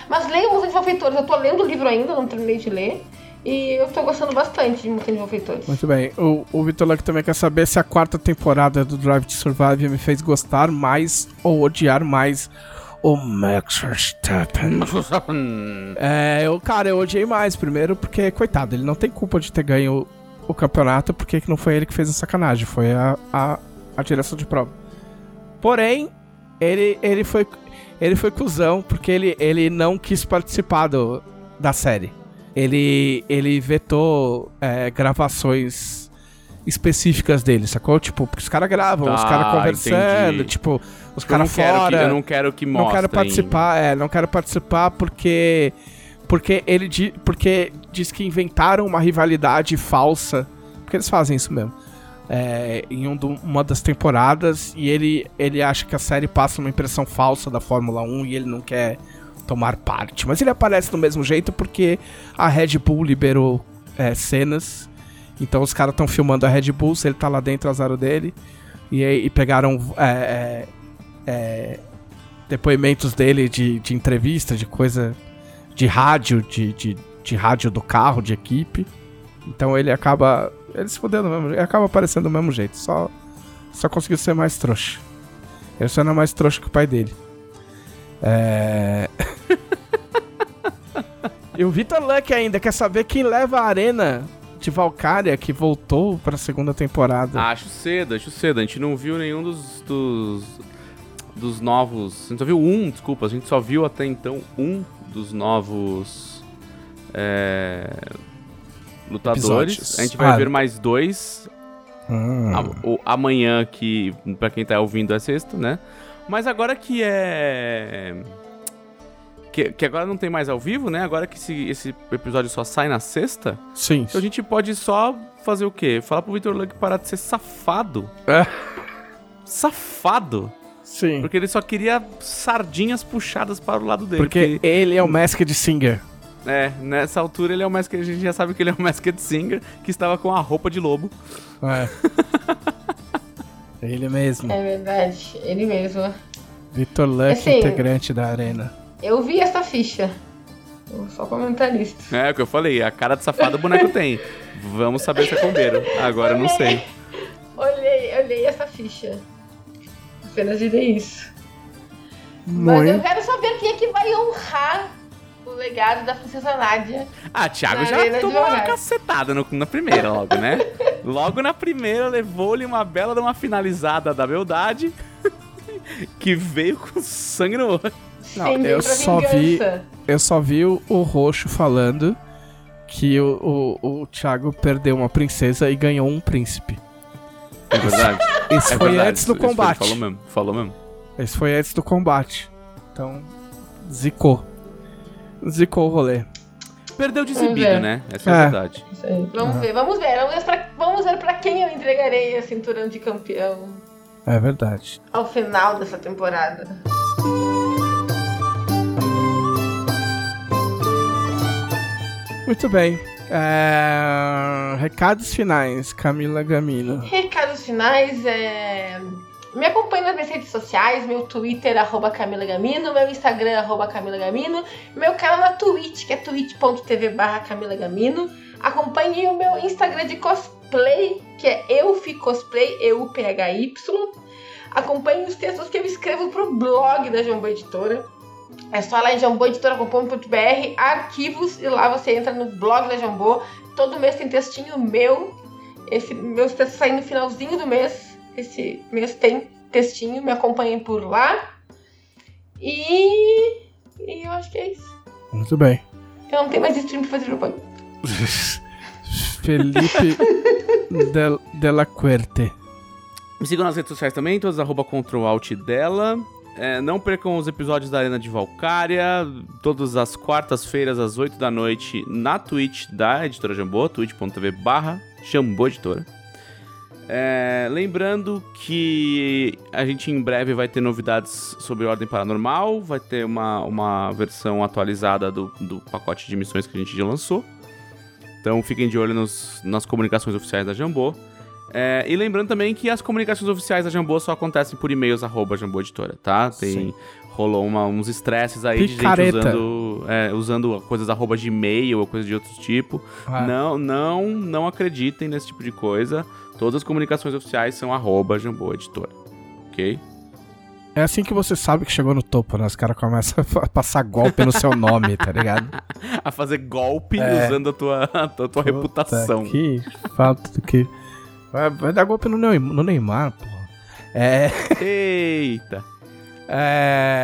Mas leio Mutantes Malfeitores, eu tô lendo o livro ainda, não terminei de ler. E eu tô gostando bastante de Mutantes Malfeitores. Muito bem. O, o Vitor Luck também quer saber se a quarta temporada do Drive to Survive me fez gostar mais ou odiar mais o Max Verstappen. É, eu, cara, eu odiei mais. Primeiro porque, coitado, ele não tem culpa de ter ganho o, o campeonato, porque que não foi ele que fez a sacanagem, foi a, a, a direção de prova. Porém, ele, ele foi ele foi cuzão, porque ele, ele não quis participar do, da série. Ele, ele vetou é, gravações específicas dele, sacou? Tipo, porque os caras gravam, os Ah, caras conversando, entendi. tipo, os não, caras quero que, fora eu não quero que não mostre. quero participar, é, não quero participar porque porque ele di, porque diz que inventaram uma rivalidade falsa, porque eles fazem isso mesmo. é, em um do- uma das temporadas e ele ele acha que a série passa uma impressão falsa da Fórmula 1 e ele não quer tomar parte. Mas ele aparece do mesmo jeito porque a Red Bull liberou é, cenas. Então os caras estão filmando a Red Bull, se ele tá lá dentro, azar dele. E, e pegaram é, é, é, depoimentos dele de, de entrevista, de coisa de rádio, de, de, de rádio do carro, de equipe. Então ele acaba. Ele se fudeu do mesmo. Ele acaba aparecendo do mesmo jeito. Só, só conseguiu ser mais trouxa. Ele só não é mais trouxa que o pai dele. É. e o Vitor Luck ainda quer saber quem leva a arena de Valkyria que voltou pra segunda temporada. Ah, acho cedo, acho cedo. A gente não viu nenhum dos. dos, dos novos. A gente só viu um, desculpa. A gente só viu até então um dos novos. é, lutadores. Episódios. A gente vai Ah. ver mais dois Hum. a- o- amanhã, que pra quem tá ouvindo é sexta, né? Mas agora que é. Que, que agora não tem mais ao vivo, né? Agora que esse, esse episódio só sai na sexta, Sim. então a gente pode só fazer o quê? Falar pro Victor Luck parar de ser safado. É. Safado. Sim. Porque ele só queria sardinhas puxadas para o lado dele. Porque ele é o Masked Singer. é, nessa altura ele é o Masked... A gente já sabe que ele é o Masked Singer, que estava com a roupa de lobo. É. ele mesmo. É verdade, ele mesmo. Vitor Luck, Assim- integrante da arena. Eu vi essa ficha. Sou só comentarista. É, o que eu falei, a cara de safado o boneco tem. Vamos saber se é combeiro. Agora eu não sei. Olhei, olhei essa ficha. Apenas direi isso. Mas eu quero saber quem é que vai honrar o legado da princesa Nádia. Ah, Thiago já tomou uma cacetada no- na primeira, logo, né? Logo na primeira, levou-lhe uma bela de uma finalizada da beldade. que veio com sangue no olho. Não, eu só vi-. Eu só vi o, o Roxo falando que o, o, o Thiago perdeu uma princesa e ganhou um príncipe. É verdade. Isso É foi verdade, antes do isso- isso combate. Falou mesmo, falou mesmo. Esse foi antes do combate. Então, zicou. Zicou o rolê. Perdeu de exibido, né? Essa é a É. verdade. Isso aí. Vamos ver, vamos ver. Vamos ver, pra, vamos ver pra quem eu entregarei a cinturão de campeão É verdade. ao final dessa temporada. Muito bem. É, Recados finais, Camila Gamino. Recados finais é. Me acompanhe nas minhas redes sociais, meu Twitter, arroba Camila Gamino, meu Instagram, arroba Camila Gamino, meu canal na Twitch, que é twitch.tv barra Camila Gamino. Acompanhe o meu Instagram de cosplay, que é eufi cosplay, E-U-P-H-Y. Acompanhe os textos que eu escrevo pro blog da Jambô Editora. É só lá em jamboeditora.com.br, arquivos, e lá você entra no blog da Jambô. Todo mês tem textinho meu. Esse, meus textos saem no finalzinho do mês. Esse mês tem textinho, me acompanhem por lá. E. E eu acho que é isso. Muito bem. Eu não tenho mais stream pra fazer propaganda. Felipe Del, Della Querte. Me sigam nas redes sociais também, todas arroba dela. É, não percam os episódios da Arena de Valkyria, todas as quartas-feiras, às 8 da noite, na Twitch da Editora Jambô, twitch.tv barra Jambô Editora. É, lembrando que a gente em breve vai ter novidades sobre Ordem Paranormal, vai ter uma, uma versão atualizada do, do pacote de missões que a gente já lançou. Então fiquem de olho nos- nas comunicações oficiais da Jambô. É, e lembrando também que as comunicações oficiais da Jambô só acontecem por e-mails arroba Jambô Editora, tá? Tem, Sim. rolou uma- uns estresses aí Picareta. de gente usando, é, usando coisas arroba de e-mail ou coisas de outro tipo. Ah. Não, não, não acreditem nesse tipo de coisa. Todas as comunicações oficiais são arroba Jambô Editora, ok? É assim que você sabe que chegou no topo, né? Os caras começam a passar golpe no seu nome, tá ligado? A fazer golpe É. usando a tua, a tua, tua reputação. Puta, Que falta do que. Vai, vai dar golpe no Neymar, no Neymar porra. É. Eita!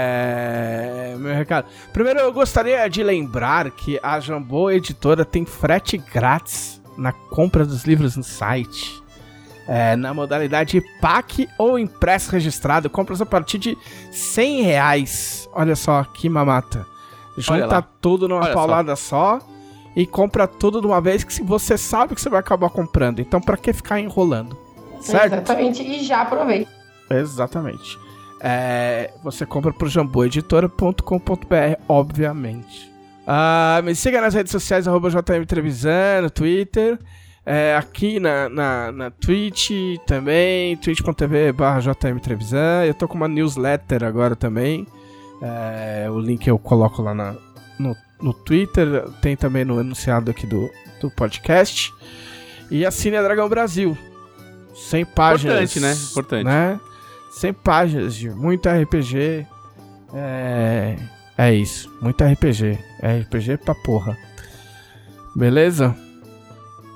É. Meu recado. Primeiro, eu gostaria de lembrar que a Jambô Editora tem frete grátis na compra dos livros no site. É, na modalidade PAC ou impresso registrado, compras a partir de 100 reais. Olha só que mamata. Junta tudo numa Olha só. paulada só. e compra tudo de uma vez que se você sabe que você vai acabar comprando. Então, pra que ficar enrolando? Certo? Exatamente, e já aproveita. Exatamente. É, você compra por jamboeditora.com.br, obviamente. Ah, me siga nas redes sociais, arroba JM Trevisan, no Twitter. É, aqui na, na, na Twitch também, twitch.tv barra. Eu tô com uma newsletter agora também. É, o link eu coloco lá na, no, no Twitter, tem também no enunciado aqui do, do podcast. E assine a Dragão Brasil. 100 páginas. Importante, né? Importante. né? 100 páginas de muito RPG. É. É isso. Muito RPG. RPG pra porra. Beleza?